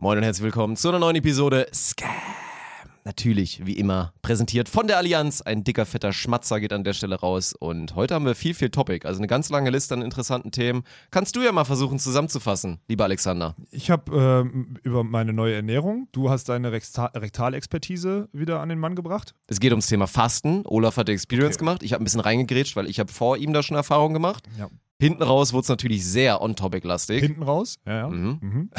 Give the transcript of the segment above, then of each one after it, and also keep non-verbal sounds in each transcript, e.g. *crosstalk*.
Moin und herzlich willkommen zu einer neuen Episode Scam. Natürlich, wie immer, präsentiert von der Allianz. Ein dicker, fetter Schmatzer geht an der Stelle raus. Und heute haben wir viel, viel Topic. Also eine ganz lange Liste an interessanten Themen. Kannst du ja mal versuchen zusammenzufassen, lieber Alexander. Ich habe ähm, über meine neue Ernährung, du hast deine Rekta Rektalexpertise wieder an den Mann gebracht. Es geht ums Thema Fasten. Olaf hat die Experience Okay. gemacht. Ich habe ein bisschen reingegrätscht, weil ich habe vor ihm da schon Erfahrung gemacht. Ja. Hinten raus wurde es natürlich sehr on-topic-lastig. Hinten raus. Ja, ja. Mhm. Mhm.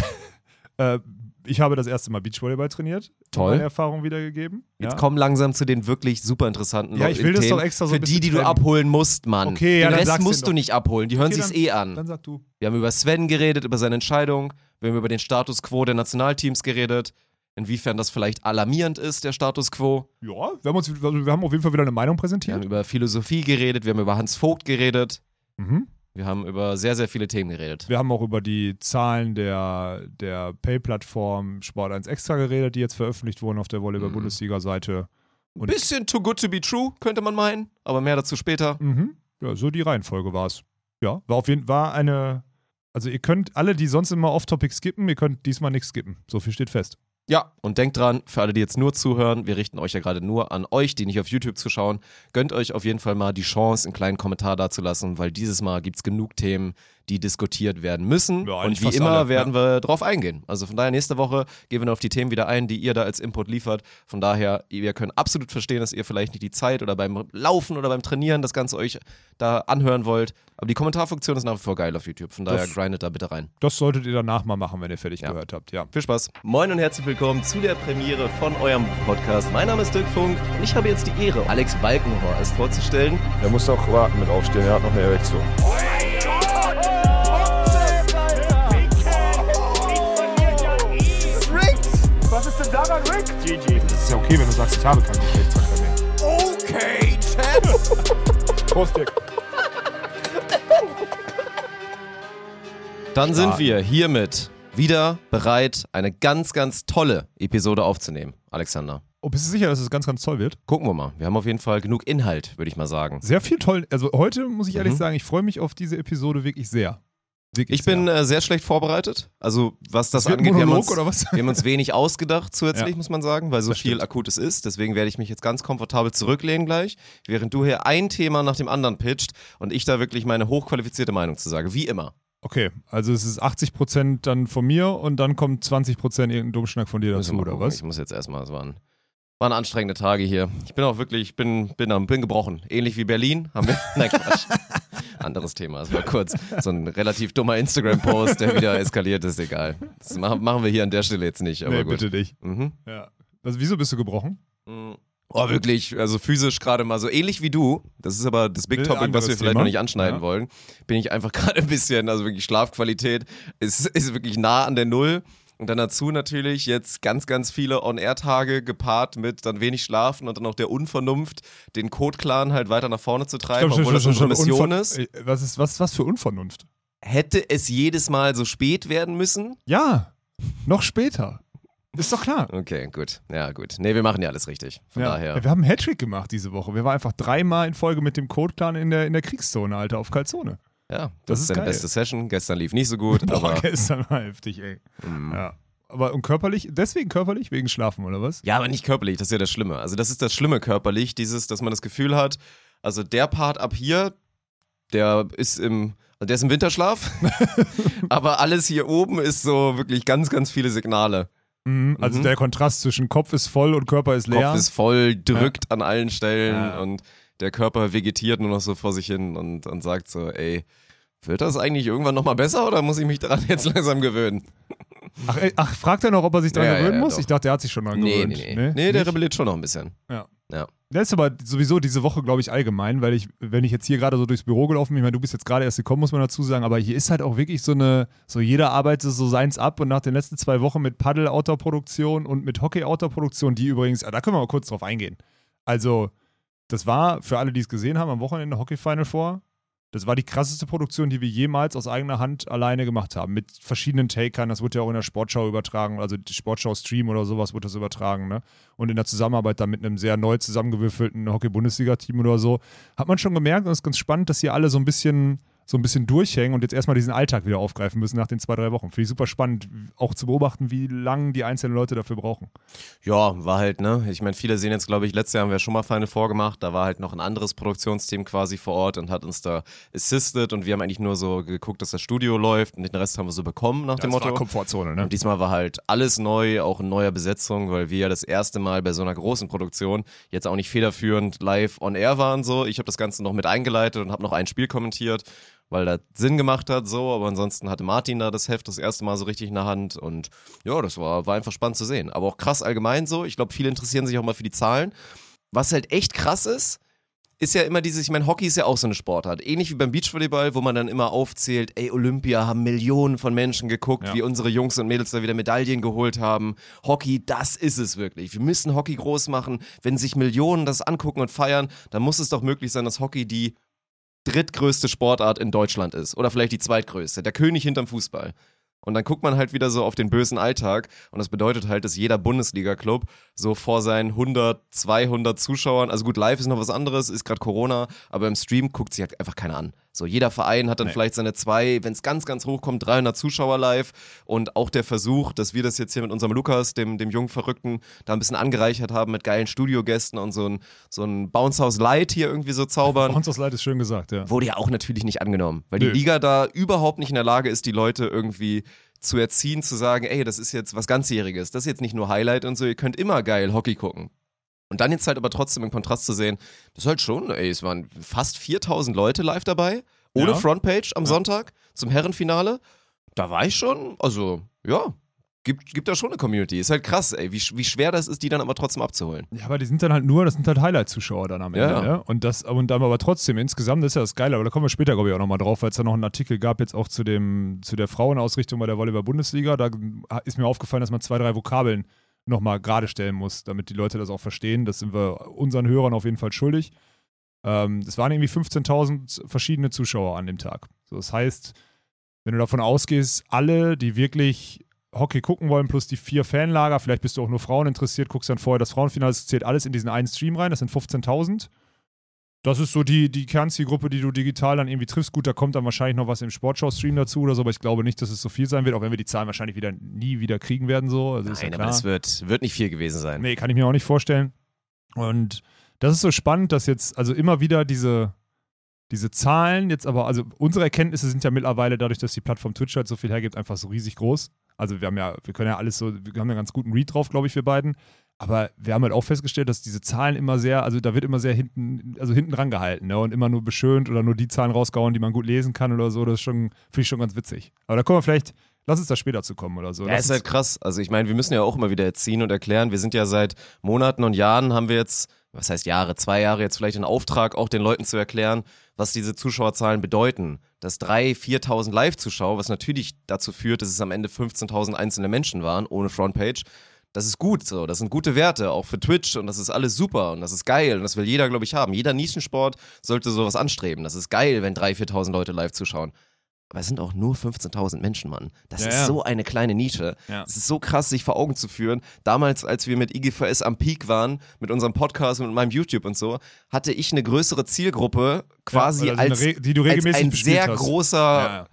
Äh, ich habe das erste Mal Beachvolleyball trainiert. Toll. Meine Erfahrung wiedergegeben. Jetzt ja. komm langsam zu den wirklich super interessanten Ja, ich will das doch extra so Für die, die du trennen. abholen musst, Mann. Okay, ja, Den Rest musst du nicht abholen. Die hören Okay, sich's dann- eh an. Dann sag du. Wir haben über Sven geredet, über seine Entscheidung. Wir haben über den Status quo der Nationalteams geredet. Inwiefern das vielleicht alarmierend ist, der Status quo. Ja, wir haben, uns, wir haben auf jeden Fall wieder eine Meinung Wir haben präsentiert. über Philosophie geredet. Wir haben über Hans Vogt geredet. Mhm. Wir haben über sehr, sehr viele Themen geredet. Wir haben auch über die Zahlen der, der Pay-Plattform Sport 1 Extra geredet, die jetzt veröffentlicht wurden auf der Mhm. Volleyball-Bundesliga-Seite. Ein bisschen too good to be true, könnte man meinen. Aber mehr dazu später. Mhm. Ja, so die Reihenfolge war es. Ja, war auf jeden war eine. Also ihr könnt alle, die sonst immer off-topic skippen, ihr könnt diesmal nichts skippen. So viel steht fest. Ja, und denkt dran, für alle, die jetzt nur zuhören, wir richten euch ja gerade nur an euch, die nicht auf YouTube zuschauen. Gönnt euch auf jeden Fall mal die Chance, einen kleinen Kommentar dazulassen, weil dieses Mal gibt es genug Themen, die diskutiert werden müssen. Ja, und wie immer alle, werden wir drauf eingehen. Also von daher, nächste Woche gehen wir dann auf die Themen wieder ein, die ihr da als Input liefert. Von daher, wir können absolut verstehen, dass ihr vielleicht nicht die Zeit oder beim Laufen oder beim Trainieren das Ganze euch da anhören wollt. Aber die Kommentarfunktion ist nach wie vor geil auf YouTube. Von daher, Das- grindet da bitte rein. Das solltet ihr danach mal machen, wenn ihr fertig Ja. gehört habt. Ja. Viel Spaß. Moin und herzlich willkommen zu der Premiere von eurem Podcast. Mein Name ist Dirk Funk und ich habe jetzt die Ehre, Alex Balkenhorst vorzustellen. Er muss auch warten mit aufstehen, er hat noch eine Erektion. Rick? GG. Das ist ja okay, wenn du sagst, ich habe keinen Geschlechtsverkehr mehr. Okay, Champ. *laughs* Prost, Dick. Dann sind wir hiermit wieder bereit, eine ganz, ganz tolle Episode aufzunehmen. Alexander, Oh, bist du sicher, dass es ganz, ganz toll wird? gucken wir mal. Wir haben auf jeden Fall genug Inhalt, würde ich mal sagen. Sehr viel toll. Also heute muss ich ehrlich Mhm. sagen, ich freue mich auf diese Episode wirklich sehr. Ich bin sehr. äh, sehr schlecht vorbereitet. Also, was das, angeht, wir haben, uns, wir haben uns wenig ausgedacht zusätzlich, Ja. muss man sagen, weil so Das viel stimmt. Akutes ist. Deswegen werde ich mich jetzt ganz komfortabel zurücklehnen gleich, während du hier ein Thema nach dem anderen pitcht und ich da wirklich meine hochqualifizierte Meinung zu sage. Wie immer. Okay, also es ist 80% dann von mir und dann kommt 20% irgendein Dummschnack von dir dazu, oder was? Ich muss jetzt erstmal, es waren, waren anstrengende Tage hier. Ich bin auch wirklich, ich bin, bin, bin gebrochen. Ähnlich wie Berlin. Haben wir, *laughs* nein, Quatsch. Anderes Thema. Es war kurz so ein relativ dummer Instagram-Post, der wieder eskaliert ist, egal. Das machen, wir hier an der Stelle jetzt nicht, aber nee, gut. bitte nicht. Mhm. Ja. Also, wieso bist du gebrochen? Oh, wirklich, also physisch gerade mal so ähnlich wie du. Das ist aber das Big Topic, was wir vielleicht Thema. noch nicht anschneiden Ja. wollen. Bin ich einfach *laughs* gerade ein bisschen, also wirklich Schlafqualität ist, ist wirklich nah an der Null. Und dann dazu natürlich jetzt ganz, ganz viele On-Air-Tage gepaart mit dann wenig Schlafen und dann auch der Unvernunft, den Code-Clan halt weiter nach vorne zu treiben, obwohl das unsere Mission Unver- ist. Ey, Was ist was, was für Unvernunft? Hätte es jedes Mal so spät werden müssen? Ja, noch später. Ist doch klar. Okay, gut. Ja, gut. Nee, wir machen ja alles richtig. Von Ja. daher. Wir haben einen Hattrick gemacht diese Woche. Wir waren einfach dreimal in Folge mit dem Codeplan in der, in der Kriegszone, Alter, auf Kalzone. Ja, das, Das ist deine geil. beste Session. Gestern lief nicht so gut, *laughs* Boah, aber. gestern war heftig, ey. Mm. Ja. Aber und körperlich, deswegen körperlich, wegen Schlafen, oder was? Ja, aber nicht körperlich, das ist ja das Schlimme. Also das ist das Schlimme körperlich, dieses, dass man das Gefühl hat, also der Part ab hier, der ist im, also der ist im Winterschlaf, *laughs* *laughs* aber alles hier oben ist so wirklich ganz, ganz viele Signale. Mhm. Also Mhm. der Kontrast zwischen Kopf ist voll und Körper ist leer. Kopf ist voll, drückt an allen Stellen Ja. und der Körper vegetiert nur noch so vor sich hin und, und sagt so, ey, wird das eigentlich irgendwann nochmal besser oder muss ich mich daran jetzt *laughs* langsam gewöhnen? ach, ey, ach, fragt er noch, ob er sich daran Ja, ja, gewöhnen ja, muss? doch. Ich dachte, er hat sich schon daran Nee, gewöhnt. nee, nee. Nee, der Nicht? rebelliert schon noch ein bisschen. Das ist aber sowieso diese Woche, glaube ich, allgemein, weil ich, wenn ich jetzt hier gerade so durchs Büro gelaufen bin, ich meine, du bist jetzt gerade erst gekommen, muss man dazu sagen, aber hier ist halt auch wirklich so eine, so jeder arbeitet so seins ab und nach den letzten zwei Wochen mit Paddel-Outdoor-Produktion und mit Hockey-Outdoor-Produktion, die übrigens, da können wir mal kurz drauf eingehen. Also, das war für alle, die es gesehen haben, am Wochenende Hockey-Final vor. Das war die krasseste Produktion, die wir jemals aus eigener Hand alleine gemacht haben. Mit verschiedenen Takern. Das wurde ja auch in der Sportschau übertragen. Also die Sportschau-Stream oder sowas wurde das übertragen. Ne? Und in der Zusammenarbeit dann mit einem sehr neu zusammengewürfelten Hockey-Bundesliga-Team oder so. Hat man schon gemerkt, und es ist ganz spannend, dass hier alle so ein bisschen so ein bisschen durchhängen und jetzt erstmal diesen Alltag wieder aufgreifen müssen nach den zwei, drei Wochen. Finde ich super spannend, auch zu beobachten, wie lange die einzelnen Leute dafür brauchen. Ja, war halt, ne? Ich meine, viele sehen jetzt, glaube ich, letztes Jahr haben wir schon mal Final vorgemacht. Da war halt noch ein anderes Produktionsteam quasi vor Ort und hat uns da assisted und wir haben eigentlich nur so geguckt, dass das Studio läuft und den Rest haben wir so bekommen nach dem das Motto. war Komfortzone, ne? Und diesmal war halt alles neu, auch in neuer Besetzung, weil wir ja das erste Mal bei so einer großen Produktion jetzt auch nicht federführend live on air waren so. Ich habe das Ganze noch mit eingeleitet und habe noch ein Spiel kommentiert, weil das Sinn gemacht hat so, aber ansonsten hatte Martin da das Heft das erste Mal so richtig in der Hand und ja, das war, war einfach spannend zu sehen. Aber auch krass allgemein so. Ich glaube, viele interessieren sich auch mal für die Zahlen. Was halt echt krass ist, ist ja immer dieses, ich meine, Hockey ist ja auch so eine Sportart. Ähnlich wie beim Beachvolleyball, wo man dann immer aufzählt, ey, Olympia haben Millionen von Menschen geguckt, Ja. wie unsere Jungs und Mädels da wieder Medaillen geholt haben. Hockey, das ist es wirklich. Wir müssen Hockey groß machen. Wenn sich Millionen das angucken und feiern, dann muss es doch möglich sein, dass Hockey die drittgrößte Sportart in Deutschland ist. Oder vielleicht die zweitgrößte. Der König hinterm Fußball. Und dann guckt man halt wieder so auf den bösen Alltag. Und das bedeutet halt, dass jeder Bundesliga-Club so vor seinen 100, 200 Zuschauern, also gut, live ist noch was anderes, ist gerade Corona, aber im Stream guckt sich halt einfach keiner an. So, jeder Verein hat dann Nee. vielleicht seine zwei, wenn es ganz, ganz hoch kommt, 300 Zuschauer live. Und auch der Versuch, dass wir das jetzt hier mit unserem Lukas, dem, dem jungen Verrückten, da ein bisschen angereichert haben mit geilen Studiogästen und so ein, so ein Bounce House Light hier irgendwie so zaubern Uns aus Leid ist schön gesagt, ja. wurde ja auch natürlich nicht angenommen, weil die Nö. Liga da überhaupt nicht in der Lage ist, die Leute irgendwie zu erziehen, zu sagen, ey, das ist jetzt was ganzjähriges, das ist jetzt nicht nur Highlight und so, ihr könnt immer geil Hockey gucken. Und dann jetzt halt aber trotzdem im Kontrast zu sehen, das ist halt schon, ey, es waren fast 4000 Leute live dabei, ohne Ja. Frontpage am Sonntag zum Herrenfinale. Da war ich schon, also, ja, gibt, gibt da schon eine Community. Ist halt krass, ey, wie, wie schwer das ist, die dann aber trotzdem abzuholen. Ja, aber die sind dann halt nur, das sind halt Highlight-Zuschauer dann am Ende. Ja. Ne? Und das, und dann aber trotzdem, insgesamt das ist ja das Geile, aber da kommen wir später, glaube ich, auch nochmal drauf, weil es da noch einen Artikel gab, jetzt auch zu dem, zu der Frauenausrichtung bei der Volleyball-Bundesliga. Da ist mir aufgefallen, dass man zwei, drei Vokabeln nochmal gerade stellen muss, damit die Leute das auch verstehen. Das sind wir unseren Hörern auf jeden Fall schuldig. Ähm, waren irgendwie 15.000 verschiedene Zuschauer an dem Tag. So, das heißt, wenn du davon ausgehst, alle, die wirklich Hockey gucken wollen, plus die vier Fanlager, vielleicht bist du auch nur Frauen interessiert, guckst dann vorher das Frauenfinale, das zählt alles in diesen einen Stream rein, das sind 15.000. Das ist so die, die Kernzielgruppe, die du digital dann irgendwie triffst. Gut, da kommt dann wahrscheinlich noch was im Sportschau-Stream dazu oder so, aber ich glaube nicht, dass es so viel sein wird, auch wenn wir die Zahlen wahrscheinlich wieder nie wieder kriegen werden. So. Also ist ja Nein, klar. aber das wird, wird nicht viel gewesen sein. Nee, kann ich mir auch nicht vorstellen. Und das ist so spannend, dass jetzt also immer wieder diese, diese Zahlen jetzt aber, also unsere Erkenntnisse sind ja mittlerweile dadurch, dass die Plattform Twitch halt so viel hergibt, einfach so riesig groß. Also wir haben ja, wir können ja alles so, wir haben ja einen ganz guten Read drauf, glaube ich, wir beiden. Aber wir haben halt auch festgestellt, dass diese Zahlen immer sehr, also da wird immer sehr hinten, also hinten dran gehalten, ne? Und immer nur beschönt oder nur die Zahlen rausgehauen, die man gut lesen kann oder so. Das ist schon, finde ich schon ganz witzig. Aber da kommen wir vielleicht, lass uns da später zu kommen oder so. Ja, Lass ist halt krass. Also ich meine, wir müssen ja auch immer wieder erziehen und erklären. Wir sind ja seit Monaten und Jahren haben wir jetzt, was heißt Jahre, zwei Jahre jetzt vielleicht den Auftrag, auch den Leuten zu erklären, was diese Zuschauerzahlen bedeuten. Dass 3.000, 4.000 Live-Zuschauer, was natürlich dazu führt, dass es am Ende 15.000 einzelne Menschen waren, ohne Frontpage. Das ist gut so, das sind gute Werte, auch für Twitch und das ist alles super und das ist geil und das will jeder, glaube ich, haben. Jeder Nischensport sollte sowas anstreben. Das ist geil, wenn 3.000, 4.000 Leute live zuschauen. Aber es sind auch nur 15.000 Menschen, Mann. Das Ja, ist ja. so eine kleine Nische. Ja. Es ist so krass, sich vor Augen zu führen. Damals, als wir mit IGVS am Peak waren, mit unserem Podcast und mit meinem YouTube und so, hatte ich eine größere Zielgruppe quasi Ja, eine als, die du als regelmäßig ein bespielt sehr hast. großer ja,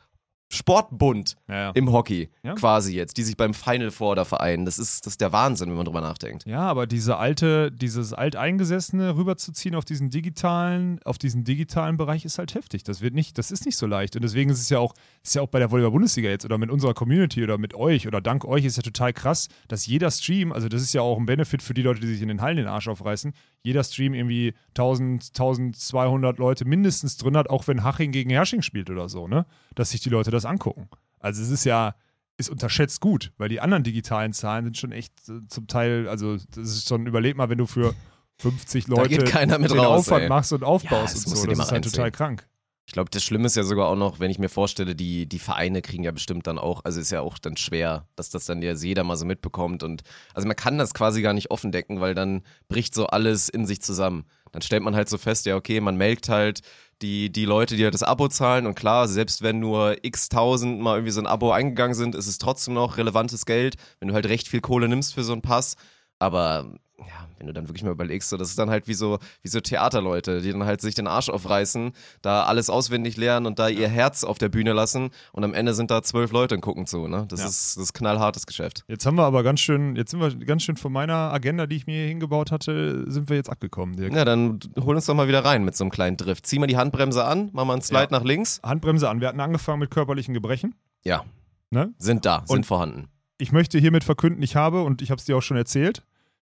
Sportbund ja, ja. im Hockey, Ja. quasi jetzt, die sich beim Final Four da vereinen. Das ist, das ist der Wahnsinn, wenn man drüber nachdenkt. Ja, aber diese alte, dieses alteingesessene rüberzuziehen auf diesen digitalen, auf diesen digitalen Bereich ist halt heftig. Das wird nicht, das ist nicht so leicht. Und deswegen ist es ja auch, ist ja auch bei der Volleyball-Bundesliga jetzt oder mit unserer Community oder mit euch oder dank euch ist ja total krass, dass jeder Stream, also das ist ja auch ein Benefit für die Leute, die sich in den Hallen den Arsch aufreißen, jeder Stream irgendwie 1000, 1200 Leute mindestens drin hat, auch wenn Haching gegen Hersching spielt oder so, ne? Dass sich die Leute das angucken. Also es ist ja, ist unterschätzt gut, weil die anderen digitalen Zahlen sind schon echt äh, zum Teil, also das ist schon, überleg mal, wenn du für 50 Leute geht keiner mit den raus, Aufwand ey. machst und Ja, aufbaust das und so, das ist halt total krank. Ich glaube, das Schlimme ist ja sogar auch noch, wenn ich mir vorstelle, die, die Vereine kriegen ja bestimmt dann auch, also ist ja auch dann schwer, dass das dann ja jeder mal so mitbekommt. Und also man kann das quasi gar nicht offen decken, weil dann bricht so alles in sich zusammen. Dann stellt man halt so fest, ja, okay, man melkt halt die, die Leute, die halt das Abo zahlen. Und klar, selbst wenn nur x tausend mal irgendwie so ein Abo eingegangen sind, ist es trotzdem noch relevantes Geld, wenn du halt recht viel Kohle nimmst für so einen Pass. Aber ja, wenn du dann wirklich mal überlegst, so, das ist dann halt wie so, wie so Theaterleute, die dann halt sich den Arsch aufreißen, da alles auswendig lernen und da ihr Herz auf der Bühne lassen und am Ende sind da zwölf Leute und gucken zu, ne? Das Ja. ist, das ist knallhartes Geschäft. Jetzt haben wir aber ganz schön, jetzt sind wir ganz schön von meiner Agenda, die ich mir hier hingebaut hatte, sind wir jetzt abgekommen, Dirk. Ja, dann hol uns doch mal wieder rein mit so einem kleinen Drift. Zieh mal die Handbremse an, mach mal einen Slide Ja. nach links. Handbremse an. Wir hatten angefangen mit körperlichen Gebrechen. Ja, Ne? sind da, sind Und- vorhanden. Ich möchte hiermit verkünden, ich habe, und ich habe es dir auch schon erzählt,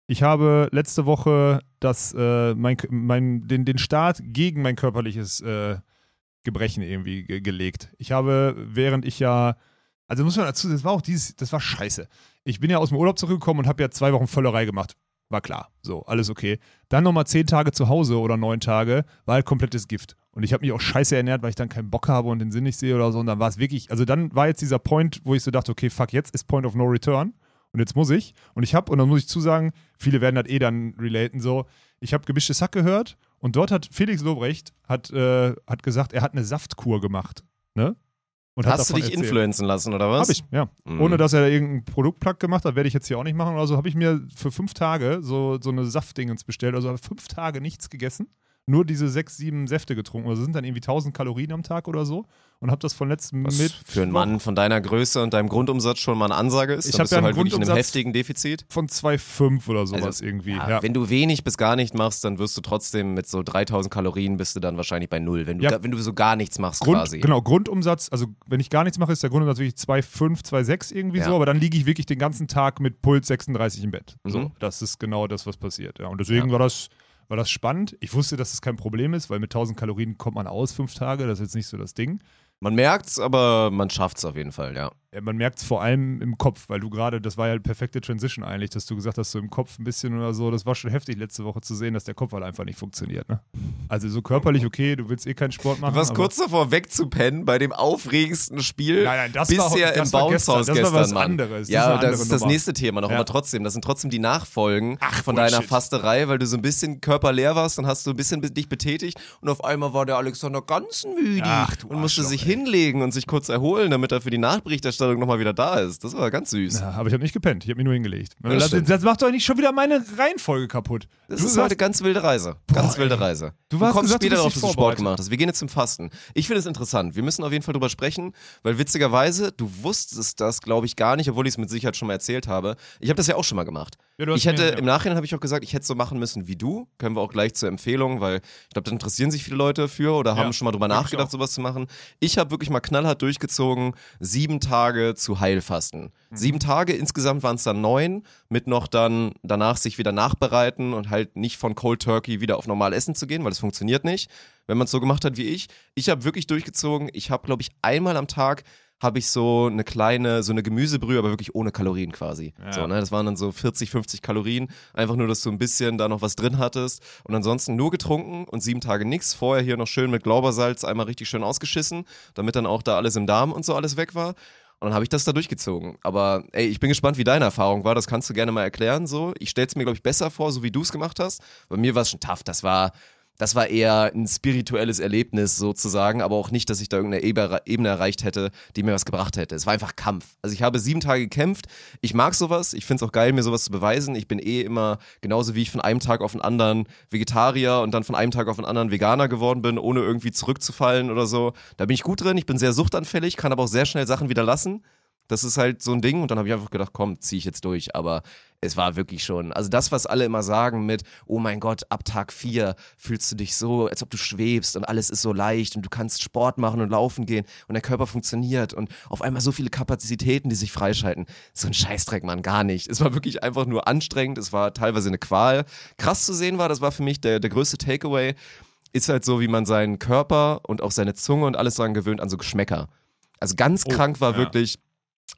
ich habe letzte Woche das, äh, mein, mein, den, den Start gegen mein körperliches äh, Gebrechen irgendwie ge gelegt. Ich habe, während ich ja, also muss man dazu, das war auch dieses, das war scheiße. Ich bin ja aus dem Urlaub zurückgekommen und habe ja zwei Wochen Völlerei gemacht. War klar, so, alles okay. Dann nochmal zehn Tage zu Hause oder neun Tage, war halt komplettes Gift. Und ich habe mich auch scheiße ernährt, weil ich dann keinen Bock habe und den Sinn nicht sehe oder so. Und dann war es wirklich, also dann war jetzt dieser Point, wo ich so dachte, okay, fuck, jetzt ist Point of No Return. Und jetzt muss ich. Und ich habe, und dann muss ich zusagen, viele werden das eh dann relaten, so, ich habe gemischtes Hack gehört und dort hat Felix Lobrecht hat, äh, hat gesagt, er hat eine Saftkur gemacht. Ne? Und Hast du dich erzählt. influenzen lassen oder was? Hab ich, ja. Mhm. Ohne dass er irgendeinen Produktplug gemacht hat, werde ich jetzt hier auch nicht machen oder so, habe ich mir für fünf Tage so, so eine Saftdingens bestellt. Also habe fünf Tage nichts gegessen. Nur diese sechs, sieben Säfte getrunken. Also sind dann irgendwie 1000 Kalorien am Tag oder so. Und habe das von letztem Was mit. für einen Mann von deiner Größe und deinem Grundumsatz schon mal eine Ansage ist. Ich da hab bist ja einen halt in einem Grundumsatz- heftigen Defizit. Von 2,5 oder sowas Also, irgendwie. Ja, Ja. Wenn du wenig bis gar nicht machst, dann wirst du trotzdem mit so 3000 Kalorien bist du dann wahrscheinlich bei null, wenn du, Ja. wenn du so gar nichts machst Grund, quasi. Genau, Grundumsatz, also wenn ich gar nichts mache, ist der Grundumsatz wirklich 2,5, 2,6 irgendwie so, aber dann liege ich wirklich den ganzen Tag mit Puls 36 im Bett. So, Mhm. das ist genau das, was passiert. Ja. Und deswegen war, das, war das spannend. Ich wusste, dass das kein Problem ist, weil mit 1000 Kalorien kommt man aus fünf Tage, das ist jetzt nicht so das Ding. Man merkt's, aber man schafft's auf jeden Fall, ja. Ja, man merkt es vor allem im Kopf, weil du gerade, das war ja eine perfekte Transition eigentlich, dass du gesagt hast, so im Kopf ein bisschen oder so, das war schon heftig letzte Woche zu sehen, dass der Kopf halt einfach nicht funktioniert. Ne? Also so körperlich okay, du willst eh keinen Sport machen. Du warst kurz davor wegzupennen bei dem aufregendsten Spiel Nein, nein, das war- bisher das im war Bounce gestern. Haus Das war gestern, was Mann. anderes. Das ist Ja, das andere ist das Nummer. nächste Thema noch, Ja. aber trotzdem, das sind trotzdem die Nachfolgen Ach, von deiner Fasterei, weil du so ein bisschen körperleer warst und hast du ein bisschen dich betätigt und auf einmal war der Alexander ganz müde Ach, und musste sich ey. Hinlegen und sich kurz erholen, damit er für die Nachberichterstattung nochmal wieder da ist. Das war ganz süß. Ja, aber ich habe nicht gepennt, ich habe mich nur hingelegt. Das Das, das macht doch nicht schon wieder meine Reihenfolge kaputt. Das du ist heute ganz wilde Reise. Ganz Boah, wilde ey. Reise. Du hast kommst gesagt, du später darauf, dass du Sport gemacht hast. Wir gehen jetzt zum Fasten. Ich finde es interessant. Wir müssen auf jeden Fall drüber sprechen, weil witzigerweise, du wusstest das, glaube ich, gar nicht, obwohl ich es mit Sicherheit schon mal erzählt habe. Ich habe das ja auch schon mal gemacht. Ja, ich hätte, ja. im Nachhinein habe ich auch gesagt, ich hätte es so machen müssen wie du. Können wir auch gleich zur Empfehlung, weil ich glaube, da interessieren sich viele Leute für oder haben Ja, schon mal drüber nachgedacht, sowas zu machen. Ich habe wirklich mal knallhart durchgezogen, sieben Tage zu Heilfasten. Mhm. Sieben Tage, insgesamt waren es dann neun, mit noch dann danach sich wieder nachbereiten und halt nicht von Cold Turkey wieder auf normal Essen zu gehen, weil das funktioniert nicht, wenn man es so gemacht hat wie ich. Ich habe wirklich durchgezogen. Ich habe, glaube ich, einmal am Tag habe ich so eine kleine, so eine Gemüsebrühe, aber wirklich ohne Kalorien quasi. Ja. So, ne? Das waren dann so 40, 50 Kalorien. Einfach nur, dass du ein bisschen da noch was drin hattest. Und ansonsten nur getrunken und sieben Tage nichts. Vorher hier noch schön mit Glaubersalz einmal richtig schön ausgeschissen, damit dann auch da alles im Darm und so alles weg war. Und dann habe ich das da durchgezogen. Aber ey, ich bin gespannt, wie deine Erfahrung war. Das kannst du gerne mal erklären. So, ich stelle es mir, glaube ich, besser vor, so wie du es gemacht hast. Bei mir war es schon tough. Das war, das war eher ein spirituelles Erlebnis sozusagen, aber auch nicht, dass ich da irgendeine Ebe- Ebene erreicht hätte, die mir was gebracht hätte. Es war einfach Kampf. Also ich habe sieben Tage gekämpft. Ich mag sowas. Ich finde es auch geil, mir sowas zu beweisen. Ich bin eh immer, genauso wie ich von einem Tag auf den anderen Vegetarier und dann von einem Tag auf den anderen Veganer geworden bin, ohne irgendwie zurückzufallen oder so. Da bin ich gut drin. Ich bin sehr suchtanfällig, kann aber auch sehr schnell Sachen wieder lassen. Das ist halt so ein Ding und dann habe ich einfach gedacht, komm, zieh ich jetzt durch. Aber es war wirklich schon, also das, was alle immer sagen mit, oh mein Gott, ab Tag 4 fühlst du dich so, als ob du schwebst und alles ist so leicht und du kannst Sport machen und laufen gehen und der Körper funktioniert und auf einmal so viele Kapazitäten, die sich freischalten. So ein Scheißdreck, Mann, gar nicht. Es war wirklich einfach nur anstrengend, es war teilweise eine Qual. Krass zu sehen war, das war für mich der, der größte Takeaway, ist halt so, wie man seinen Körper und auch seine Zunge und alles daran gewöhnt an so Geschmäcker. Also ganz Oh, krank war ja. wirklich,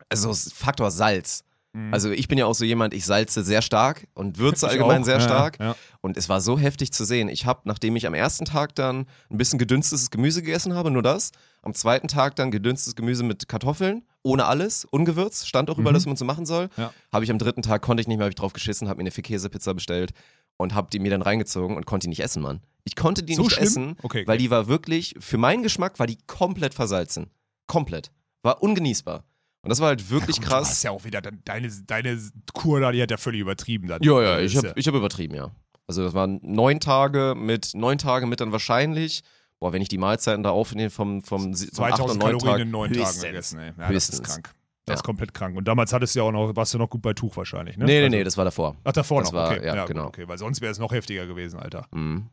also Faktor Salz. Mhm. Also ich bin ja auch so jemand, ich salze sehr stark und würze Ich allgemein auch. sehr Ja, stark. Ja. Und es war so heftig zu sehen. Ich habe, nachdem ich am ersten Tag dann ein bisschen gedünstetes Gemüse gegessen habe, nur das, am zweiten Tag dann gedünstetes Gemüse mit Kartoffeln, ohne alles, ungewürzt, stand auch überall, Mhm. dass man so machen soll. Ja. Habe ich am dritten Tag, konnte ich nicht mehr, habe ich drauf geschissen, habe mir eine Vier-Käse-Pizza bestellt und habe die mir dann reingezogen und konnte die nicht essen, Mann. Ich konnte die So nicht schlimm? essen, Okay, weil okay. die war wirklich, für meinen Geschmack war die komplett versalzen. Komplett. War ungenießbar. Und das war halt wirklich Gut, Du hast krass. ja auch wieder deine, deine Kur da, die hat ja völlig übertrieben. Dann. Ja, ja, Das ich ist habe ich hab übertrieben, ja. Also das waren neun Tage mit, neun Tage mit dann wahrscheinlich, boah, wenn ich die Mahlzeiten da aufnehme vom, vom, vom 8 und 2000 9 Kalorien Tag, in neun Tagen gegessen, ey. Ja, Höchstens. das ist krank. Das ist Ja. komplett krank. Und damals hattest du ja auch noch, warst du noch gut bei Tuch wahrscheinlich, ne? Nee, nee, Also- nee, das war davor. Ach, davor das noch, war- okay. ja, gut, genau. Okay, weil sonst wäre es noch heftiger gewesen, Alter. Mhm.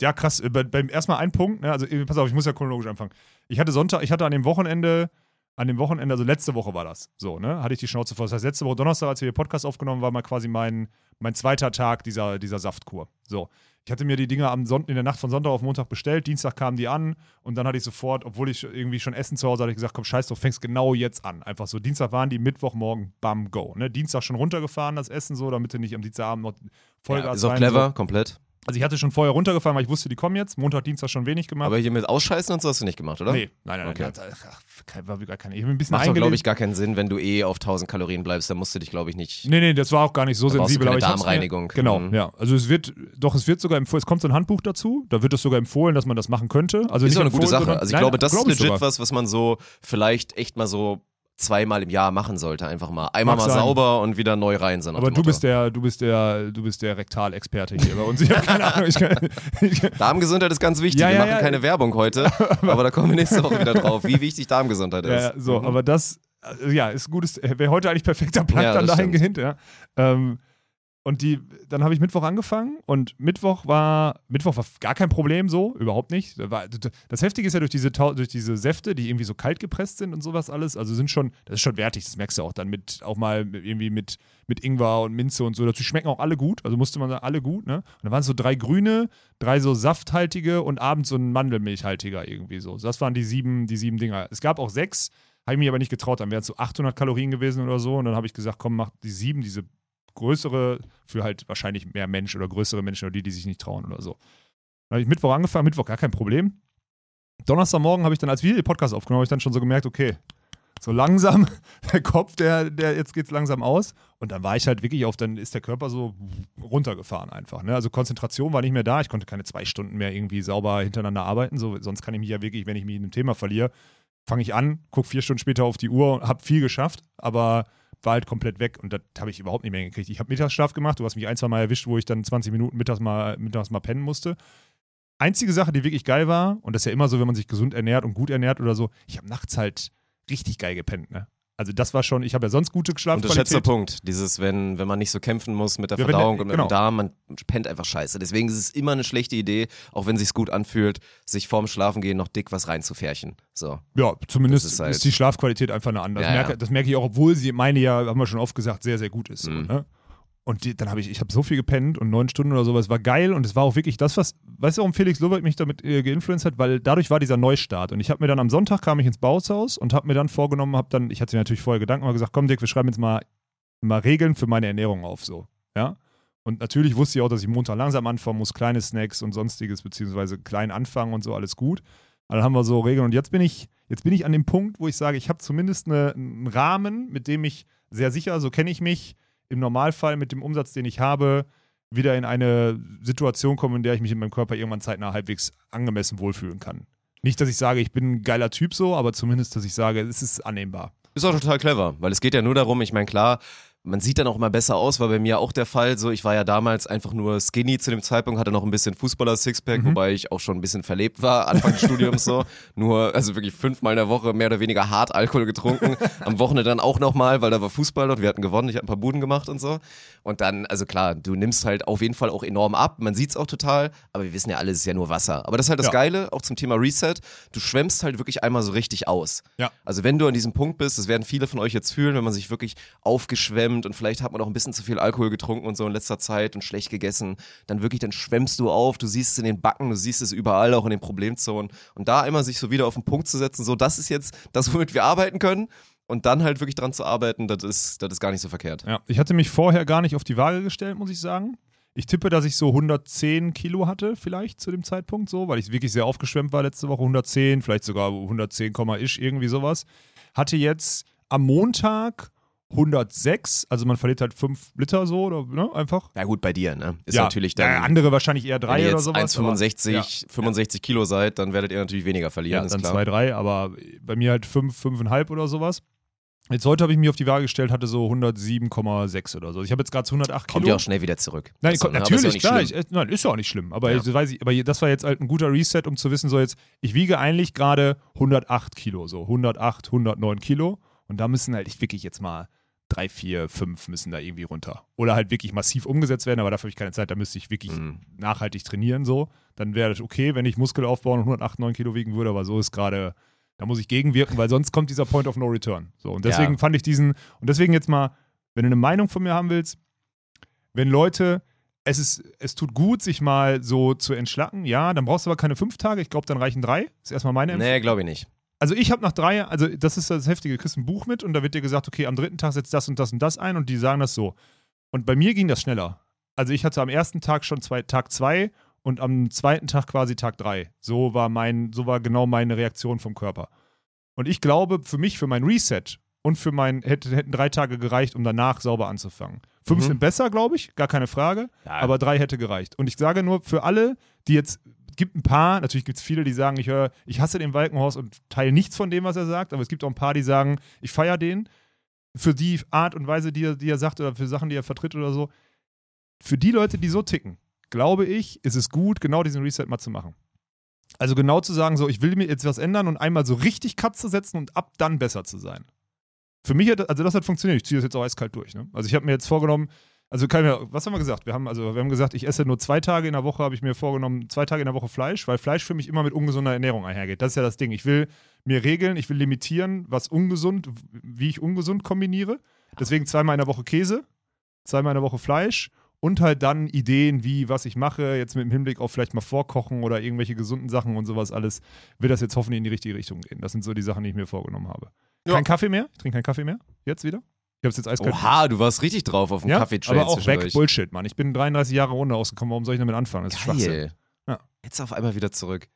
Ja, krass. Äh, Bei, erstmal ein Punkt, ne? Also äh, pass auf, ich muss ja chronologisch anfangen. Ich hatte Sonntag, ich hatte an dem Wochenende, an dem Wochenende, also letzte Woche war das, so, ne? Hatte ich die Schnauze voll. Das heißt, letzte Woche Donnerstag, als wir den Podcast aufgenommen, war mal quasi mein, mein zweiter Tag dieser, dieser Saftkur. So. Ich hatte mir die Dinger am Son in der Nacht von Sonntag auf Montag bestellt, Dienstag kamen die an und dann hatte ich sofort, obwohl ich irgendwie schon Essen zu Hause hatte, ich gesagt, komm, scheiß drauf, fängst genau jetzt an. Einfach so, Dienstag waren die, Mittwochmorgen, bam, go. Ne? Dienstag schon runtergefahren, das Essen so, damit du nicht am Dienstagabend noch Vollgas Ja, ist auch clever, So. komplett. Also ich hatte schon vorher runtergefahren, weil ich wusste, die kommen jetzt. Montag, Dienstag schon wenig gemacht. Aber hier mit Ausscheißen und so hast du nicht gemacht, oder? nee, nein, nein, Okay. nein. Ach, war gar keine. Ich habe ein bisschen Macht glaube ich, gar keinen Sinn, wenn du eh auf 1000 Kalorien bleibst, dann musst du dich, glaube ich, nicht. Nee, nee, das war auch gar nicht so Da brauchst du sensibel. keine Darmreinigung. Genau, Mhm. ja. Also es wird, doch, es wird sogar empfohlen, es kommt so ein Handbuch dazu, da wird es sogar empfohlen, dass man das machen könnte. Also ist doch eine gute Sache. Also ich Nein, glaube, das glaub ist legit was, was man so vielleicht echt mal so zweimal im Jahr machen sollte. Einfach mal. Einmal Mag mal sein. sauber und wieder neu rein. So Aber du bist der, du bist der, du bist der Rektalexperte hier bei uns. Ich habe keine Ahnung. Ich kann, ich, Darmgesundheit ist ganz wichtig. Ja, wir ja, machen ja. keine Werbung heute, aber da kommen wir nächste Woche wieder drauf, wie wichtig Darmgesundheit ist. Ja, so, Mhm. aber das, äh, ja, ist ein gutes, wäre heute eigentlich perfekter Ja, dann das dahingehend, ja. Ähm, und die, dann habe ich Mittwoch angefangen und Mittwoch war, Mittwoch war gar kein Problem so, überhaupt nicht. Das Heftige ist ja durch diese, durch diese Säfte, die irgendwie so kalt gepresst sind und sowas alles, also sind schon, das ist schon wertig, das merkst du auch dann mit, auch mal irgendwie mit, mit Ingwer und Minze und so. Dazu schmecken auch alle gut, also musste man sagen, alle gut, ne? Und dann waren es so drei grüne, drei so safthaltige und abends so ein Mandelmilchhaltiger irgendwie so. Das waren die sieben, die sieben Dinger. Es gab auch sechs, habe ich mich aber nicht getraut, dann wären es so 800 Kalorien gewesen oder so. Und dann habe ich gesagt, komm, mach die sieben, diese größere, für halt wahrscheinlich mehr Mensch oder größere Menschen oder die, die sich nicht trauen oder so. Dann habe ich Mittwoch angefangen, Mittwoch gar kein Problem. Donnerstagmorgen habe ich dann, als wir den Podcast aufgenommen, habe ich dann schon so gemerkt, okay, so langsam, *laughs* der Kopf, der, der, jetzt geht's langsam aus. Und dann war ich halt wirklich auf, dann ist der Körper so runtergefahren einfach. Ne? Also Konzentration war nicht mehr da. Ich konnte keine zwei Stunden mehr irgendwie sauber hintereinander arbeiten. So, sonst kann ich mich ja wirklich, wenn ich mich in einem Thema verliere, fange ich an, gucke vier Stunden später auf die Uhr und habe viel geschafft, aber war halt komplett weg und das habe ich überhaupt nicht mehr hingekriegt. Ich habe Mittagsschlaf gemacht, du hast mich ein, zwei Mal erwischt, wo ich dann 20 Minuten mittags mal, mittags mal pennen musste. Einzige Sache, die wirklich geil war, und das ist ja immer so, wenn man sich gesund ernährt und gut ernährt oder so, ich habe nachts halt richtig geil gepennt, ne? Also das war schon, ich habe ja sonst gute Unterschätzter Schlafqualität. Punkt. Dieses, wenn, wenn man nicht so kämpfen muss mit der Ja, wenn Verdauung und mit genau. dem Darm, man pennt einfach scheiße. Deswegen ist es immer eine schlechte Idee, auch wenn es sich gut anfühlt, sich vorm Schlafengehen noch dick was reinzufärchen. So. Ja, zumindest Das ist, ist halt- die Schlafqualität einfach eine andere. Ja, das, ja. merke, das merke ich auch, obwohl sie meine ja, haben wir schon oft gesagt, sehr, sehr gut ist. So, Mhm. ne? Und die, dann habe ich, ich habe so viel gepennt und neun Stunden oder sowas, war geil und es war auch wirklich das, was, weißt du, warum Felix Lobert mich damit äh, geinfluenced hat? Weil dadurch war dieser Neustart und ich habe mir dann am Sonntag kam ich ins Bauhaus und habe mir dann vorgenommen, habe dann, ich hatte mir natürlich vorher Gedanken mal gesagt, komm Dick, wir schreiben jetzt mal, mal Regeln für meine Ernährung auf, so, ja. Und natürlich wusste ich auch, dass ich Montag langsam anfangen muss, kleine Snacks und sonstiges, beziehungsweise klein anfangen und so, alles gut. Aber Dann haben wir so Regeln und jetzt bin ich, jetzt bin ich an dem Punkt, wo ich sage, ich habe zumindest eine, einen Rahmen, mit dem ich sehr sicher, so kenne ich mich, im Normalfall mit dem Umsatz, den ich habe, wieder in eine Situation komme, in der ich mich in meinem Körper irgendwann zeitnah halbwegs angemessen wohlfühlen kann. Nicht, dass ich sage, ich bin ein geiler Typ so, aber zumindest, dass ich sage, es ist annehmbar. Ist auch total clever, weil es geht ja nur darum, ich meine, klar, man sieht dann auch immer besser aus, war bei mir auch der Fall. So, ich war ja damals einfach nur skinny zu dem Zeitpunkt, hatte noch ein bisschen Fußballer-Sixpack, Mhm. wobei ich auch schon ein bisschen verlebt war, Anfang des Studiums so. *laughs* Nur, also wirklich fünfmal in der Woche mehr oder weniger hart Alkohol getrunken. Am Wochenende dann auch nochmal, weil da war Fußball und wir hatten gewonnen, ich habe ein paar Buden gemacht und so. Und dann, also klar, du nimmst halt auf jeden Fall auch enorm ab. Man sieht's auch total, aber wir wissen ja alle, es ist ja nur Wasser. Aber das ist halt das Ja. Geile, auch zum Thema Reset. Du schwemmst halt wirklich einmal so richtig aus. Ja. Also wenn du an diesem Punkt bist, das werden viele von euch jetzt fühlen, wenn man sich wirklich aufgeschwemmt und vielleicht hat man auch ein bisschen zu viel Alkohol getrunken und so in letzter Zeit und schlecht gegessen, dann wirklich, dann schwemmst du auf, du siehst es in den Backen, du siehst es überall, auch in den Problemzonen. Und da einmal sich so wieder auf den Punkt zu setzen, so das ist jetzt das, womit wir arbeiten können. Und dann halt wirklich dran zu arbeiten, das ist, das ist gar nicht so verkehrt. Ja, ich hatte mich vorher gar nicht auf die Waage gestellt, muss ich sagen. Ich tippe, dass ich so 110 Kilo hatte, vielleicht zu dem Zeitpunkt so, weil ich wirklich sehr aufgeschwemmt war letzte Woche. 110, vielleicht sogar 110, ish, irgendwie sowas. Hatte jetzt am Montag 106, also man verliert halt 5 Liter so, oder, ne, einfach. Ja gut, bei dir, ne? Ist ja, natürlich dann, ja, andere wahrscheinlich eher wenn 3 ihr oder jetzt sowas. 1,65, aber- 65 Kilo seid, dann werdet ihr natürlich weniger Ja, verlieren, ja dann klar. 2, 3, aber bei mir halt 5, 5,5 oder sowas. Jetzt heute habe ich mich auf die Waage gestellt, hatte so 107,6 oder so. Ich habe jetzt gerade 108 Kommt Kilo. ja auch schnell wieder zurück. Nein, Also, kommt, ja natürlich, nicht klar. Ich, äh, nein, ist ja auch nicht schlimm. Aber, Ja. jetzt weiß ich, aber das war jetzt halt ein guter Reset, um zu wissen, so jetzt, ich wiege eigentlich gerade 108 Kilo, so 108, 109 Kilo. Und da müssen halt ich wirklich jetzt mal drei, vier, fünf müssen da irgendwie runter. Oder halt wirklich massiv umgesetzt werden, aber dafür habe ich keine Zeit, da müsste ich wirklich Mhm. nachhaltig trainieren, so. Dann wäre das okay, wenn ich Muskel aufbauen und 108, 9 Kilo wiegen würde, aber so ist gerade, da muss ich gegenwirken, weil sonst kommt dieser Point of No Return. So, und deswegen Ja. fand ich diesen, und deswegen jetzt mal, wenn du eine Meinung von mir haben willst, wenn Leute, es ist, es tut gut, sich mal so zu entschlacken, ja, dann brauchst du aber keine fünf Tage, ich glaube, dann reichen drei. Ist erstmal meine Empfehlung. Nee, glaube ich nicht. Also ich habe nach drei, also das ist das Heftige, du kriegst ein Buch mit und da wird dir gesagt, okay, am dritten Tag setzt das und das und das ein und die sagen das so. Und bei mir ging das schneller. Also ich hatte am ersten Tag schon zwei, Tag zwei und am zweiten Tag quasi Tag drei. So war mein, so war genau meine Reaktion vom Körper. Und ich glaube, für mich, für mein Reset und für mein, hätte, hätten drei Tage gereicht, um danach sauber anzufangen. Fünf Mhm. sind besser, glaube ich, gar keine Frage. Ja. Aber drei hätte gereicht. Und ich sage nur, für alle, die jetzt, gibt ein paar, natürlich gibt es viele, die sagen, ich höre, ich hasse den Walkenhorst und teile nichts von dem, was er sagt, aber es gibt auch ein paar, die sagen, ich feiere den. Für die Art und Weise, die er, die er sagt oder für Sachen, die er vertritt oder so. Für die Leute, die so ticken, glaube ich, ist es gut, genau diesen Reset mal zu machen. Also genau zu sagen, so, ich will mir jetzt was ändern und einmal so richtig zu setzen und ab dann besser zu sein. Für mich hat, also das hat funktioniert. Ich ziehe das jetzt auch eiskalt durch. Ne? Also ich habe mir jetzt vorgenommen, also kann mir, was haben wir gesagt? Wir haben also wir haben gesagt, ich esse nur zwei Tage in der Woche, habe ich mir vorgenommen, zwei Tage in der Woche Fleisch, weil Fleisch für mich immer mit ungesunder Ernährung einhergeht. Das ist ja das Ding. Ich will mir regeln, ich will limitieren, was ungesund, wie ich ungesund kombiniere. Deswegen zweimal in der Woche Käse, zweimal in der Woche Fleisch und halt dann Ideen, wie was ich mache, jetzt mit dem Hinblick auf vielleicht mal vorkochen oder irgendwelche gesunden Sachen und sowas alles, wird das jetzt hoffentlich in die richtige Richtung gehen. Das sind so die Sachen, die ich mir vorgenommen habe. Ja. Kein Kaffee mehr? Ich trinke keinen Kaffee mehr. Jetzt wieder? Ich hab's jetzt eiskalt. Oha, du warst richtig drauf auf dem ja, Kaffee-Trade aber auch weg. Bullshit, Mann. Ich bin 33 Jahre runter ausgekommen. Warum soll ich damit anfangen? Das ist Schwachsinn. Geil. Ja. Jetzt auf einmal wieder zurück.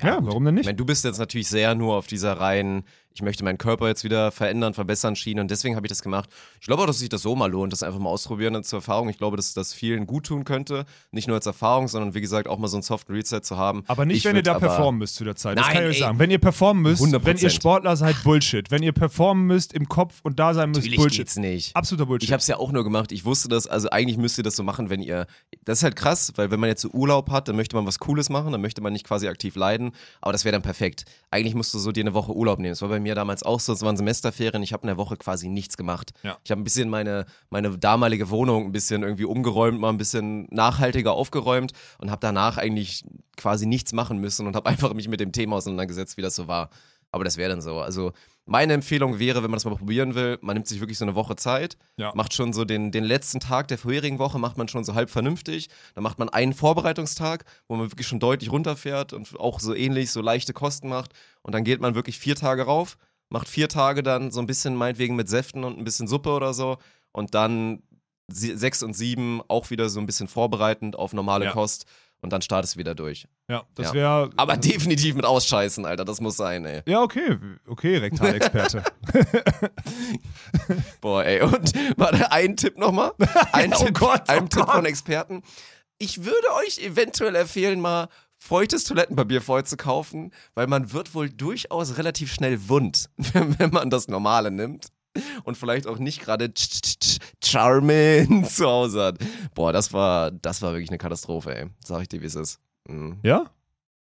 Ja, gut. warum denn Ich nicht? meine, du bist jetzt natürlich sehr nur auf dieser reinen, ich möchte meinen Körper jetzt wieder verändern, verbessern Schiene und deswegen habe ich das gemacht. Ich glaube auch, dass sich das so mal lohnt, das einfach mal ausprobieren und zur Erfahrung. Ich glaube, dass das vielen gut tun könnte. Nicht nur als Erfahrung, sondern wie gesagt auch mal so einen soften Reset zu haben. Aber nicht, Ich wenn ihr da performen müsst zu der Zeit. das Nein, kann ich euch sagen. Wenn ihr performen müsst, 100%. wenn ihr Sportler seid, Bullshit. Wenn ihr performen müsst im Kopf und da sein müsst, Natürlich Bullshit. geht's nicht. Absoluter Bullshit. Ich habe es ja auch nur gemacht. Ich wusste das, also eigentlich müsst ihr das so machen, wenn ihr. Das ist halt krass, weil wenn man jetzt so Urlaub hat, dann möchte man was Cooles machen, dann möchte man nicht quasi aktiv leiden. Aber das wäre dann perfekt. Eigentlich musst du so dir eine Woche Urlaub nehmen. Das war bei mir damals auch so. Es waren Semesterferien. Ich habe in der Woche quasi nichts gemacht. Ja. Ich habe ein bisschen meine, meine damalige Wohnung ein bisschen irgendwie umgeräumt, mal ein bisschen nachhaltiger aufgeräumt und habe danach eigentlich quasi nichts machen müssen und habe *laughs* einfach mich mit dem Thema auseinandergesetzt, wie das so war. Aber das wäre dann so. Also meine Empfehlung wäre, wenn man das mal probieren will, man nimmt sich wirklich so eine Woche Zeit, Ja. macht schon so den, den letzten Tag der vorherigen Woche, macht man schon so halb vernünftig. Dann macht man einen Vorbereitungstag, wo man wirklich schon deutlich runterfährt und auch so ähnlich, so leichte Kosten macht. Und dann geht man wirklich vier Tage rauf, macht vier Tage dann so ein bisschen meinetwegen mit Säften und ein bisschen Suppe oder so. Und dann sechs und sieben auch wieder so ein bisschen vorbereitend auf normale Ja. Kost. Und dann startest du wieder durch. ja, das Ja. wäre. Aber definitiv mit Ausscheißen, Alter. Das muss sein, ey. Ja, okay. Okay, Rektalexperte. *laughs* Boah, ey. Und *laughs* warte, ein Tipp nochmal. *laughs* Ein oh Tipp, Gott, oh ein Tipp Gott. von Experten. Ich würde euch eventuell empfehlen, mal feuchtes Toilettenpapier vorher zu kaufen, weil man wird wohl durchaus relativ schnell wund, *laughs* wenn, man das Normale nimmt. Und vielleicht auch nicht gerade Ch- Ch- Ch- Charmin *laughs* zu Hause hat. Boah, das war, das war wirklich eine Katastrophe, ey. Sag ich dir, wie es ist. Mhm. ja?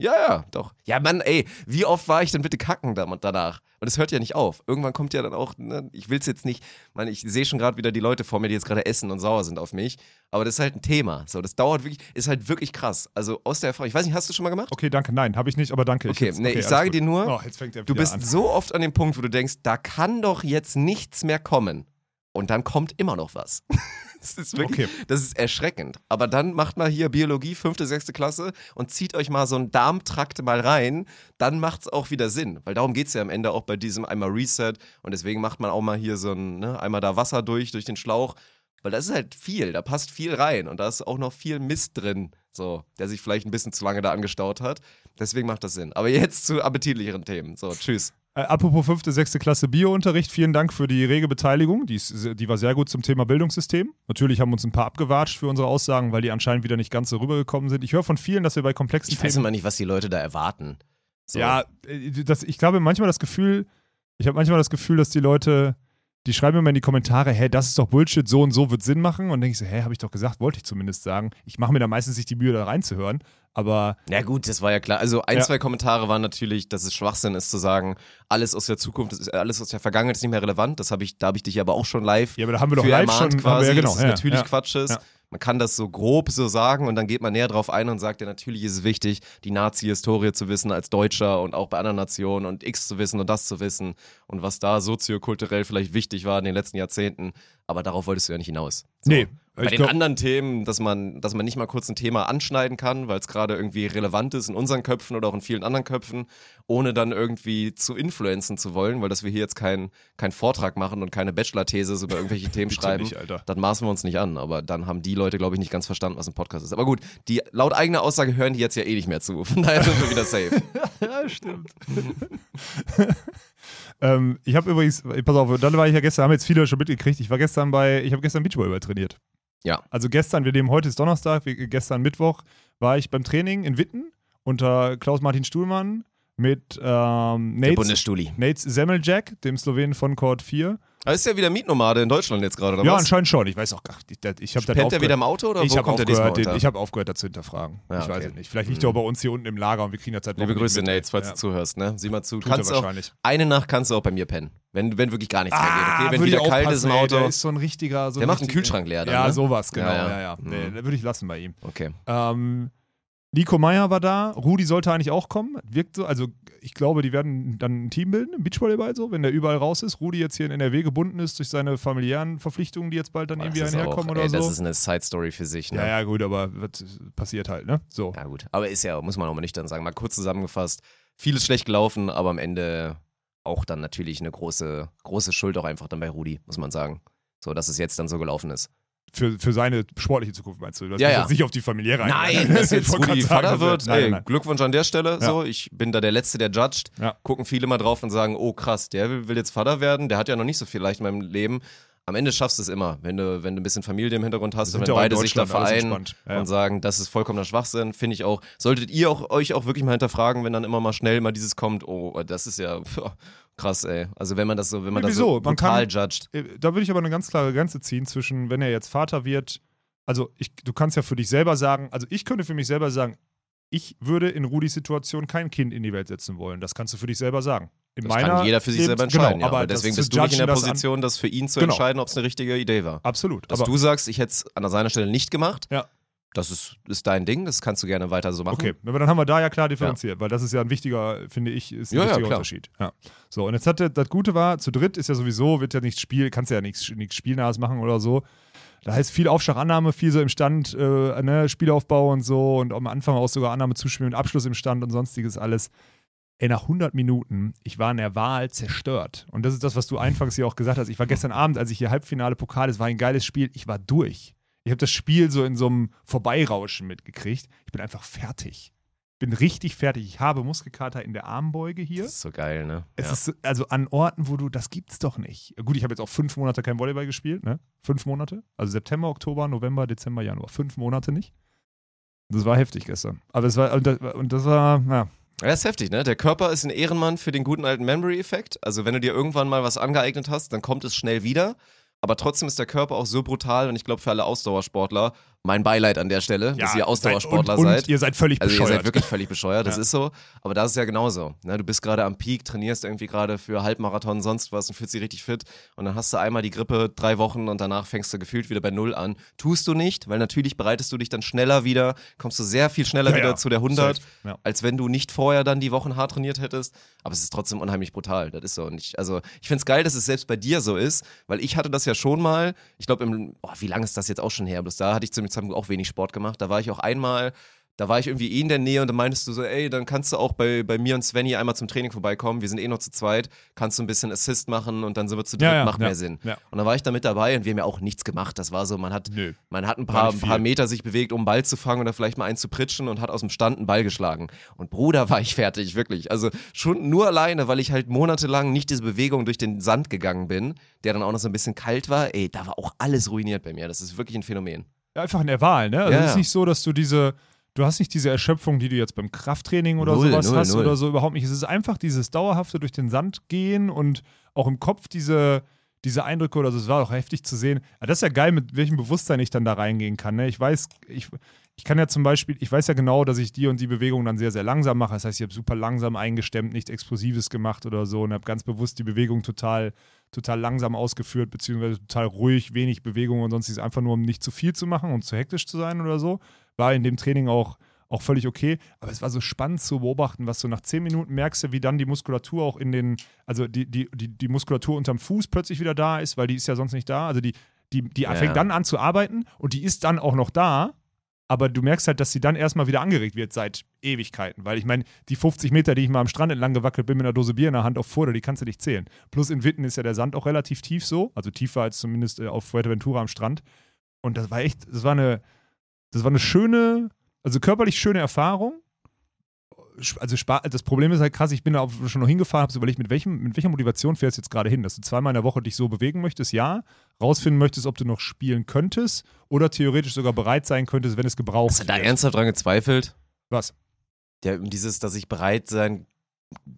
Ja, ja, doch. Ja, Mann, ey, wie oft war ich denn bitte kacken da- danach? Und es hört ja nicht auf. Irgendwann kommt ja dann auch, ne, ich will es jetzt nicht, man, ich sehe schon gerade wieder die Leute vor mir, die jetzt gerade essen und sauer sind auf mich. Aber das ist halt ein Thema. So, das dauert wirklich, ist halt wirklich krass. Also aus der Erfahrung, ich weiß nicht, hast du schon mal gemacht? Okay, danke. Nein, habe ich nicht, aber danke. Okay, jetzt- nee, ich alles sage gut. dir nur, Oh, Du bist an. so oft an dem Punkt, wo du denkst, da kann doch jetzt nichts mehr kommen. Und dann kommt immer noch was. *laughs* Das ist wirklich, Okay. das ist erschreckend. Aber dann macht mal hier Biologie, fünfte, sechste Klasse und zieht euch mal so einen Darmtrakt mal rein. Dann macht es auch wieder Sinn. Weil darum geht es ja am Ende auch bei diesem einmal Reset. Und deswegen macht man auch mal hier so ein, ne, einmal da Wasser durch, durch den Schlauch. Weil das ist halt viel, da passt viel rein und da ist auch noch viel Mist drin, so, der sich vielleicht ein bisschen zu lange da angestaut hat. Deswegen macht das Sinn. Aber jetzt zu appetitlicheren Themen. So, tschüss. Äh, apropos fünfte, sechste Klasse Biounterricht, vielen Dank für die rege Beteiligung. Die, ist, die war sehr gut zum Thema Bildungssystem. Natürlich haben uns ein paar abgewatscht für unsere Aussagen, weil die anscheinend wieder nicht ganz so rübergekommen sind. Ich höre von vielen, dass wir bei komplexen Ich weiß Themen. immer nicht, was die Leute da erwarten. So. Ja, äh, das, ich glaube manchmal das Gefühl, ich habe manchmal das Gefühl, dass die Leute die schreiben immer in die Kommentare, hä, das ist doch Bullshit, so und so wird Sinn machen. Und dann denke ich so, hä, habe ich doch gesagt, wollte ich zumindest sagen. Ich mache mir da meistens nicht die Mühe, da reinzuhören. Aber Na gut, das war ja klar. Also ein, Ja. zwei Kommentare waren natürlich, dass es Schwachsinn ist zu sagen, alles aus der Zukunft, ist, alles aus der Vergangenheit ist nicht mehr relevant. Das habe ich, da habe ich dich aber auch schon live ja, aber da haben wir doch live schon quasi, wir, ja, genau, dass es ja, natürlich ja. Quatsch ist. Ja. Man kann das so grob so sagen und dann geht man näher drauf ein und sagt, ja, natürlich ist es wichtig, die Nazi-Historie zu wissen als Deutscher und auch bei anderen Nationen und X zu wissen und das zu wissen und was da soziokulturell vielleicht wichtig war in den letzten Jahrzehnten. Aber darauf wolltest du ja nicht hinaus. So. Nee, Bei ich den glaub- anderen Themen, dass man, dass man nicht mal kurz ein Thema anschneiden kann, weil es gerade irgendwie relevant ist in unseren Köpfen oder auch in vielen anderen Köpfen, ohne dann irgendwie zu influenzen zu wollen, weil dass wir hier jetzt keinen kein Vortrag machen und keine Bachelor-These über irgendwelche *laughs* Themen schreiben, nicht, Alter. dann maßen wir uns nicht an. Aber dann haben die Leute, glaube ich, nicht ganz verstanden, was ein Podcast ist. Aber gut, die laut eigener Aussage hören die jetzt ja eh nicht mehr zu. *laughs* Von daher sind wir wieder safe. *laughs* Ja, stimmt. Ähm, ich habe übrigens, pass auf, dann war ich ja gestern, haben jetzt viele schon mitgekriegt, ich war gestern bei, ich habe gestern Beachvolleyball trainiert. Ja. Also gestern, wir nehmen heute ist Donnerstag, gestern Mittwoch war ich beim Training in Witten unter Klaus-Martin Stuhlmann mit ähm, Der Nates, Semmeljak, dem Slowenen von Court 4. Aber ist ja wieder Mietnomade in Deutschland jetzt gerade, oder Ja, was? anscheinend schon. Ich weiß auch gar nicht. Ich habe dann Pennt er wieder im Auto oder ich wo habe kommt er diesmal aufgehört, den, unter? ich hab aufgehört, das zu hinterfragen. Ja, ich weiß okay. es nicht. Vielleicht liegt er auch bei uns hier unten im Lager und wir kriegen das Wochen Liebe Grüße. Nates, falls ja. du zuhörst, ne? Sieh mal zu. Tut er kannst auch, wahrscheinlich. eine Nacht kannst du auch bei mir pennen. Wenn, wenn wirklich gar nichts mehr geht, okay? Wenn Ah, wieder kalt ist im Auto. Der ist so ein richtiger. So Der ein macht einen Kühlschrank leer dann, Ja, ne? sowas, genau. Ja, Ja, ja. ja. Nee, Mhm. da würde ich lassen bei ihm. okay. Ähm, Nico Meyer war da, Rudi sollte eigentlich auch kommen. Wirkt so, also ich glaube, die werden dann ein Team bilden im Beachvolleyball so, wenn der überall raus ist. Rudi jetzt hier in NRW gebunden ist durch seine familiären Verpflichtungen, die jetzt bald dann Boah, irgendwie das einherkommen auch, oder ey, so. Das ist eine Side-Story für sich, ne? ja, ja, gut, aber was passiert halt, ne? So. Ja, gut. Aber ist ja, muss man auch mal nüchtern sagen. Mal kurz zusammengefasst. Vieles schlecht gelaufen, aber am Ende auch dann natürlich eine große, große Schuld auch einfach dann bei Rudi, muss man sagen. So, dass es jetzt dann so gelaufen ist. Für, für seine sportliche Zukunft meinst du? Hast Ja, ja. jetzt nicht auf die familiäre Nein, *laughs* dass jetzt Rudi Vater wird. Nein, ey, nein. Glückwunsch an der Stelle. Ja. So, ich bin da der Letzte, der judged. Ja. Gucken viele mal drauf und sagen, oh krass, der will, jetzt Vater werden. Der hat ja noch nicht so viel leicht in meinem Leben. Am Ende schaffst du es immer, wenn du, wenn du ein bisschen Familie im Hintergrund hast und wenn beide sich da vereinen. Ja. und sagen, das ist vollkommener Schwachsinn, finde ich auch. Solltet ihr auch, euch auch wirklich mal hinterfragen, wenn dann immer mal schnell mal dieses kommt, oh, das ist ja krass, ey. Also wenn man das so, wenn man Ja, das so wieso? Kann- judgt. Äh, Da würde ich aber eine ganz klare Grenze ziehen zwischen, wenn er jetzt Vater wird, also ich, du kannst ja für dich selber sagen, also ich könnte für mich selber sagen, ich würde in Rudis Situation kein Kind in die Welt setzen wollen. Das kannst du für dich selber sagen. In Das kann jeder für sich Lebens- selber entscheiden. Genau, ja. Aber das deswegen bist du nicht in der das Position, das für ihn zu Genau. entscheiden, ob es eine richtige Idee war. Absolut. Dass aber, du sagst, ich hätte es an seiner Stelle nicht gemacht, Ja. Das ist, ist dein Ding, das kannst du gerne weiter so machen. Okay, aber dann haben wir da ja klar differenziert, weil das ist ja ein wichtiger, finde ich, ist ein Ja, ja, wichtiger klar. Unterschied. Ja. So, und jetzt hatte, das Gute war, zu dritt ist ja sowieso, wird ja nichts Spiel, kannst ja nichts, nichts Spielnahes machen oder so. Da heißt viel Aufschlagannahme, viel so im Stand, äh, ne, Spielaufbau und so und am Anfang auch sogar Annahme zuspielen mit Abschluss im Stand und sonstiges alles. Ey, nach 100 Minuten, ich war in der Wahl zerstört. Und das ist das, was du anfangs hier auch gesagt hast. Ich war gestern Abend, als ich hier Halbfinale Pokal, es war ein geiles Spiel, ich war durch. Ich habe das Spiel so in so einem Vorbeirauschen mitgekriegt. Ich bin einfach fertig. Bin richtig fertig. Ich habe Muskelkater in der Armbeuge hier. Das ist so geil, ne? Es ja. ist so- also an Orten, wo du, das gibt's doch nicht. Gut, ich habe jetzt auch fünf Monate kein Volleyball gespielt, ne? Fünf Monate. Also September, Oktober, November, Dezember, Januar. Fünf Monate nicht. Das war heftig gestern. Aber es war, und das, und das war, ja. Ja, ist heftig, ne? Der Körper ist ein Ehrenmann für den guten alten Memory-Effekt. Also, wenn du dir irgendwann mal was angeeignet hast, dann kommt es schnell wieder. Aber trotzdem ist der Körper auch so brutal und ich glaube für alle Ausdauersportler, mein Beileid an der Stelle, dass ihr Ausdauersportler und, und seid. ihr seid völlig Also bescheuert. ihr seid wirklich völlig bescheuert, das Ja. ist so. Aber das ist ja genauso. Ne? Du bist gerade am Peak, trainierst irgendwie gerade für Halbmarathon, sonst was und fühlst dich richtig fit. Und dann hast du einmal die Grippe drei Wochen und danach fängst du gefühlt wieder bei Null an. Tust du nicht, weil natürlich bereitest du dich dann schneller wieder, kommst du sehr viel schneller Ja, wieder ja. zu der 100, Safe. Ja. als wenn du nicht vorher dann die Wochen hart trainiert hättest. Aber es ist trotzdem unheimlich brutal. Das ist so. Und ich, also ich finde es geil, dass es selbst bei dir so ist, weil ich hatte das ja schon mal. Ich glaube, wie lange ist das jetzt auch schon her? Bloß da hatte ich zu dem Zeitpunkt auch wenig Sport gemacht. Da war ich auch einmal, da war ich irgendwie eh in der Nähe und dann meintest du so, ey, dann kannst du auch bei, bei mir und Svenny einmal zum Training vorbeikommen. Wir sind eh noch zu zweit, kannst du ein bisschen Assist machen und dann sind wir zu dritt, Ja, ja, macht ja, mehr Sinn. Und da war ich da mit dabei und wir haben ja auch nichts gemacht. Das war so, man hat, Nö. man hat ein paar, ein paar. Meter sich bewegt, um einen Ball zu fangen oder vielleicht mal einen zu pritschen und hat aus dem Stand einen Ball geschlagen. Und Bruder, war ich fertig, wirklich. Also schon nur alleine, weil ich halt monatelang nicht diese Bewegung durch den Sand gegangen bin, der dann auch noch so ein bisschen kalt war. Ey, da war auch alles ruiniert bei mir. Das ist wirklich ein Phänomen. Einfach in der Wahl, ne? Also Ja, es ist nicht so, dass du diese, du hast nicht diese Erschöpfung, die du jetzt beim Krafttraining oder Null, sowas null, hast null. oder so überhaupt nicht. Es ist einfach dieses dauerhafte durch den Sand gehen und auch im Kopf diese, diese Eindrücke oder so, es war auch heftig zu sehen. Aber das ist ja geil, mit welchem Bewusstsein ich dann da reingehen kann. Ne? Ich weiß, ich, ich kann ja zum Beispiel, ich weiß ja genau, dass ich die und die Bewegung dann sehr, sehr langsam mache. Das heißt, ich habe super langsam eingestemmt, nichts Explosives gemacht oder so und habe ganz bewusst die Bewegung total, total langsam ausgeführt, beziehungsweise total ruhig, wenig Bewegung und sonstiges, einfach nur, um nicht zu viel zu machen und zu hektisch zu sein oder so. War in dem Training auch auch völlig okay. Aber es war so spannend zu beobachten, was du nach zehn Minuten merkst, wie dann die Muskulatur auch in den, also die, die, die, die Muskulatur unterm Fuß plötzlich wieder da ist, weil die ist ja sonst nicht da. Also die, die, die Ja. fängt dann an zu arbeiten und die ist dann auch noch da. Aber du merkst halt, dass sie dann erstmal wieder angeregt wird seit Ewigkeiten. Weil ich meine, die 50 Meter, die ich mal am Strand entlang gewackelt bin mit einer Dose Bier in der Hand auf Vorder, die kannst du nicht zählen. Plus in Witten ist ja der Sand auch relativ tief so, also tiefer als zumindest äh, auf Fuerteventura am Strand. Und das war echt, das war eine, das war eine schöne, also körperlich schöne Erfahrung. Also das Problem ist halt krass, ich bin da auch schon noch hingefahren, habe überlegt, mit, welchem, mit welcher Motivation fährst du jetzt gerade hin? Dass du zweimal in der Woche dich so bewegen möchtest, ja. Rausfinden möchtest, ob du noch spielen könntest oder theoretisch sogar bereit sein könntest, wenn es gebraucht Hast du da wird. ernsthaft dran gezweifelt? Was? Ja, um dieses, dass ich bereit sein,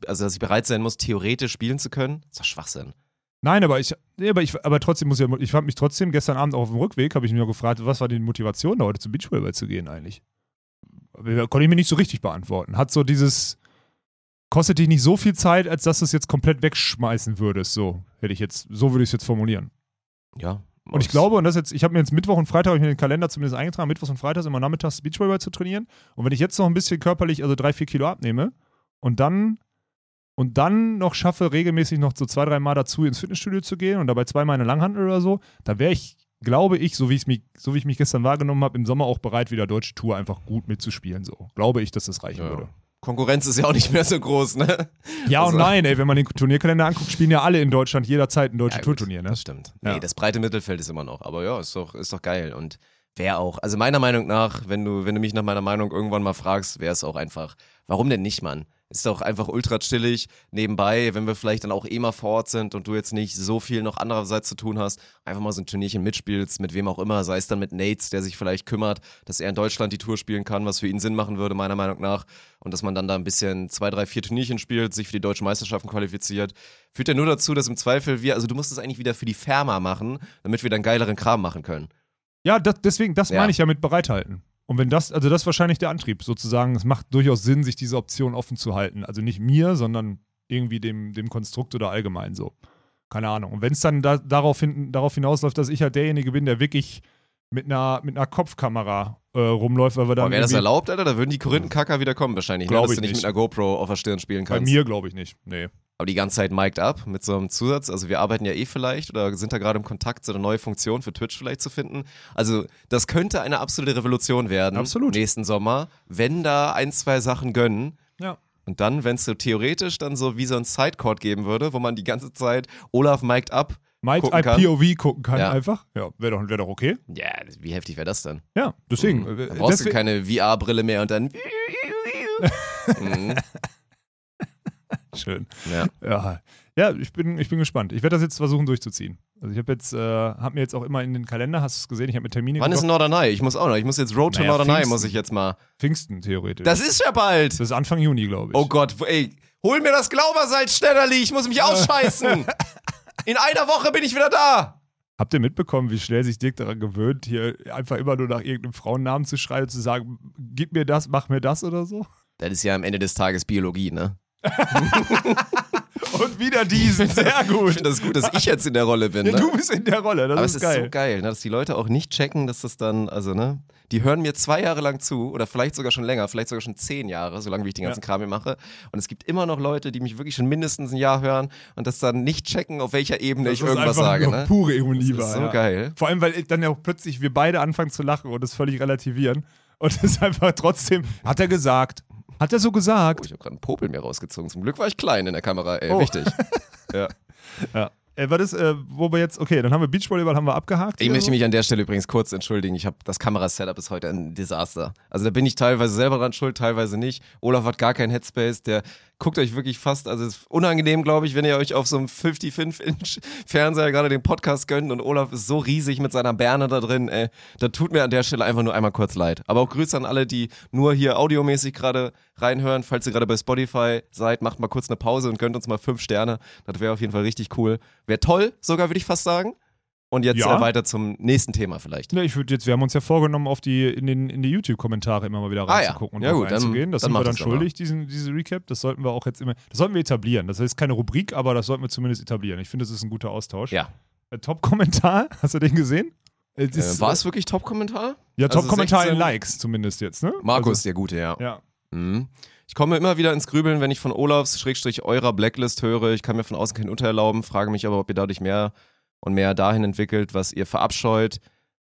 also dass ich bereit sein muss, theoretisch spielen zu können? Das ist doch Schwachsinn. Nein, aber ich, nee, aber ich, aber trotzdem muss ja, ich fand mich trotzdem gestern Abend auch auf dem Rückweg, habe ich mich noch gefragt, was war die Motivation, da heute zum Beachvolleyball zu gehen eigentlich? Konnte ich mir nicht so richtig beantworten. Hat so dieses, kostet dich nicht so viel Zeit, als dass du es jetzt komplett wegschmeißen würdest, so hätte ich jetzt, so würde ich es jetzt formulieren. Ja. Und ich glaube, und das jetzt, ich habe mir jetzt Mittwoch und Freitag ich mir den Kalender zumindest eingetragen, Mittwochs und Freitags immer nachmittags Beachvolleyball zu trainieren. Und wenn ich jetzt noch ein bisschen körperlich, also drei, vier Kilo abnehme und dann und dann noch schaffe, regelmäßig noch so zwei, drei Mal dazu ins Fitnessstudio zu gehen und dabei zweimal eine Langhandel oder so, dann wäre ich, glaube ich, so wie, ich mich, so wie ich mich gestern wahrgenommen habe, im Sommer auch bereit, wieder deutsche Tour einfach gut mitzuspielen. So. Glaube ich, dass das reichen Ja. würde. Konkurrenz ist ja auch nicht mehr so groß, ne? Ja und Also- nein, ey, wenn man den Turnierkalender anguckt, spielen ja alle in Deutschland jederzeit ein deutsches Ja, Tourturnier, ne? Das stimmt. Ja. Nee, das breite Mittelfeld ist immer noch. Aber ja, ist doch, ist doch geil. Und wäre auch, also meiner Meinung nach, wenn du, wenn du mich nach meiner Meinung irgendwann mal fragst, wäre es auch einfach, warum denn nicht, Mann? Ist doch einfach ultra chillig nebenbei, wenn wir vielleicht dann auch eh mal vor Ort sind und du jetzt nicht so viel noch andererseits zu tun hast, einfach mal so ein Turnierchen mitspielst, mit wem auch immer, sei es dann mit Nates, der sich vielleicht kümmert, dass er in Deutschland die Tour spielen kann, was für ihn Sinn machen würde, meiner Meinung nach. Und dass man dann da ein bisschen zwei, drei, vier Turnierchen spielt, sich für die deutschen Meisterschaften qualifiziert. Führt ja nur dazu, dass im Zweifel wir, also du musst es eigentlich wieder für die Firma machen, damit wir dann geileren Kram machen können. Ja, das, deswegen, das Ja. meine ich ja mit bereithalten. Und wenn das, also das ist wahrscheinlich der Antrieb, sozusagen, es macht durchaus Sinn, sich diese Option offen zu halten. Also nicht mir, sondern irgendwie dem, dem Konstrukt oder allgemein so. Keine Ahnung. Und wenn es dann da, darauf, hin, darauf hinausläuft, dass ich halt derjenige bin, der wirklich mit einer, mit einer Kopfkamera äh, rumläuft, weil wir dann. Wäre das erlaubt, Alter? Da würden die Korinthenkacker wieder kommen wahrscheinlich, ne? Glaub dass ich du nicht, nicht. mit einer GoPro auf der Stirn spielen Bei kannst. mir glaube ich nicht. Nee. Aber die ganze Zeit mic'd up mit so einem Zusatz. Also wir arbeiten ja eh vielleicht oder sind da gerade im Kontakt, so eine neue Funktion für Twitch vielleicht zu finden. Also das könnte eine absolute Revolution werden. Absolut. Nächsten Sommer, wenn da ein, zwei Sachen gönnen. Ja. Und dann, wenn es so theoretisch dann so wie so ein Sidecourt geben würde, wo man die ganze Zeit Olaf mic'd up Might gucken. POV gucken kann Ja. einfach. Ja, wäre doch, wär doch okay. Ja, wie heftig wäre das denn? Ja, deswegen. Mhm. Da brauchst du deswegen- keine VR-Brille mehr und dann. *laughs* *laughs* mhm. Schön. Ja. Ja, ja ich, bin, ich bin gespannt. Ich werde das jetzt versuchen durchzuziehen. Also ich habe jetzt, äh, habe mir jetzt auch immer in den Kalender, hast du es gesehen, ich habe mir Termine Wann ist geblockt. Norderney? Ich muss auch noch. Ich muss jetzt Road to Naja, Norderney, Pfingsten. muss ich jetzt mal. Pfingsten theoretisch. Das ist ja bald. Das ist Anfang Juni, glaube ich. Oh Gott, ey, hol mir das Glaubersalz, Stellerli, ich muss mich ausscheißen. *laughs* In einer Woche bin ich wieder da. Habt ihr mitbekommen, wie schnell sich Dirk daran gewöhnt, hier einfach immer nur nach irgendeinem Frauennamen zu schreien und zu sagen, gib mir das, mach mir das oder so? Das ist ja am Ende des Tages Biologie, ne? *laughs* Und wieder diesen, sehr Ich gut. finde das gut, dass ich jetzt in der Rolle bin, Ja, ne? du bist in der Rolle, das Aber ist es ist geil. so geil, ne, dass die Leute auch nicht checken, dass das dann, also ne, die hören mir zwei Jahre lang zu oder vielleicht sogar schon länger, vielleicht sogar schon zehn Jahre, solange wie ich den ganzen Kram hier mache. Und es gibt immer noch Leute, die mich wirklich schon mindestens ein Jahr hören und das dann nicht checken, auf welcher Ebene Das ich ist irgendwas sage, ne? pure Ironie Das ist war, so ja. geil. Vor allem, weil dann ja auch plötzlich wir beide anfangen zu lachen und es völlig relativieren. Und es einfach trotzdem, hat er gesagt. Hat er so Oh, gesagt? ich habe gerade einen Popel mir rausgezogen. Zum Glück war ich klein in der Kamera, ey, Oh. wichtig. *laughs* ja. Ja. Äh, war das, äh, wo wir jetzt, okay, dann haben wir Beachvolleyball haben wir abgehakt. Ich möchte so. mich an der Stelle übrigens kurz entschuldigen. Ich habe das Kamerasetup ist heute ein Desaster. Also da bin ich teilweise selber dran schuld, teilweise nicht. Olaf hat gar keinen Headspace. Der guckt euch wirklich fast, also es ist unangenehm, glaube ich, wenn ihr euch auf so einem 55-Inch-Fernseher *laughs* gerade den Podcast gönnt und Olaf ist so riesig mit seiner Berne da drin, ey. Da tut mir an der Stelle einfach nur einmal kurz leid. Aber auch Grüße an alle, die nur hier audiomäßig gerade reinhören. Falls ihr gerade bei Spotify seid, macht mal kurz eine Pause und gönnt uns mal fünf Sterne. Das wäre auf jeden Fall richtig cool. Wäre toll, sogar würde ich fast sagen. Und jetzt Ja. äh, weiter zum nächsten Thema vielleicht. Ja, ich würde jetzt, wir haben uns ja vorgenommen, auf die, in, den, in die YouTube-Kommentare immer mal wieder Ah ja. reinzugucken Ja und gut, einzugehen. Das dann sind wir dann schuldig, diesen, diese Recap. Das sollten wir auch jetzt immer, das sollten wir etablieren. Das ist keine Rubrik, aber das sollten wir zumindest etablieren. Ich finde, das ist ein guter Austausch. Ja. Äh, Top-Kommentar, *laughs* hast du den gesehen? Äh, Äh, war es wirklich Top-Kommentar? Ja, also Top-Kommentar in 16 Likes zumindest jetzt, ne? Markus, Also, der Gute, ja. ja. Mhm. Ich komme immer wieder ins Grübeln, wenn ich von Olafs Schrägstrich eurer Blacklist höre. Ich kann mir von außen kein Urteil erlauben, frage mich aber, ob ihr dadurch mehr und mehr dahin entwickelt, was ihr verabscheut.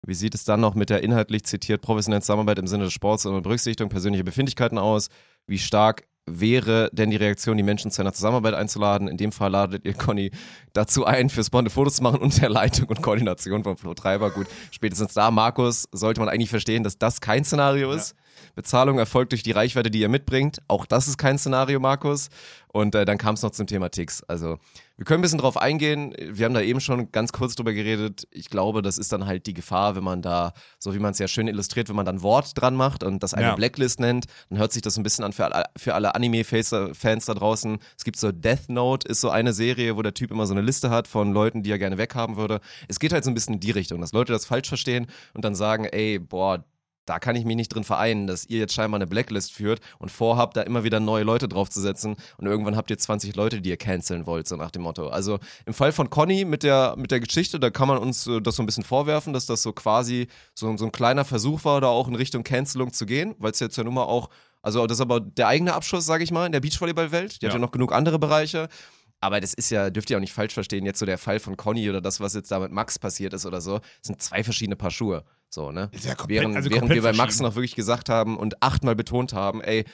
Wie sieht es dann noch mit der inhaltlich zitiert professionellen Zusammenarbeit im Sinne des Sports und Berücksichtigung persönlicher Befindlichkeiten aus? Wie stark wäre denn die Reaktion, die Menschen zu einer Zusammenarbeit einzuladen? In dem Fall ladet ihr Conny dazu ein, für spannende Fotos zu machen und der Leitung und Koordination von Flo Treiber. Gut, spätestens da, Markus, sollte man eigentlich verstehen, dass das kein Szenario ist. Bezahlung erfolgt durch die Reichweite, die ihr mitbringt. Auch das ist kein Szenario, Markus. Und äh, dann kam es noch zum Thema Ticks. Also wir können ein bisschen drauf eingehen. Wir haben da eben schon ganz kurz drüber geredet. Ich glaube, das ist dann halt die Gefahr, wenn man da, so wie man es ja schön illustriert, wenn man dann Wort dran macht und das eine Ja. Blacklist nennt, dann hört sich das ein bisschen an für alle, für alle Anime-Fans da draußen. Es gibt so Death Note, ist so eine Serie, wo der Typ immer so eine Liste hat von Leuten, die er gerne weghaben würde. Es geht halt so ein bisschen in die Richtung, dass Leute das falsch verstehen und dann sagen, ey, boah, da kann ich mich nicht drin vereinen, dass ihr jetzt scheinbar eine Blacklist führt und vorhabt, da immer wieder neue Leute draufzusetzen und irgendwann habt ihr 20 Leute, die ihr canceln wollt, so nach dem Motto. Also im Fall von Conny mit der, mit der Geschichte, da kann man uns äh, das so ein bisschen vorwerfen, dass das so quasi so, so ein kleiner Versuch war, da auch in Richtung Cancelung zu gehen, weil es jetzt ja nun mal auch, also das ist aber der eigene Abschuss, sage ich mal, in der Beachvolleyball-Welt. Die hat Ja. ja noch genug andere Bereiche. Aber das ist ja, dürft ihr auch nicht falsch verstehen, jetzt so der Fall von Conny oder das, was jetzt da mit Max passiert ist oder so, sind zwei verschiedene Paar Schuhe. So, ne? Ja komplett- während also während wir bei Max noch wirklich gesagt haben und achtmal betont haben, ey,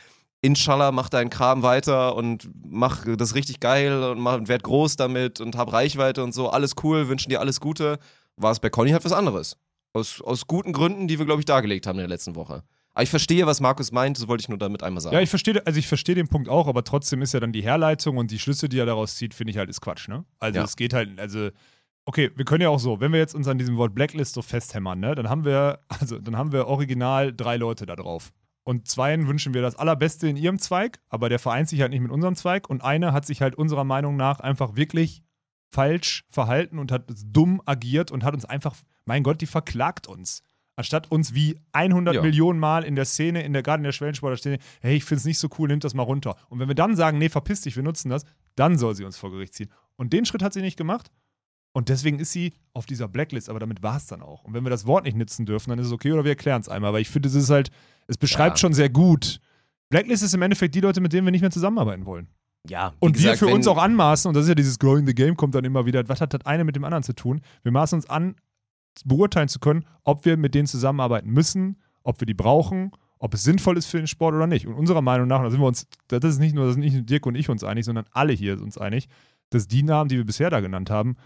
Inshallah, mach deinen Kram weiter und mach das richtig geil und mach, werd groß damit und hab Reichweite und so, alles cool, wünschen dir alles Gute, war es bei Conny halt was anderes. Aus, aus guten Gründen, die wir, glaube ich, dargelegt haben in der letzten Woche. Aber ich verstehe, was Markus meint, das wollte ich nur damit einmal sagen. Ja, ich verstehe, also ich verstehe den Punkt auch, aber trotzdem ist ja dann die Herleitung und die Schlüsse, die er daraus zieht, finde ich halt ist Quatsch, ne? Also Ja. es geht halt, also okay, wir können ja auch so, wenn wir jetzt uns an diesem Wort Blacklist so festhämmern, ne, dann haben wir, also dann haben wir original drei Leute da drauf. Und zweien wünschen wir das Allerbeste in ihrem Zweig, aber der vereint sich halt nicht mit unserem Zweig. Und einer hat sich halt unserer Meinung nach einfach wirklich falsch verhalten und hat dumm agiert und hat uns einfach, mein Gott, die verklagt uns. Anstatt uns wie 100 Ja. Millionen Mal in der Szene, in der, gerade in der Schwellensportler-Szene, hey, ich finde es nicht so cool, nimmt das mal runter. Und wenn wir dann sagen, nee, verpiss dich, wir nutzen das, dann soll sie uns vor Gericht ziehen. Und den Schritt hat sie nicht gemacht. Und deswegen ist sie auf dieser Blacklist, aber damit war es dann auch. Und wenn wir das Wort nicht nutzen dürfen, dann ist es okay oder wir erklären es einmal. Aber ich finde, es ist halt, es beschreibt Ja. schon sehr gut. Blacklist ist im Endeffekt die Leute, mit denen wir nicht mehr zusammenarbeiten wollen. ja, Und wir gesagt, für wenn- uns auch anmaßen, und das ist ja dieses Growing the Game, kommt dann immer wieder, was hat das eine mit dem anderen zu tun? Wir maßen uns an, beurteilen zu können, ob wir mit denen zusammenarbeiten müssen, ob wir die brauchen, ob es sinnvoll ist für den Sport oder nicht. Und unserer Meinung nach, da sind wir uns, das ist nicht nur, das sind nicht nur Dirk und ich uns einig, sondern alle hier sind uns einig, dass die Namen, die wir bisher da genannt haben,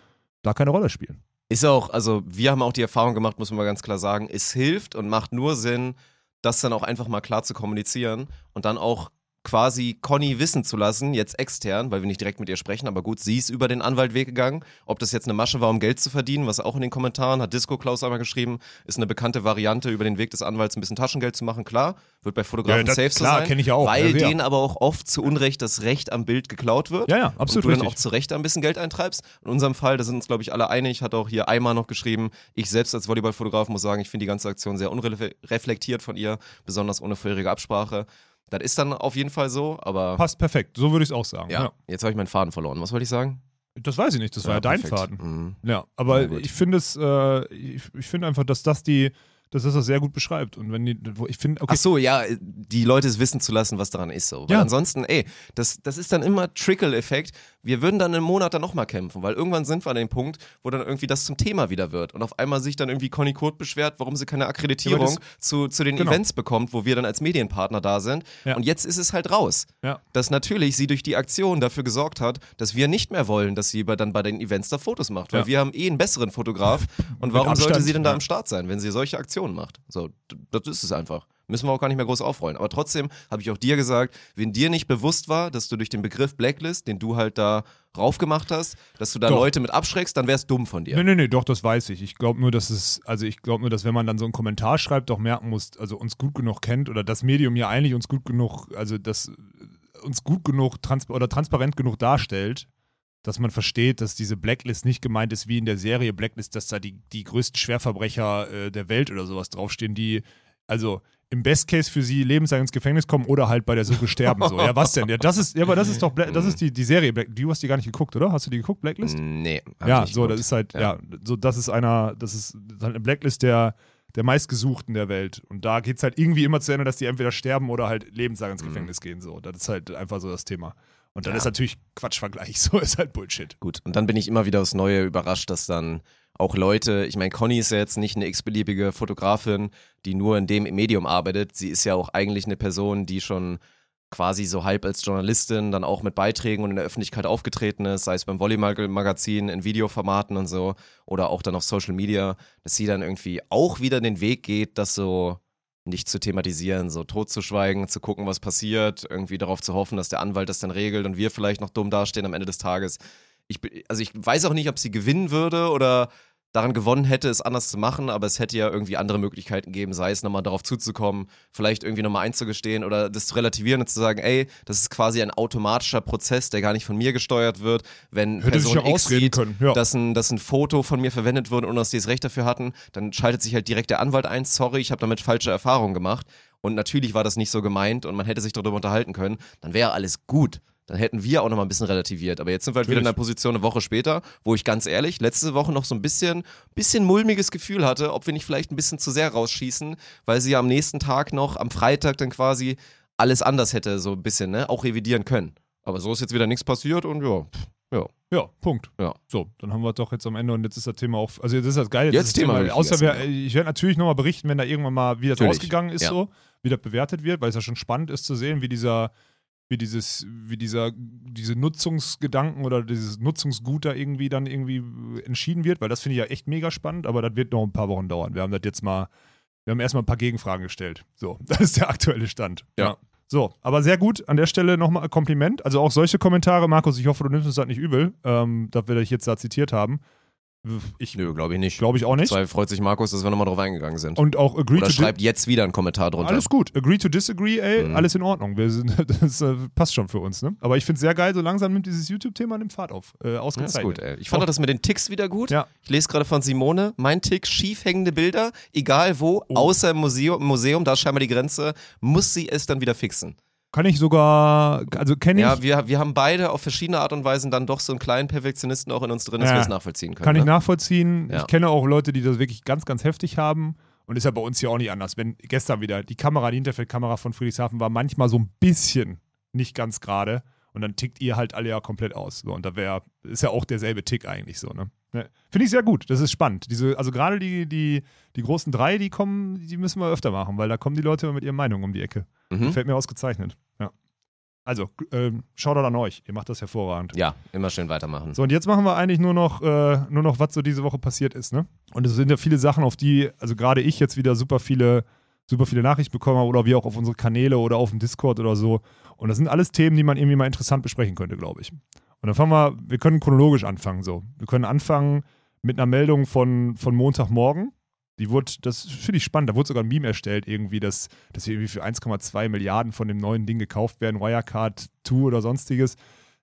da keine Rolle spielen. Ist auch, also wir haben auch die Erfahrung gemacht, muss man mal ganz klar sagen, es hilft und macht nur Sinn, das dann auch einfach mal klar zu kommunizieren und dann auch quasi Conny wissen zu lassen, jetzt extern, weil wir nicht direkt mit ihr sprechen, aber gut, sie ist über den Anwalt weggegangen. Ob das jetzt eine Masche war, um Geld zu verdienen, was auch in den Kommentaren hat Disco Klaus einmal geschrieben, ist eine bekannte Variante, über den Weg des Anwalts ein bisschen Taschengeld zu machen, klar, wird bei Fotografen Ja, das- safe so klar, sein. kenn ich auch, Weil ja, denen aber auch oft zu Unrecht das Recht am Bild geklaut wird Ja, ja, absolut und du dann richtig. auch zu Recht ein bisschen Geld eintreibst. In unserem Fall, da sind uns, glaube ich, alle einig, hat auch hier Eimer noch geschrieben, ich selbst als Volleyballfotograf muss sagen, ich finde die ganze Aktion sehr unreflektiert von ihr, besonders ohne vorherige Absprache. Das ist dann auf jeden Fall so, aber Passt perfekt, so würde ich es auch sagen. ja, jetzt habe ich meinen Faden verloren. Was wollte ich sagen? Das weiß ich nicht, das war ja, dein perfekt. Faden. Mhm. Ja, aber gut. ich finde es, äh, ich, ich finde einfach, dass das die, dass das das sehr gut beschreibt. Und wenn die, ich finde, okay, Ach so, ja, die Leute es wissen zu lassen, was daran ist so. Weil Ja. ansonsten, ey, das, das ist dann immer Trickle-Effekt. Wir würden dann einen Monat dann nochmal kämpfen, weil irgendwann sind wir an dem Punkt, wo dann irgendwie das zum Thema wieder wird. Und auf einmal sich dann irgendwie Conny Kurt beschwert, warum sie keine Akkreditierung Ja, aber zu, zu den genau. Events bekommt, wo wir dann als Medienpartner da sind. Ja. Und jetzt ist es halt raus. Ja. Dass natürlich sie durch die Aktion dafür gesorgt hat, dass wir nicht mehr wollen, dass sie dann bei den Events da Fotos macht. Weil wir haben eh einen besseren Fotograf. *laughs* Und warum sollte sie denn da am Start sein, wenn sie solche Aktionen macht? So, das ist es einfach. Müssen wir auch gar nicht mehr groß aufrollen. Aber trotzdem habe ich auch dir gesagt, wenn dir nicht bewusst war, dass du durch den Begriff Blacklist, den du halt da raufgemacht hast, dass du da Doch. Leute mit abschreckst, dann wäre es dumm von dir. Nee, nee, nee, doch, das weiß ich. Ich glaube nur, dass es, also ich glaube nur, dass wenn man dann so einen Kommentar schreibt, doch merken muss, also uns gut genug kennt oder das Medium ja eigentlich uns gut genug, also das äh, uns gut genug trans oder transparent genug darstellt, dass man versteht, dass diese Blacklist nicht gemeint ist wie in der Serie Blacklist, dass da die, die größten Schwerverbrecher äh, der Welt oder sowas draufstehen, die, also im Best Case für sie lebenslang ins Gefängnis kommen oder halt bei der Suche sterben. So. Ja, was denn? Ja, das ist, ja, aber das ist doch, Bla das ist die, die Serie Black. Du hast die gar nicht geguckt, oder? Hast du die geguckt, Blacklist? Nee. hab Ja, so, das geguckt. ist halt, ja. Ja. so, das ist einer, das ist halt eine Blacklist der, der meistgesuchten der Welt. Und da geht es halt irgendwie immer zu Ende, dass die entweder sterben oder halt lebenslang ins Gefängnis gehen. So, das ist halt einfach so das Thema. Und dann Mhm. Ja. ist natürlich Quatschvergleich, *laughs* so ist halt Bullshit. Gut, und dann bin ich immer wieder aufs Neue überrascht, dass dann auch Leute, ich meine, Conny ist ja jetzt nicht eine x-beliebige Fotografin, die nur in dem Medium arbeitet. Sie ist ja auch eigentlich eine Person, die schon quasi so halb als Journalistin dann auch mit Beiträgen und in der Öffentlichkeit aufgetreten ist, sei es beim Volleyball-Magazin, in Videoformaten und so oder auch dann auf Social Media, dass sie dann irgendwie auch wieder den Weg geht, das so nicht zu thematisieren, so totzuschweigen, zu gucken, was passiert, irgendwie darauf zu hoffen, dass der Anwalt das dann regelt und wir vielleicht noch dumm dastehen am Ende des Tages. Ich, also ich weiß auch nicht, ob sie gewinnen würde oder daran gewonnen hätte, es anders zu machen, aber es hätte ja irgendwie andere Möglichkeiten gegeben, sei es nochmal darauf zuzukommen, vielleicht irgendwie nochmal einzugestehen oder das zu relativieren und zu sagen, ey, das ist quasi ein automatischer Prozess, der gar nicht von mir gesteuert wird, wenn Hätte Person ja X sieht, können, ja. dass, ein, dass ein Foto von mir verwendet wurde, ohne dass die das Recht dafür hatten, dann schaltet sich halt direkt der Anwalt ein, sorry, ich habe damit falsche Erfahrungen gemacht und natürlich war das nicht so gemeint und man hätte sich darüber unterhalten können, dann wäre alles gut. Dann hätten wir auch noch mal ein bisschen relativiert. Aber jetzt sind wir halt wieder in der Position eine Woche später, wo ich ganz ehrlich letzte Woche noch so ein bisschen, bisschen mulmiges Gefühl hatte, ob wir nicht vielleicht ein bisschen zu sehr rausschießen, weil sie ja am nächsten Tag noch, am Freitag dann quasi alles anders hätte so ein bisschen, ne, auch revidieren können. Aber so ist jetzt wieder nichts passiert und ja, pff, ja. Ja, Punkt. Ja. So, dann haben wir doch jetzt am Ende und jetzt ist das Thema auch, also das ist das Geile. Jetzt ist das Thema wirklich Außer wir, ich werde natürlich nochmal berichten, wenn da irgendwann mal, wie das Natürlich, ausgegangen ist, ja. so, wie das bewertet wird, weil es ja schon spannend ist zu sehen, wie dieser, wie dieses, wie dieser, diese Nutzungsgedanken oder dieses Nutzungsgut da irgendwie dann irgendwie entschieden wird, weil das finde ich ja echt mega spannend, aber das wird noch ein paar Wochen dauern. Wir haben das jetzt mal, wir haben erstmal ein paar Gegenfragen gestellt. So, *laughs* das ist der aktuelle Stand. Ja. So, aber sehr gut. An der Stelle nochmal ein Kompliment. Also auch solche Kommentare, Markus, ich hoffe, du nimmst uns das nicht übel, ähm, dass wir dich jetzt da zitiert haben. Ich Nö, glaube ich nicht. glaube ich auch nicht. Zwei freut sich Markus, dass wir nochmal drauf eingegangen sind. Und auch agree Oder to schreibt jetzt wieder einen Kommentar drunter. alles gut. Agree to disagree, ey, Mhm. alles in Ordnung. Sind, *laughs* das äh, passt schon für uns, ne? Aber ich finde es sehr geil, so langsam nimmt dieses YouTube-Thema einen Fahrt auf. Äh, Ja, ist ausgezeichnet. gut, ey. Ich fand auch das mit den Ticks wieder gut. Ja. Ich lese gerade von Simone, mein Tick, schief hängende Bilder, egal wo, Oh. außer im Museum, Museum, da ist scheinbar die Grenze, muss sie es dann wieder fixen. Kann ich sogar, also kenne ich, Ja, wir, wir haben beide auf verschiedene Art und Weisen dann doch so einen kleinen Perfektionisten auch in uns drin, dass Ja. wir es nachvollziehen können. kann ich ne? nachvollziehen. Ja. Ich kenne auch Leute, die das wirklich ganz, ganz heftig haben. Und ist ja bei uns hier auch nicht anders. Wenn gestern wieder die Kamera, die Hinterfeldkamera von Friedrichshafen war manchmal so ein bisschen nicht ganz gerade. Und dann tickt ihr halt alle ja komplett aus. So, und da wäre, ist ja auch derselbe Tick eigentlich so, ne? Ne. Finde ich sehr gut. Das ist spannend. Diese, also gerade die, die, die großen drei, die kommen, die müssen wir öfter machen, weil da kommen die Leute immer mit ihren Meinungen um die Ecke. Mhm. Fällt mir ausgezeichnet. Ja. Also, ähm, Shoutout an euch. Ihr macht das hervorragend. Ja, immer schön weitermachen. So, und jetzt machen wir eigentlich nur noch, äh, nur noch, was so diese Woche passiert ist, ne? Und es sind ja viele Sachen, auf die, also gerade ich jetzt wieder super viele, super viele Nachrichten bekommen habe oder wie auch auf unsere Kanäle oder auf dem Discord oder so. Und das sind alles Themen, die man irgendwie mal interessant besprechen könnte, glaube ich. Und dann fangen wir, wir können chronologisch anfangen, so. Wir können anfangen mit einer Meldung von, von Montagmorgen. Die wurde, das finde ich spannend, da wurde sogar ein Meme erstellt, irgendwie, dass, dass irgendwie für 1,2 Milliarden von dem neuen Ding gekauft werden, Wirecard 2 oder sonstiges.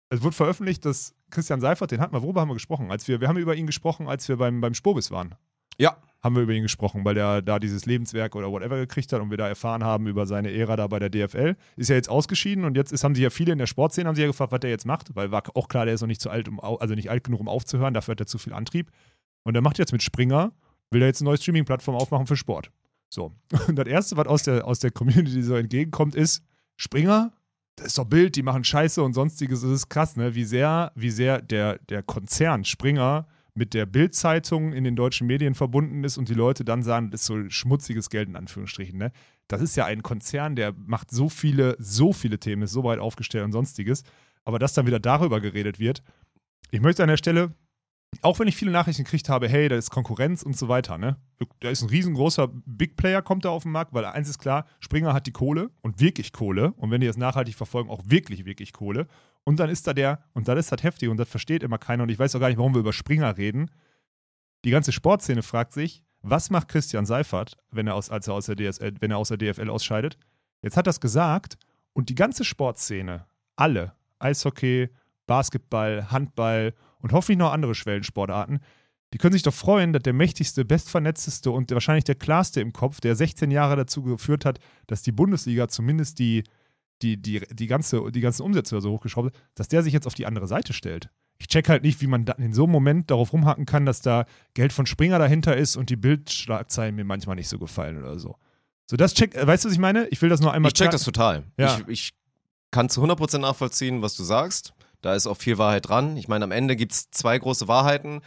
Es wurde veröffentlicht, dass Christian Seifert, den hatten wir, worüber haben wir gesprochen? Als wir, wir haben über ihn gesprochen, als wir beim, beim Spobis waren. Ja. Haben wir über ihn gesprochen, weil der da dieses Lebenswerk oder whatever gekriegt hat und wir da erfahren haben über seine Ära da bei der DFL. Ist ja jetzt ausgeschieden und jetzt ist, haben sich ja viele in der Sportszene haben sich ja gefragt, was der jetzt macht, weil war auch klar, der ist noch nicht zu alt, um, also nicht alt genug, um aufzuhören, dafür hat er zu viel Antrieb. Und er macht jetzt mit Springer, will er jetzt eine neue Streaming-Plattform aufmachen für Sport. So. *laughs* Und das Erste, was aus der, aus der Community so entgegenkommt, ist, Springer, das ist doch Bild, die machen Scheiße und sonstiges. Das ist krass, ne? Wie sehr, wie sehr der, der Konzern Springer mit der Bild-Zeitung in den deutschen Medien verbunden ist und die Leute dann sagen, das ist so schmutziges Geld in Anführungsstrichen, ne? Das ist ja ein Konzern, der macht so viele, so viele Themen, ist so weit aufgestellt und sonstiges. Aber dass dann wieder darüber geredet wird. Ich möchte an der Stelle auch wenn ich viele Nachrichten gekriegt habe, hey, da ist Konkurrenz und so weiter, ne? Da ist ein riesengroßer Big Player, kommt da auf den Markt, weil eins ist klar, Springer hat die Kohle und wirklich Kohle. Und wenn die das nachhaltig verfolgen, auch wirklich, wirklich Kohle. Und dann ist da der, und dann ist das heftig und das versteht immer keiner. Und ich weiß auch gar nicht, warum wir über Springer reden. Die ganze Sportszene fragt sich, was macht Christian Seifert, wenn er aus, als er aus der DSL, wenn er aus der DFL ausscheidet? Jetzt hat er es gesagt und die ganze Sportszene, alle, Eishockey, Basketball, Handball und hoffentlich noch andere Schwellensportarten, die können sich doch freuen, dass der mächtigste, bestvernetzteste und wahrscheinlich der klarste im Kopf, der 16 Jahre dazu geführt hat, dass die Bundesliga zumindest die, die, die, die, ganze, die ganzen Umsätze so hochgeschraubt hat, dass der sich jetzt auf die andere Seite stellt. Ich check halt nicht, wie man in so einem Moment darauf rumhacken kann, dass da Geld von Springer dahinter ist und die Bildschlagzeilen mir manchmal nicht so gefallen oder so. So, das check, weißt du, was ich meine? Ich will das nur einmal Ich check das total. Ja. Ich, ich kann zu 100% nachvollziehen, was du sagst. Da ist auch viel Wahrheit dran. Ich meine, am Ende gibt es zwei große Wahrheiten.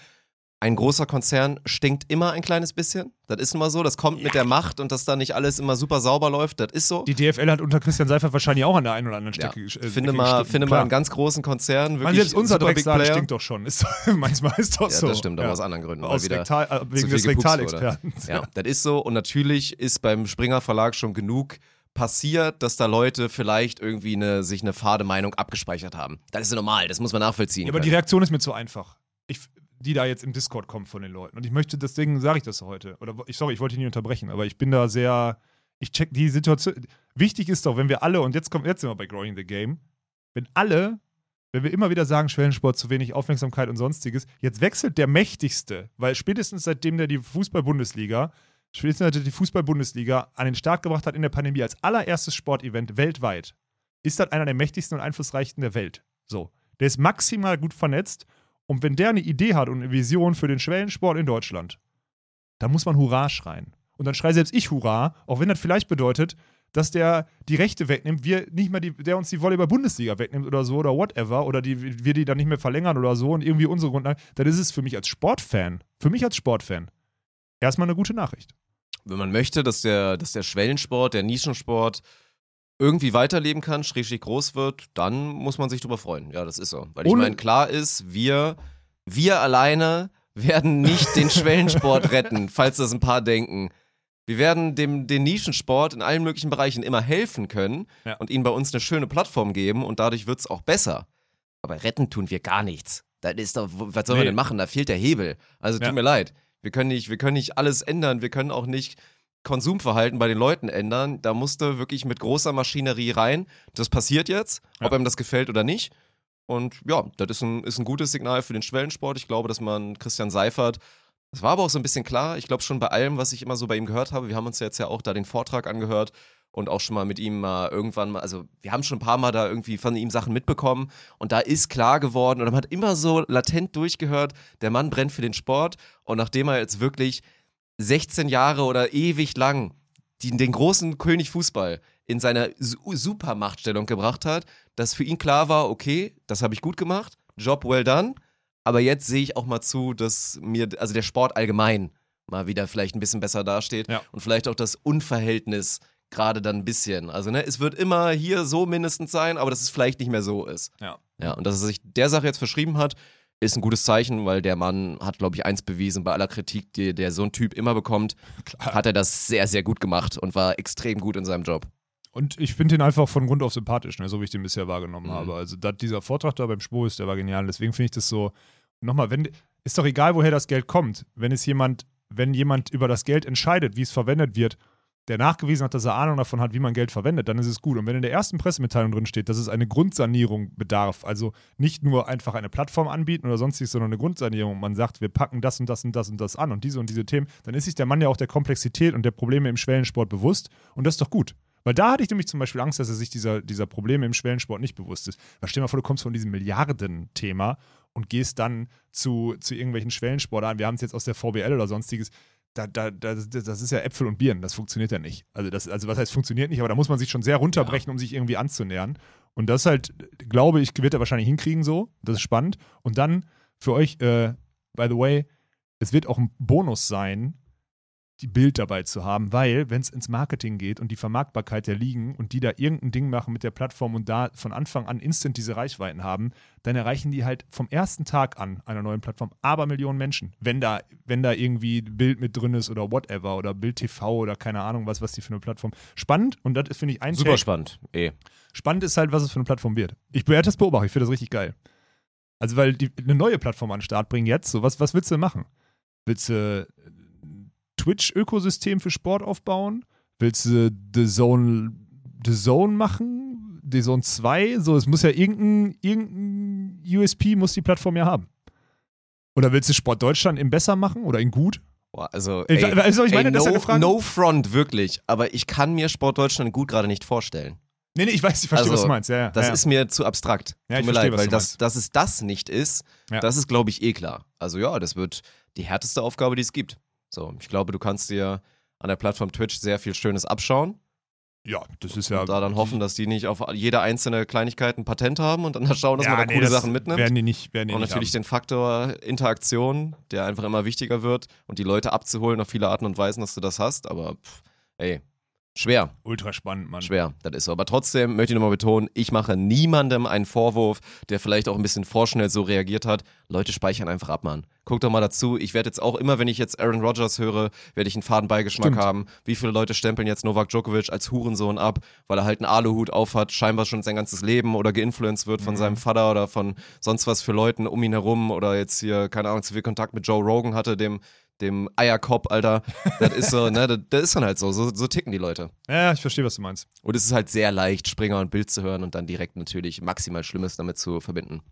Ein großer Konzern stinkt immer ein kleines bisschen. Das ist immer so. Das kommt mit der Macht und dass da nicht alles immer super sauber läuft. Das ist so. Die DFL hat unter Christian Seifert wahrscheinlich auch an der einen oder anderen Ja. Stelle äh, Finde Strecke mal, finde mal einen ganz großen Konzern. Wirklich Man, selbst unser Drecksaal stinkt doch schon. Ist *laughs* manchmal ist doch Ja, so. das stimmt, aber aus anderen Gründen. Aus wieder Rektal, äh, wegen des. Rektalexperten. Ja, *laughs* das ist so. Und natürlich ist beim Springer Verlag schon genug passiert, dass da Leute vielleicht irgendwie eine, sich eine fade Meinung abgespeichert haben. Das ist ja normal, das muss man nachvollziehen. Ja, aber die können. Reaktion ist mir zu einfach. Ich, die da jetzt im Discord kommt von den Leuten. Und ich möchte, deswegen sage ich das heute. Oder ich, sorry, ich wollte dich nicht unterbrechen, aber ich bin da sehr. Ich check die Situation. Wichtig ist doch, wenn wir alle, und jetzt kommen jetzt sind wir bei Growing the Game, wenn alle, wenn wir immer wieder sagen, Schwellensport zu wenig Aufmerksamkeit und sonstiges, jetzt wechselt der Mächtigste, weil spätestens seitdem der die Fußball-Bundesliga, spätestens seitdem die Fußball-Bundesliga an den Start gebracht hat in der Pandemie als allererstes Sportevent weltweit, ist das einer der mächtigsten und einflussreichsten der Welt. So. Der ist maximal gut vernetzt und wenn der eine Idee hat und eine Vision für den Schwellensport in Deutschland, dann muss man Hurra schreien. Und dann schrei selbst ich Hurra, auch wenn das vielleicht bedeutet, dass der die Rechte wegnimmt, wir nicht mehr die, der uns die Volleyball-Bundesliga wegnimmt oder so oder whatever, oder die, wir die dann nicht mehr verlängern oder so und irgendwie unsere Grundlage, dann ist es für mich als Sportfan, für mich als Sportfan, erstmal eine gute Nachricht. Wenn man möchte, dass der, dass der Schwellensport, der Nischensport irgendwie weiterleben kann, schrägstrich groß wird, dann muss man sich drüber freuen. Ja, das ist so. Weil ich meine, klar ist, wir, wir alleine *laughs* werden nicht den Schwellensport retten, falls das ein paar denken. Wir werden dem, den Nischensport in allen möglichen Bereichen immer helfen können Ja. und ihnen bei uns eine schöne Plattform geben und dadurch wird es auch besser. Aber retten tun wir gar nichts. Das ist doch, was soll man Nee. denn machen? Da fehlt der Hebel. Also tut Ja. mir leid. Wir können nicht, wir können nicht alles ändern. Wir können auch nicht Konsumverhalten bei den Leuten ändern. Da musste wirklich mit großer Maschinerie rein. Das passiert jetzt, ob Ja. einem das gefällt oder nicht. Und ja, das ist ein, ist ein gutes Signal für den Schwellensport. Ich glaube, dass man Christian Seifert, das war aber auch so ein bisschen klar. Ich glaube schon bei allem, was ich immer so bei ihm gehört habe. Wir haben uns jetzt ja auch da den Vortrag angehört und auch schon mal mit ihm mal irgendwann mal, also wir haben schon ein paar Mal da irgendwie von ihm Sachen mitbekommen und da ist klar geworden und man hat immer so latent durchgehört, der Mann brennt für den Sport und nachdem er jetzt wirklich 16 Jahre oder ewig lang die, den großen König Fußball in seine Su- Supermachtstellung gebracht hat, dass für ihn klar war, okay, das habe ich gut gemacht, Job well done, aber jetzt sehe ich auch mal zu, dass mir, also der Sport allgemein mal wieder vielleicht ein bisschen besser dasteht Ja. und vielleicht auch das Unverhältnis gerade dann ein bisschen. Also, ne, es wird immer hier so mindestens sein, aber dass es vielleicht nicht mehr so ist. Ja. Ja, und dass er sich der Sache jetzt verschrieben hat, ist ein gutes Zeichen, weil der Mann hat, glaube ich, eins bewiesen bei aller Kritik, die der so ein Typ immer bekommt, hat er das sehr, sehr gut gemacht und war extrem gut in seinem Job. Und ich finde ihn einfach von Grund auf sympathisch, ne, so wie ich den bisher wahrgenommen Mhm. habe. Also dat, dieser Vortrag da beim Spurs, der war genial. Deswegen finde ich das so, nochmal, wenn, ist doch egal, woher das Geld kommt. Wenn es jemand, wenn jemand über das Geld entscheidet, wie es verwendet wird, der nachgewiesen hat, dass er Ahnung davon hat, wie man Geld verwendet, dann ist es gut. Und wenn in der ersten Pressemitteilung drin steht, dass es eine Grundsanierung bedarf, also nicht nur einfach eine Plattform anbieten oder sonstiges, sondern eine Grundsanierung, man sagt, wir packen das und das und das und das an und diese und diese Themen, dann ist sich der Mann ja auch der Komplexität und der Probleme im Schwellensport bewusst und das ist doch gut. Weil da hatte ich nämlich zum Beispiel Angst, dass er sich dieser, dieser Probleme im Schwellensport nicht bewusst ist. Weil stell dir mal vor, du kommst von diesem Milliarden-Thema und gehst dann zu, zu irgendwelchen Schwellensportarten. Wir haben es jetzt aus der VBL oder sonstiges. Da, da, da, das ist ja Äpfel und Birnen, das funktioniert ja nicht. Also, das, also was heißt funktioniert nicht, aber da muss man sich schon sehr runterbrechen, um sich irgendwie anzunähern. Und das halt, glaube ich, wird er wahrscheinlich hinkriegen so. Das ist spannend. Und dann für euch, äh, by the way, es wird auch ein Bonus sein, die Bild dabei zu haben, weil, wenn es ins Marketing geht und die Vermarktbarkeit der Ligen und die da irgendein Ding machen mit der Plattform und da von Anfang an instant diese Reichweiten haben, dann erreichen die halt vom ersten Tag an einer neuen Plattform aber Millionen Menschen. Wenn da, wenn da irgendwie Bild mit drin ist oder whatever oder Bild TV oder keine Ahnung was, was die für eine Plattform. Spannend und das ist, finde ich, ein Super Take. spannend. Eh. Spannend ist halt, was es für eine Plattform wird. Ich werde das beobachten, ich finde das richtig geil. Also, weil die eine neue Plattform an den Start bringen jetzt, so was, was willst du machen? Willst du Twitch-Ökosystem für Sport aufbauen? Willst du The Zone, The Zone machen? The Zone 2? So, es muss ja irgendein, irgendein USP muss die Plattform ja haben. Oder willst du Sport Deutschland in besser machen oder in gut? Boah, also, Ey, du, was ich meine? ey, Das ist no, no front, wirklich. Aber ich kann mir Sport Deutschland gut gerade nicht vorstellen. Nee, nee, ich weiß, ich verstehe, Also, was du meinst. Ja, ja, Das ja. ist mir zu abstrakt. Ja, ich Tut mir verstehe, leid, weil das, dass es das nicht ist, das ist, glaube ich, eh klar. Also ja, das wird die härteste Aufgabe, die es gibt. So, ich glaube, du kannst dir an der Plattform Twitch sehr viel Schönes abschauen ja, das ist ja. und da dann hoffen, dass die nicht auf jede einzelne Kleinigkeit ein Patent haben und dann schauen, dass ja, man da nee, coole Sachen mitnimmt. Werden die nicht, werden die und nicht natürlich haben. den Faktor Interaktion, der einfach immer wichtiger wird und die Leute abzuholen auf viele Arten und Weisen, dass du das hast. Aber pff, ey, schwer. Ultra spannend, Mann. Schwer, das ist so. Aber trotzdem möchte ich nochmal betonen, ich mache niemandem einen Vorwurf, der vielleicht auch ein bisschen vorschnell so reagiert hat. Leute speichern einfach ab, Mann. Guck doch mal dazu. Ich werde jetzt auch immer, wenn ich jetzt Aaron Rodgers höre, werde ich einen faden Beigeschmack Stimmt. haben. Wie viele Leute stempeln jetzt Novak Djokovic als Hurensohn ab, weil er halt einen Aluhut aufhat, scheinbar schon sein ganzes Leben oder geinfluenced wird Mhm. von seinem Vater oder von sonst was für Leuten um ihn herum oder jetzt hier, keine Ahnung, zu viel Kontakt mit Joe Rogan hatte, dem dem Eierkopf, Alter. Das ist so, ne, das, das ist dann halt so. so. So ticken die Leute. Ja, ich verstehe, was du meinst. Und es ist halt sehr leicht, Springer und Bild zu hören und dann direkt natürlich maximal Schlimmes damit zu verbinden.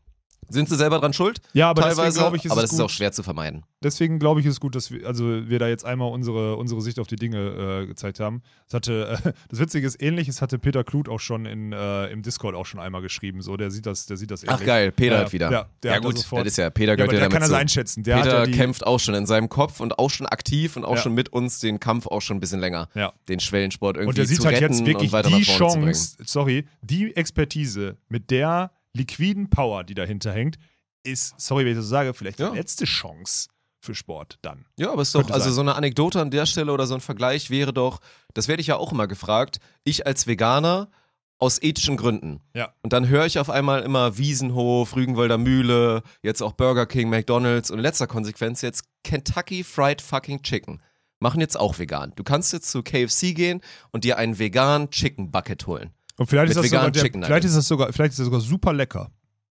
Sind sie selber dran schuld? Ja, aber deswegen Teilweise, glaube ich, ist aber das ist gut. auch schwer zu vermeiden. Deswegen glaube ich, ist es gut, dass wir, also wir da jetzt einmal unsere, unsere Sicht auf die Dinge äh, gezeigt haben. Das hatte, äh, *laughs* das Witzige ist, ähnliches hatte Peter Kluth auch schon in, äh, im Discord auch schon einmal geschrieben. So, der sieht das, der sieht das ähnlich. Ach geil, Peter hat wieder. Ja, der ja gut, sofort, das ist ja, Peter gehört ja der kann das einschätzen. Der Peter ja die, kämpft auch schon in seinem Kopf und auch schon aktiv und auch schon mit uns den Kampf auch schon ein bisschen länger. Ja. Den Schwellensport irgendwie Und der sieht zu halt retten jetzt wirklich und weiter die nach vorne. Chance, sorry, die Expertise mit der liquiden Power, die dahinter hängt, ist, sorry, wenn ich das so sage, vielleicht Ja. die letzte Chance für Sport dann. Ja, aber es ist doch, also sein. so eine Anekdote an der Stelle oder so ein Vergleich wäre doch, das werde ich ja auch immer gefragt, ich als Veganer aus ethischen Gründen. Ja. Und dann höre ich auf einmal immer Wiesenhof, Rügenwalder Mühle, jetzt auch Burger King, McDonalds und in letzter Konsequenz jetzt Kentucky Fried Fucking Chicken. Machen jetzt auch vegan. Du kannst jetzt zu KFC gehen und dir einen veganen Chicken Bucket holen. Und vielleicht ist, das sogar der, vielleicht ist das sogar, vielleicht ist das sogar super lecker.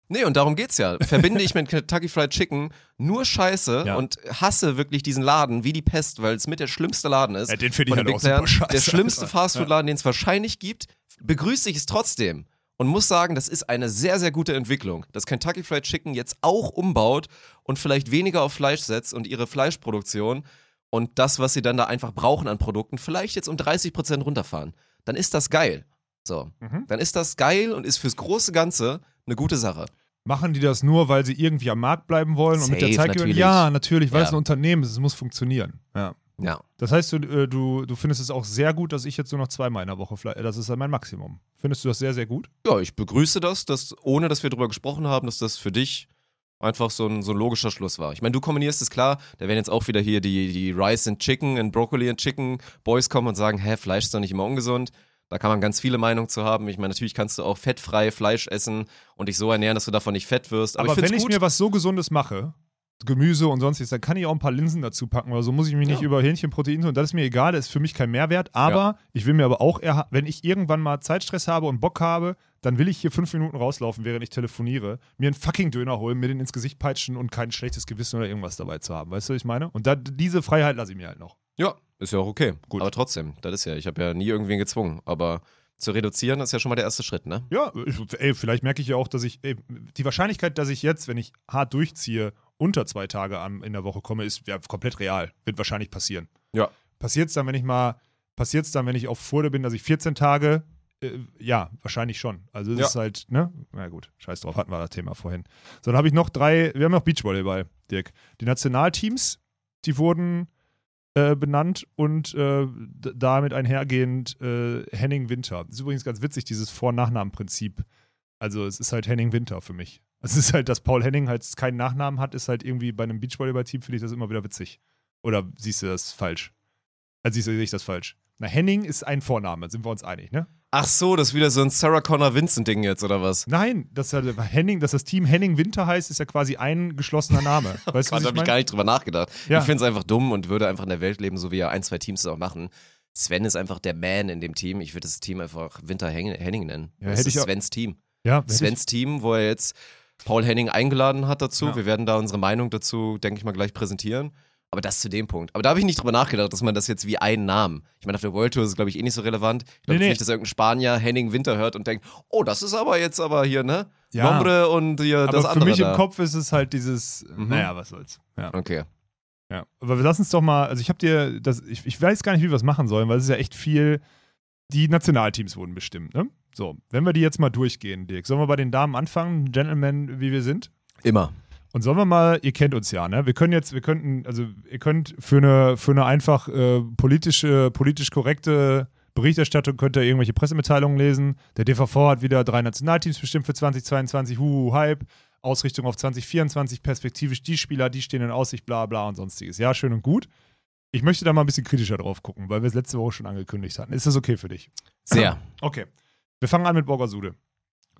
Nee, und darum geht's ja. Verbinde ich mit Kentucky Fried Chicken nur Scheiße Ja. und hasse wirklich diesen Laden wie die Pest, weil es mit der schlimmste Laden ist. Ja, den finde ich halt den auch Big Playern. super scheiße. Der schlimmste. Fastfood-Laden, den es wahrscheinlich gibt, begrüße ich es trotzdem. Und muss sagen, das ist eine sehr, sehr gute Entwicklung, dass Kentucky Fried Chicken jetzt auch umbaut und vielleicht weniger auf Fleisch setzt und ihre Fleischproduktion und das, was sie dann da einfach brauchen an Produkten, vielleicht jetzt um 30% runterfahren. Dann ist das geil. So. Mhm. Dann ist das geil und ist fürs große Ganze eine gute Sache. Machen die das nur, weil sie irgendwie am Markt bleiben wollen und mit der Safe, Zeit natürlich. Ja, natürlich, weil Ja. es ein Unternehmen ist, es muss funktionieren. Ja. Ja. Das heißt, du, äh, du, du findest es auch sehr gut, dass ich jetzt nur noch zweimal in der Woche Fleisch, das ist dann mein Maximum. Findest du das sehr, sehr gut? Ja, ich begrüße das, dass, ohne dass wir darüber gesprochen haben, dass das für dich einfach so ein, so ein logischer Schluss war. Ich meine, du kombinierst es klar, da werden jetzt auch wieder hier die, die Rice and Chicken und Broccoli and Chicken Boys kommen und sagen, hä, Fleisch ist doch nicht immer ungesund. Da kann man ganz viele Meinungen zu haben. Ich meine, natürlich kannst du auch fettfrei Fleisch essen und dich so ernähren, dass du davon nicht fett wirst. Aber, Aber, ich wenn ich gut. mir was so Gesundes mache, Gemüse und sonstiges, dann kann ich auch ein paar Linsen dazu packen oder so. Muss ich mich nicht Ja. über Hähnchenprotein tun. Das ist mir egal, das ist für mich kein Mehrwert. Aber ich will mir aber auch, eher, wenn ich irgendwann mal Zeitstress habe und Bock habe, dann will ich hier fünf Minuten rauslaufen, während ich telefoniere, mir einen fucking Döner holen, mir den ins Gesicht peitschen und kein schlechtes Gewissen oder irgendwas dabei zu haben. Weißt du, was ich meine? Und da, diese Freiheit lasse ich mir halt noch. Ja, ist ja auch okay. Gut. Aber trotzdem, das ist ja, ich habe ja nie irgendwen gezwungen. Aber zu reduzieren ist ja schon mal der erste Schritt, ne? Ja, ey, vielleicht merke ich ja auch, dass ich, ey, die Wahrscheinlichkeit, dass ich jetzt, wenn ich hart durchziehe, unter zwei Tage an, in der Woche komme, ist ja komplett real. Wird wahrscheinlich passieren. Ja. Passiert es dann, wenn ich mal, passiert es dann, wenn ich auf Furde bin, dass ich 14 Tage, äh, ja, wahrscheinlich schon. Also es Ja. ist halt, ne? Na gut, scheiß drauf, hatten wir das Thema vorhin. So, dann habe ich noch drei, wir haben noch Beachvolleyball, Dirk. Die Nationalteams, die wurden äh, benannt und äh, damit einhergehend äh, Henning Winter. Das ist übrigens ganz witzig, dieses Vor-Nachnamen-Prinzip. Also es ist halt Henning Winter für mich. Es ist halt, dass Paul Henning halt keinen Nachnamen hat, ist halt irgendwie bei einem Beachvolleyball-Team, finde ich das immer wieder witzig. Oder siehst du das falsch? Also sehe ich das falsch. Na, Henning ist ein Vorname, sind wir uns einig, ne? Ach so, das ist wieder so ein Sarah Connor Vincent-Ding jetzt, oder was? Nein, dass halt Henning, dass das Team Henning Winter heißt, ist ja quasi ein geschlossener Name. *laughs* Weißt du, Da was habe ich gar nicht drüber nachgedacht. Ja. Ich finde es einfach dumm und würde einfach in der Welt leben, so wie ja ein, zwei Teams das auch machen. Sven ist einfach der Man in dem Team. Ich würde das Team einfach Winter Hen- Henning nennen. Ja, das hätte ist ich Svens Team. Ja, Svens Team, wo er jetzt Paul Henning eingeladen hat dazu. Ja. Wir werden da unsere Meinung dazu, denke ich mal, gleich präsentieren. Aber das zu dem Punkt. Aber da habe ich nicht drüber nachgedacht, dass man das jetzt wie einen Namen. Ich meine, auf der World Tour ist es, glaube ich, eh nicht so relevant. Ich glaube Nee, nee. nicht, dass irgendein Spanier Henning Winter hört und denkt, oh, das ist aber jetzt aber hier, ne? Ja. Nombre und hier aber das für andere mich da. im Kopf ist es halt dieses, Mhm. naja, was soll's. Ja. Okay. Ja, aber lass uns doch mal, also ich habe dir, das, ich, ich weiß gar nicht, wie wir es machen sollen, weil es ist ja echt viel, die Nationalteams wurden bestimmt, ne? So, wenn wir die jetzt mal durchgehen, Dirk, sollen wir bei den Damen anfangen, Gentlemen, wie wir sind? Immer. Und sollen wir mal, ihr kennt uns ja, ne? Wir können jetzt, wir könnten, also ihr könnt für eine, für eine einfach äh, politische, politisch korrekte Berichterstattung könnt ihr irgendwelche Pressemitteilungen lesen. Der DVV hat wieder drei Nationalteams bestimmt für 2022, huhu, Hype. Ausrichtung auf 2024, perspektivisch die Spieler, die stehen in Aussicht, bla bla und sonstiges. Ja, schön und gut. Ich möchte da mal ein bisschen kritischer drauf gucken, weil wir es letzte Woche schon angekündigt hatten. Ist das okay für dich? Sehr. Okay. Wir fangen an mit Borgasude.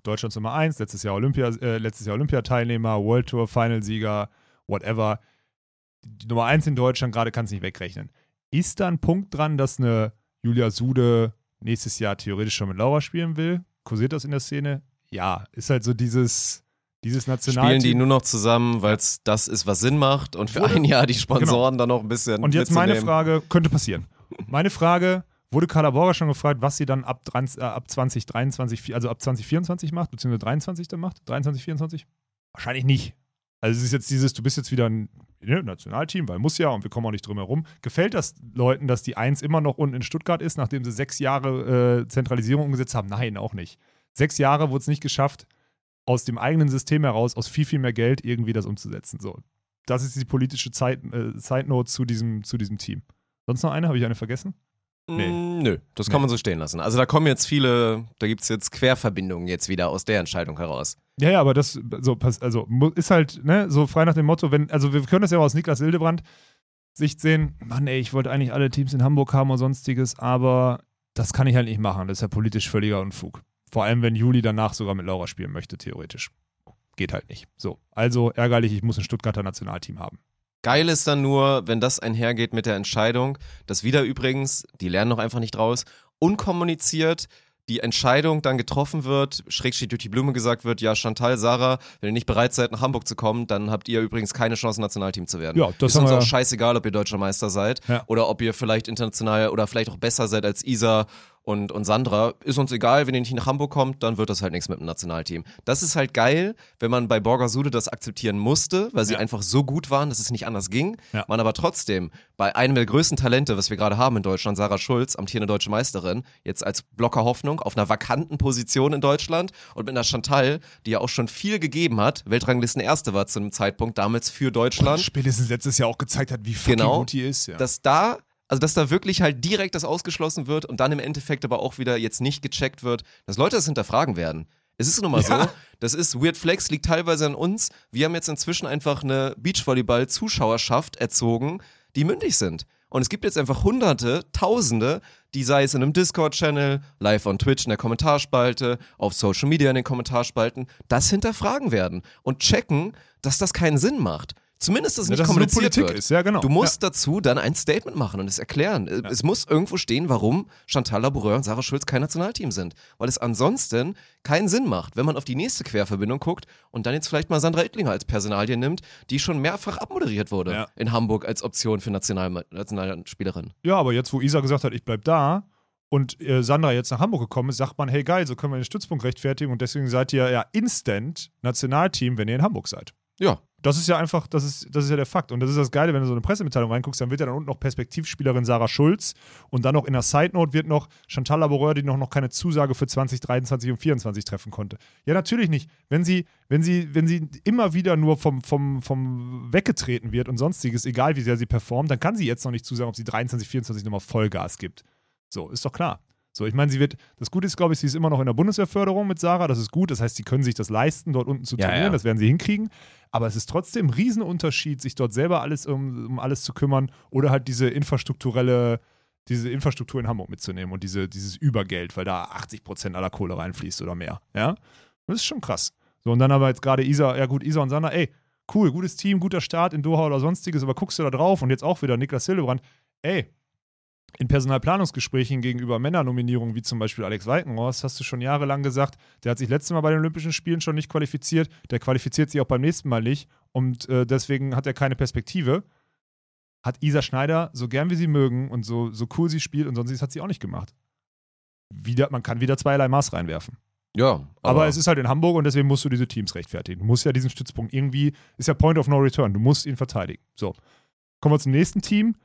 Deutschlands Nummer 1, letztes Jahr, Olympia, äh, letztes Jahr Olympiateilnehmer, World Tour, Finalsieger, whatever. Die Nummer 1 in Deutschland gerade kannst du nicht wegrechnen. Ist da ein Punkt dran, dass eine Julia Sude nächstes Jahr theoretisch schon mit Laura spielen will? Kursiert das in der Szene? Ja, ist halt so dieses, dieses Nationalteam. Spielen die nur noch zusammen, weil es das ist, was Sinn macht und für ein Jahr die Sponsoren dann noch ein bisschen. Und jetzt meine. Frage, könnte passieren. Meine Frage, wurde Carla Borger schon gefragt, was sie dann ab, 30, äh, ab 2023, also ab 2024 macht, beziehungsweise 23 dann macht? 23, 24? Wahrscheinlich nicht. Also es ist jetzt dieses, du bist jetzt wieder ein ne, Nationalteam, weil muss ja und wir kommen auch nicht drum herum. Gefällt das Leuten, dass die Eins immer noch unten in Stuttgart ist, nachdem sie sechs Jahre äh, Zentralisierung umgesetzt haben? Nein, auch nicht. Sechs Jahre wurde es nicht geschafft, aus dem eigenen System heraus, aus viel, viel mehr Geld irgendwie das umzusetzen. So, das ist die politische Zeit, äh, Side Note zu diesem, zu diesem Team. Sonst noch eine? Habe ich eine vergessen? Nee. Mm, Nö, das Nee. kann man so stehen lassen. Also da kommen jetzt viele, da gibt es jetzt Querverbindungen jetzt wieder aus der Entscheidung heraus. Ja, ja, aber das so also ist halt ne so frei nach dem Motto, wenn also wir können das ja auch aus Niklas Hildebrand Sicht sehen. Mann, ey, ich wollte eigentlich alle Teams in Hamburg haben und sonstiges, aber das kann ich halt nicht machen. Das ist ja politisch völliger Unfug. Vor allem, wenn Juli danach sogar mit Laura spielen möchte, theoretisch. Geht halt nicht. So, also ärgerlich, ich muss ein Stuttgarter Nationalteam haben. Geil ist dann nur, wenn das einhergeht mit der Entscheidung, dass wieder übrigens, die lernen noch einfach nicht raus, unkommuniziert die Entscheidung dann getroffen wird, schrägstrich durch die Blume gesagt wird, ja, Chantal, Sarah, wenn ihr nicht bereit seid, nach Hamburg zu kommen, dann habt ihr übrigens keine Chance, Nationalteam zu werden. Ja, das ist uns auch scheißegal, ob ihr deutscher Meister seid Ja. oder ob ihr vielleicht international oder vielleicht auch besser seid als Isa und, und Sandra. Ist uns egal, wenn ihr nicht nach Hamburg kommt, dann wird das halt nichts mit dem Nationalteam. Das ist halt geil, wenn man bei Borgasude das akzeptieren musste, weil sie Ja. einfach so gut waren, dass es nicht anders ging. Ja. Man aber trotzdem bei einem der größten Talente, was wir gerade haben in Deutschland, Sarah Schulz, amtierende deutsche Meisterin, jetzt als Blocker Hoffnung auf einer vakanten Position in Deutschland und mit einer Chantal, die ja auch schon viel gegeben hat, Weltranglisten Erste war zu einem Zeitpunkt damals für Deutschland Spätestens letztes Jahr auch gezeigt hat, wie fucking Genau. gut die ist. Ja. dass da, also dass da wirklich halt direkt das ausgeschlossen wird und dann im Endeffekt aber auch wieder jetzt nicht gecheckt wird, dass Leute das hinterfragen werden. Es ist nun mal Ja. so, das ist Weird Flex, liegt teilweise an uns. Wir haben jetzt inzwischen einfach eine Beachvolleyball-Zuschauerschaft erzogen, die mündig sind. Und es gibt jetzt einfach Hunderte, Tausende, die sei es in einem Discord-Channel, live on Twitch in der Kommentarspalte, auf Social Media in den Kommentarspalten, das hinterfragen werden und checken, dass das keinen Sinn macht. Zumindest, dass es Ja, nicht dass es nur kommuniziert Politik wird. ist, ja, genau. Du musst dazu dann ein Statement machen und es erklären. Es muss irgendwo stehen, warum Chantal Laboureur und Sarah Schulz kein Nationalteam sind. Weil es ansonsten keinen Sinn macht, wenn man auf die nächste Querverbindung guckt und dann jetzt vielleicht mal Sandra Ittlinger als Personalie nimmt, die schon mehrfach abmoderiert wurde Ja. in Hamburg als Option für National Nationalspielerin. Ja, aber jetzt, wo Isa gesagt hat, ich bleib da und äh, Sandra jetzt nach Hamburg gekommen ist, sagt man, hey geil, so können wir den Stützpunkt rechtfertigen und deswegen seid ihr ja instant Nationalteam, wenn ihr in Hamburg seid. Ja. Das ist ja einfach, das ist, das ist ja der Fakt. Und das ist das Geile, wenn du so eine Pressemitteilung reinguckst, dann wird ja dann unten noch Perspektivspielerin Sarah Schulz und dann noch in der Side Note wird noch Chantal Laboureur, die noch, noch keine Zusage für 2023 und 2024 treffen konnte. Ja, natürlich nicht. Wenn sie, wenn sie, wenn sie immer wieder nur vom, vom, vom weggetreten wird und sonstiges, egal wie sehr sie performt, dann kann sie jetzt noch nicht zusagen, ob sie 23, 24 nochmal Vollgas gibt. So, ist doch klar. So, ich meine, sie wird, das Gute ist, glaube ich, sie ist immer noch in der Bundeswehrförderung mit Sarah, das ist gut, das heißt, sie können sich das leisten, dort unten zu Ja, trainieren, ja. das werden sie hinkriegen, aber es ist trotzdem ein Riesenunterschied, sich dort selber alles um, um alles zu kümmern oder halt diese infrastrukturelle diese Infrastruktur in Hamburg mitzunehmen und diese, dieses Übergeld, weil da 80% aller Kohle reinfließt oder mehr. Ja, das ist schon krass. So, und dann aber jetzt gerade Isa, ja gut, Isa und Sander, ey, cool, gutes Team, guter Start in Doha oder sonstiges, aber guckst du da drauf und jetzt auch wieder Niklas Hildebrand, ey, in Personalplanungsgesprächen gegenüber Männernominierungen, wie zum Beispiel Alex Walkenhorst, hast du schon jahrelang gesagt, der hat sich letztes Mal bei den Olympischen Spielen schon nicht qualifiziert, der qualifiziert sich auch beim nächsten Mal nicht und äh, deswegen hat er keine Perspektive. Hat Isa Schneider, so gern wie sie mögen und so, so cool sie spielt und sonst hat sie auch nicht gemacht. Wieder, man kann wieder zweierlei Maß reinwerfen. Ja, Aber, es ist halt in Hamburg und deswegen musst du diese Teams rechtfertigen. Du musst ja diesen Stützpunkt irgendwie, ist ja Point of No Return, du musst ihn verteidigen. So. Kommen wir zum nächsten Team.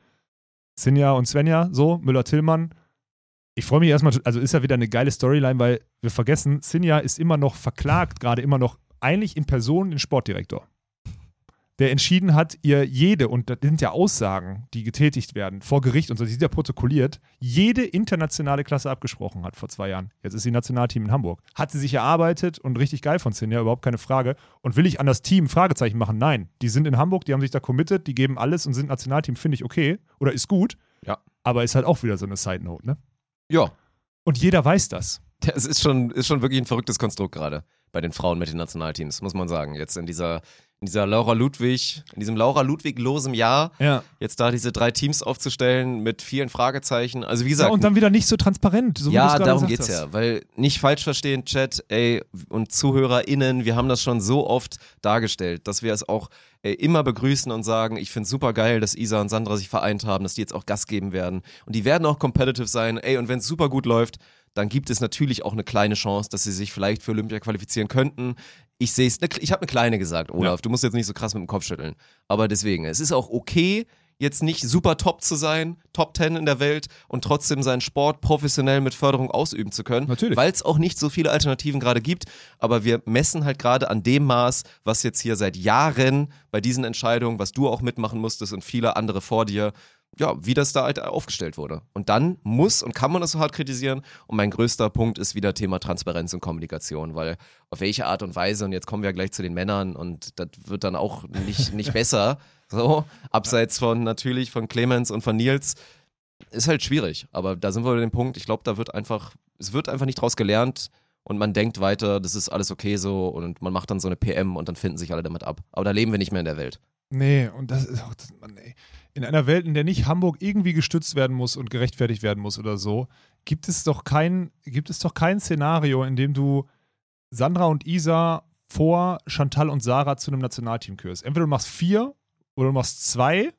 Sinja und Svenja, so, Müller-Tillmann. Ich freue mich erstmal, also ist ja wieder eine geile Storyline, weil wir vergessen, Sinja ist immer noch verklagt, gerade immer noch eigentlich in Person den Sportdirektor. Der entschieden hat, ihr jede, und das sind ja Aussagen, die getätigt werden, vor Gericht und so, die sind ja protokolliert, jede internationale Klasse abgesprochen hat vor zwei Jahren. Jetzt ist sie Nationalteam in Hamburg. Hat sie sich erarbeitet und richtig geil von Sinja, überhaupt keine Frage. Und will ich an das Team Fragezeichen machen? Nein. Die sind in Hamburg, die haben sich da committed, die geben alles und sind Nationalteam, finde ich okay oder ist gut. Ja. Aber ist halt auch wieder so eine Side Note, ne? Ja, Und jeder weiß das. es ist schon, ist schon wirklich ein verrücktes Konstrukt gerade bei den Frauen mit den Nationalteams, muss man sagen. Jetzt in dieser, in dieser Laura Ludwig, in diesem Laura Ludwig-losem Jahr, Ja. jetzt da diese drei Teams aufzustellen mit vielen Fragezeichen. Also wie ja gesagt, und dann wieder nicht so transparent. So ja, darum geht's hast. ja. Weil nicht falsch verstehen, Chat, ey, und ZuhörerInnen, wir haben das schon so oft dargestellt, dass wir es auch äh, immer begrüßen und sagen, ich find's super geil, dass Isa und Sandra sich vereint haben, dass die jetzt auch Gas geben werden. Und die werden auch competitive sein, ey, und wenn's super gut läuft, dann gibt es natürlich auch eine kleine Chance, dass sie sich vielleicht für Olympia qualifizieren könnten. Ich sehe es, ich habe eine kleine gesagt, Olaf. Ja. Du musst jetzt nicht so krass mit dem Kopf schütteln. Aber deswegen, es ist auch okay, jetzt nicht super top zu sein, Top 10 in der Welt und trotzdem seinen Sport professionell mit Förderung ausüben zu können. Natürlich. Weil es auch nicht so viele Alternativen gerade gibt. Aber wir messen halt gerade an dem Maß, was jetzt hier seit Jahren bei diesen Entscheidungen, was du auch mitmachen musstest und viele andere vor dir, ja, wie das da halt aufgestellt wurde. Und dann muss und kann man das so hart kritisieren. Und mein größter Punkt ist wieder Thema Transparenz und Kommunikation, weil auf welche Art und Weise, und jetzt kommen wir ja gleich zu den Männern und das wird dann auch nicht, nicht besser, *laughs* so, abseits von natürlich von Clemens und von Nils, ist halt schwierig. Aber da sind wir bei dem Punkt, ich glaube, da wird einfach, es wird einfach nicht draus gelernt und man denkt weiter, das ist alles okay so und man macht dann so eine PM und dann finden sich alle damit ab. Aber da leben wir nicht mehr in der Welt. Nee, und das ist auch, das, Mann, ey. In einer Welt, in der nicht Hamburg irgendwie gestützt werden muss und gerechtfertigt werden muss oder so, gibt es doch kein, gibt es doch kein Szenario, in dem du Sandra und Isa vor Chantal und Sarah zu einem Nationalteam kürst. Entweder du machst vier oder du machst zwei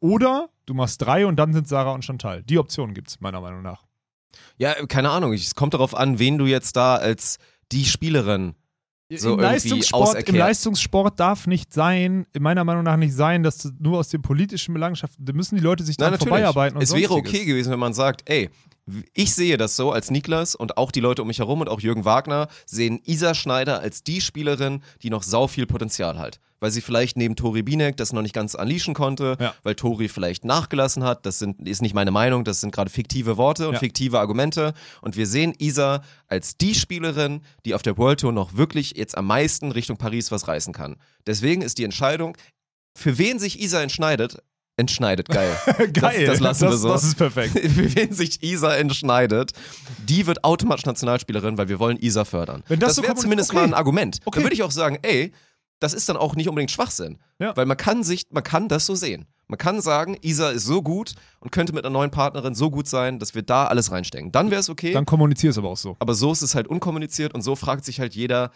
oder du machst drei und dann sind Sarah und Chantal. Die Option gibt es, meiner Meinung nach. Ja, keine Ahnung. Es kommt darauf an, wen du jetzt da als die Spielerin so Im, Leistungssport, Im. Leistungssport darf nicht sein, meiner Meinung nach nicht sein, dass du nur aus den politischen Belangenschaften, da müssen die Leute sich dann vorbeiarbeiten. Und es wäre okay gewesen, wenn man sagt, ey, ich sehe das so als Niklas und auch die Leute um mich herum und auch Jürgen Wagner sehen Isa Schneider als die Spielerin, die noch sau viel Potenzial hat. Weil sie vielleicht neben Tori Binek das noch nicht ganz unleashen konnte, Ja. weil Tori vielleicht nachgelassen hat. Das sind, ist nicht meine Meinung, das sind gerade fiktive Worte und Ja. fiktive Argumente. Und wir sehen Isa als die Spielerin, die auf der World Tour noch wirklich jetzt am meisten Richtung Paris was reißen kann. Deswegen ist die Entscheidung, für wen sich Isa entscheidet, entschneidet, geil. Geil, *laughs* Das, das lassen wir das, so. das ist perfekt. *laughs* Für wen sich Isa entschneidet, die wird automatisch Nationalspielerin, weil wir wollen Isa fördern. Wenn das das so wäre zumindest okay. mal ein Argument. Okay. Dann würde ich auch sagen, ey, das ist dann auch nicht unbedingt Schwachsinn. Ja. Weil man kann sich, man kann das so sehen. Man kann sagen, Isa ist so gut und könnte mit einer neuen Partnerin so gut sein, dass wir da alles reinstecken. Dann wäre es okay. Dann kommunizier es aber auch so. Aber so ist es halt unkommuniziert und so fragt sich halt jeder,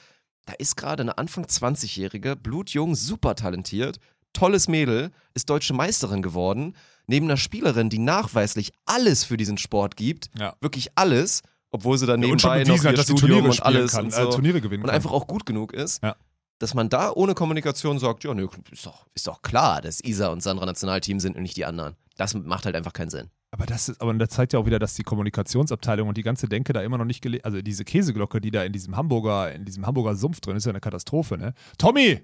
da ist gerade eine Anfang 20-Jährige, blutjung, super talentiert, tolles Mädel, ist deutsche Meisterin geworden, neben einer Spielerin, die nachweislich alles für diesen Sport gibt, Ja. wirklich alles, obwohl sie dann schon nebenbei noch hat, ihr sie Studium und alles kann, und, äh, so, Turniere gewinnen und einfach auch gut genug ist. Ja. Dass man da ohne Kommunikation sagt, ja, nö, ist doch, ist doch klar, dass Isa und Sandra Nationalteam sind und nicht die anderen. Das macht halt einfach keinen Sinn. Aber das, ist, aber das zeigt ja auch wieder, dass die Kommunikationsabteilung und die ganze Denke da immer noch nicht gele Also diese Käseglocke, die da in diesem Hamburger, in diesem Hamburger Sumpf drin ist, ja eine Katastrophe, ne? Tommy!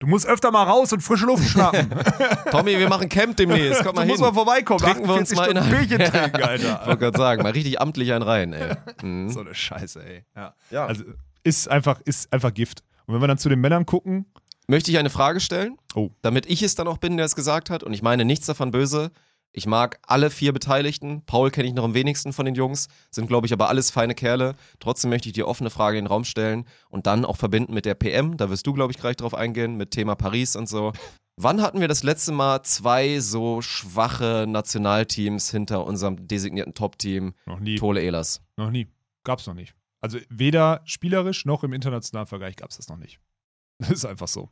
Du musst öfter mal raus und frische Luft schnappen. *laughs* Tommy, wir machen Camp demnächst, komm mal du hin. musst mal vorbeikommen. Trinken wir uns 48 mal in ein- Bierchen *laughs* trinken, Ich Alter. wollte gerade sagen, mal richtig amtlich einen rein, ey. *laughs* Mhm. so eine Scheiße, ey. Ja. Ja. Also ist einfach, ist einfach Gift. Und wenn wir dann zu den Männern gucken, Möchte ich eine Frage stellen, Oh. damit ich es dann auch bin, der es gesagt hat. Und ich meine nichts davon böse. Ich mag alle vier Beteiligten. Paul kenne ich noch am wenigsten von den Jungs, sind, glaube ich, aber alles feine Kerle. Trotzdem möchte ich die offene Frage in den Raum stellen und dann auch verbinden mit der PM. Da wirst du, glaube ich, gleich drauf eingehen, mit Thema Paris und so. Wann hatten wir das letzte Mal zwei so schwache Nationalteams hinter unserem designierten Top-Team? Noch nie. Tole Elas. Noch nie. Gab's noch nicht. Also weder spielerisch noch im internationalen Vergleich gab's das noch nicht. *laughs* Das ist einfach so. Und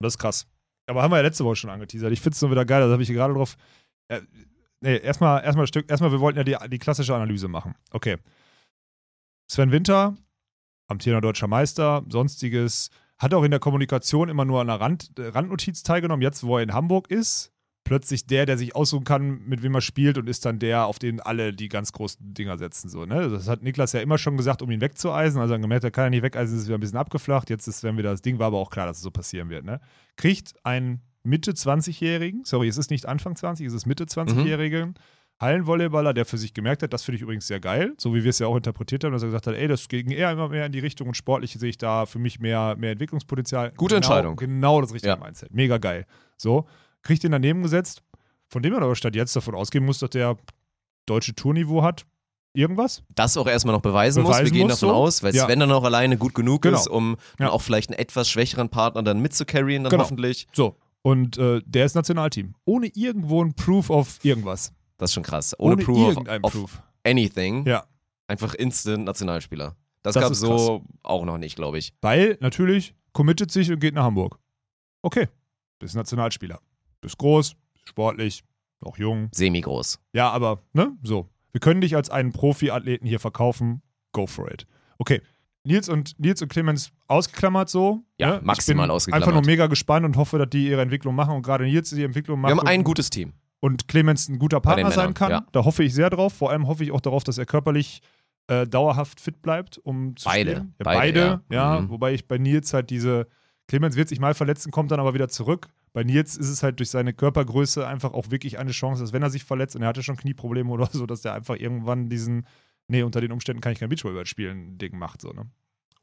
das ist krass. Aber haben wir ja letzte Woche schon angeteasert. Ich finde es nur wieder geil, da habe ich hier gerade drauf. Äh, nee, erstmal, erstmal Stück, erstmal, wir wollten ja die, die klassische Analyse machen. Okay. Sven Winter, amtierender deutscher Meister, sonstiges, hat auch in der Kommunikation immer nur an einer Rand, äh, Randnotiz teilgenommen. Jetzt, wo er in Hamburg ist, plötzlich der, der sich aussuchen kann, mit wem er spielt und ist dann der, auf den alle die ganz großen Dinger setzen. So, ne? Das hat Niklas ja immer schon gesagt, um ihn wegzueisen. Also dann gemerkt, er kann ja nicht wegeisen, ist wieder ein bisschen abgeflacht. Jetzt ist wenn wieder das Ding, war aber auch klar, dass es so passieren wird. Ne? Kriegt einen Mitte 20-Jährigen, sorry, es ist nicht Anfang 20, es ist Mitte 20-Jährigen, Hallenvolleyballer, der für sich gemerkt hat, das finde ich übrigens sehr geil, so wie wir es ja auch interpretiert haben, dass er gesagt hat, ey, das ging eher immer mehr in die Richtung und sportlich sehe ich da für mich mehr, mehr Entwicklungspotenzial. Gute genau, Entscheidung. Genau das richtige Ja. Mindset. Mega geil. So, kriegt den daneben gesetzt, von dem man aber statt jetzt davon ausgehen muss, dass der deutsche Tourniveau hat. Irgendwas? Das auch erstmal noch beweisen, muss. Beweisen Wir gehen muss, davon so. aus, weil Ja. Sven dann auch alleine gut genug Genau. ist, um Ja. auch vielleicht einen etwas schwächeren Partner dann mitzucarryen, dann Genau. hoffentlich. So. Und äh, der ist Nationalteam. Ohne irgendwo ein Proof of irgendwas. Das ist schon krass. Ohne, Proof irgendein of, Proof. anything. Ja. Einfach instant Nationalspieler. Das, Das gab so auch noch nicht, glaube ich. Weil natürlich committet sich und geht nach Hamburg. Okay, bist Nationalspieler. Bist groß, sportlich, noch jung. Semi-groß. Ja, aber, ne, so. Wir können dich als einen Profi-Athleten hier verkaufen. Go for it. Okay. Nils und, Nils und Clemens ausgeklammert so. Ja, ne? maximal ich bin ausgeklammert. Einfach nur mega gespannt und hoffe, dass die ihre Entwicklung machen und gerade Nils die Entwicklung macht. Wir haben ein gutes Team. und Clemens ein guter Partner sein kann. ja. Da hoffe ich sehr drauf. Vor allem hoffe ich auch darauf, dass er körperlich äh, dauerhaft fit bleibt, um zu Beide. spielen. Ja, Beide, beide, ja. ja. Mhm. Wobei ich bei Nils halt diese, Clemens wird sich mal verletzen, kommt dann aber wieder zurück. Bei Nils ist es halt durch seine Körpergröße einfach auch wirklich eine Chance, dass wenn er sich verletzt und er hatte schon Knieprobleme oder so, dass der einfach irgendwann diesen, nee, unter den Umständen kann ich kein Beachvolleyball spielen, Ding macht so, ne?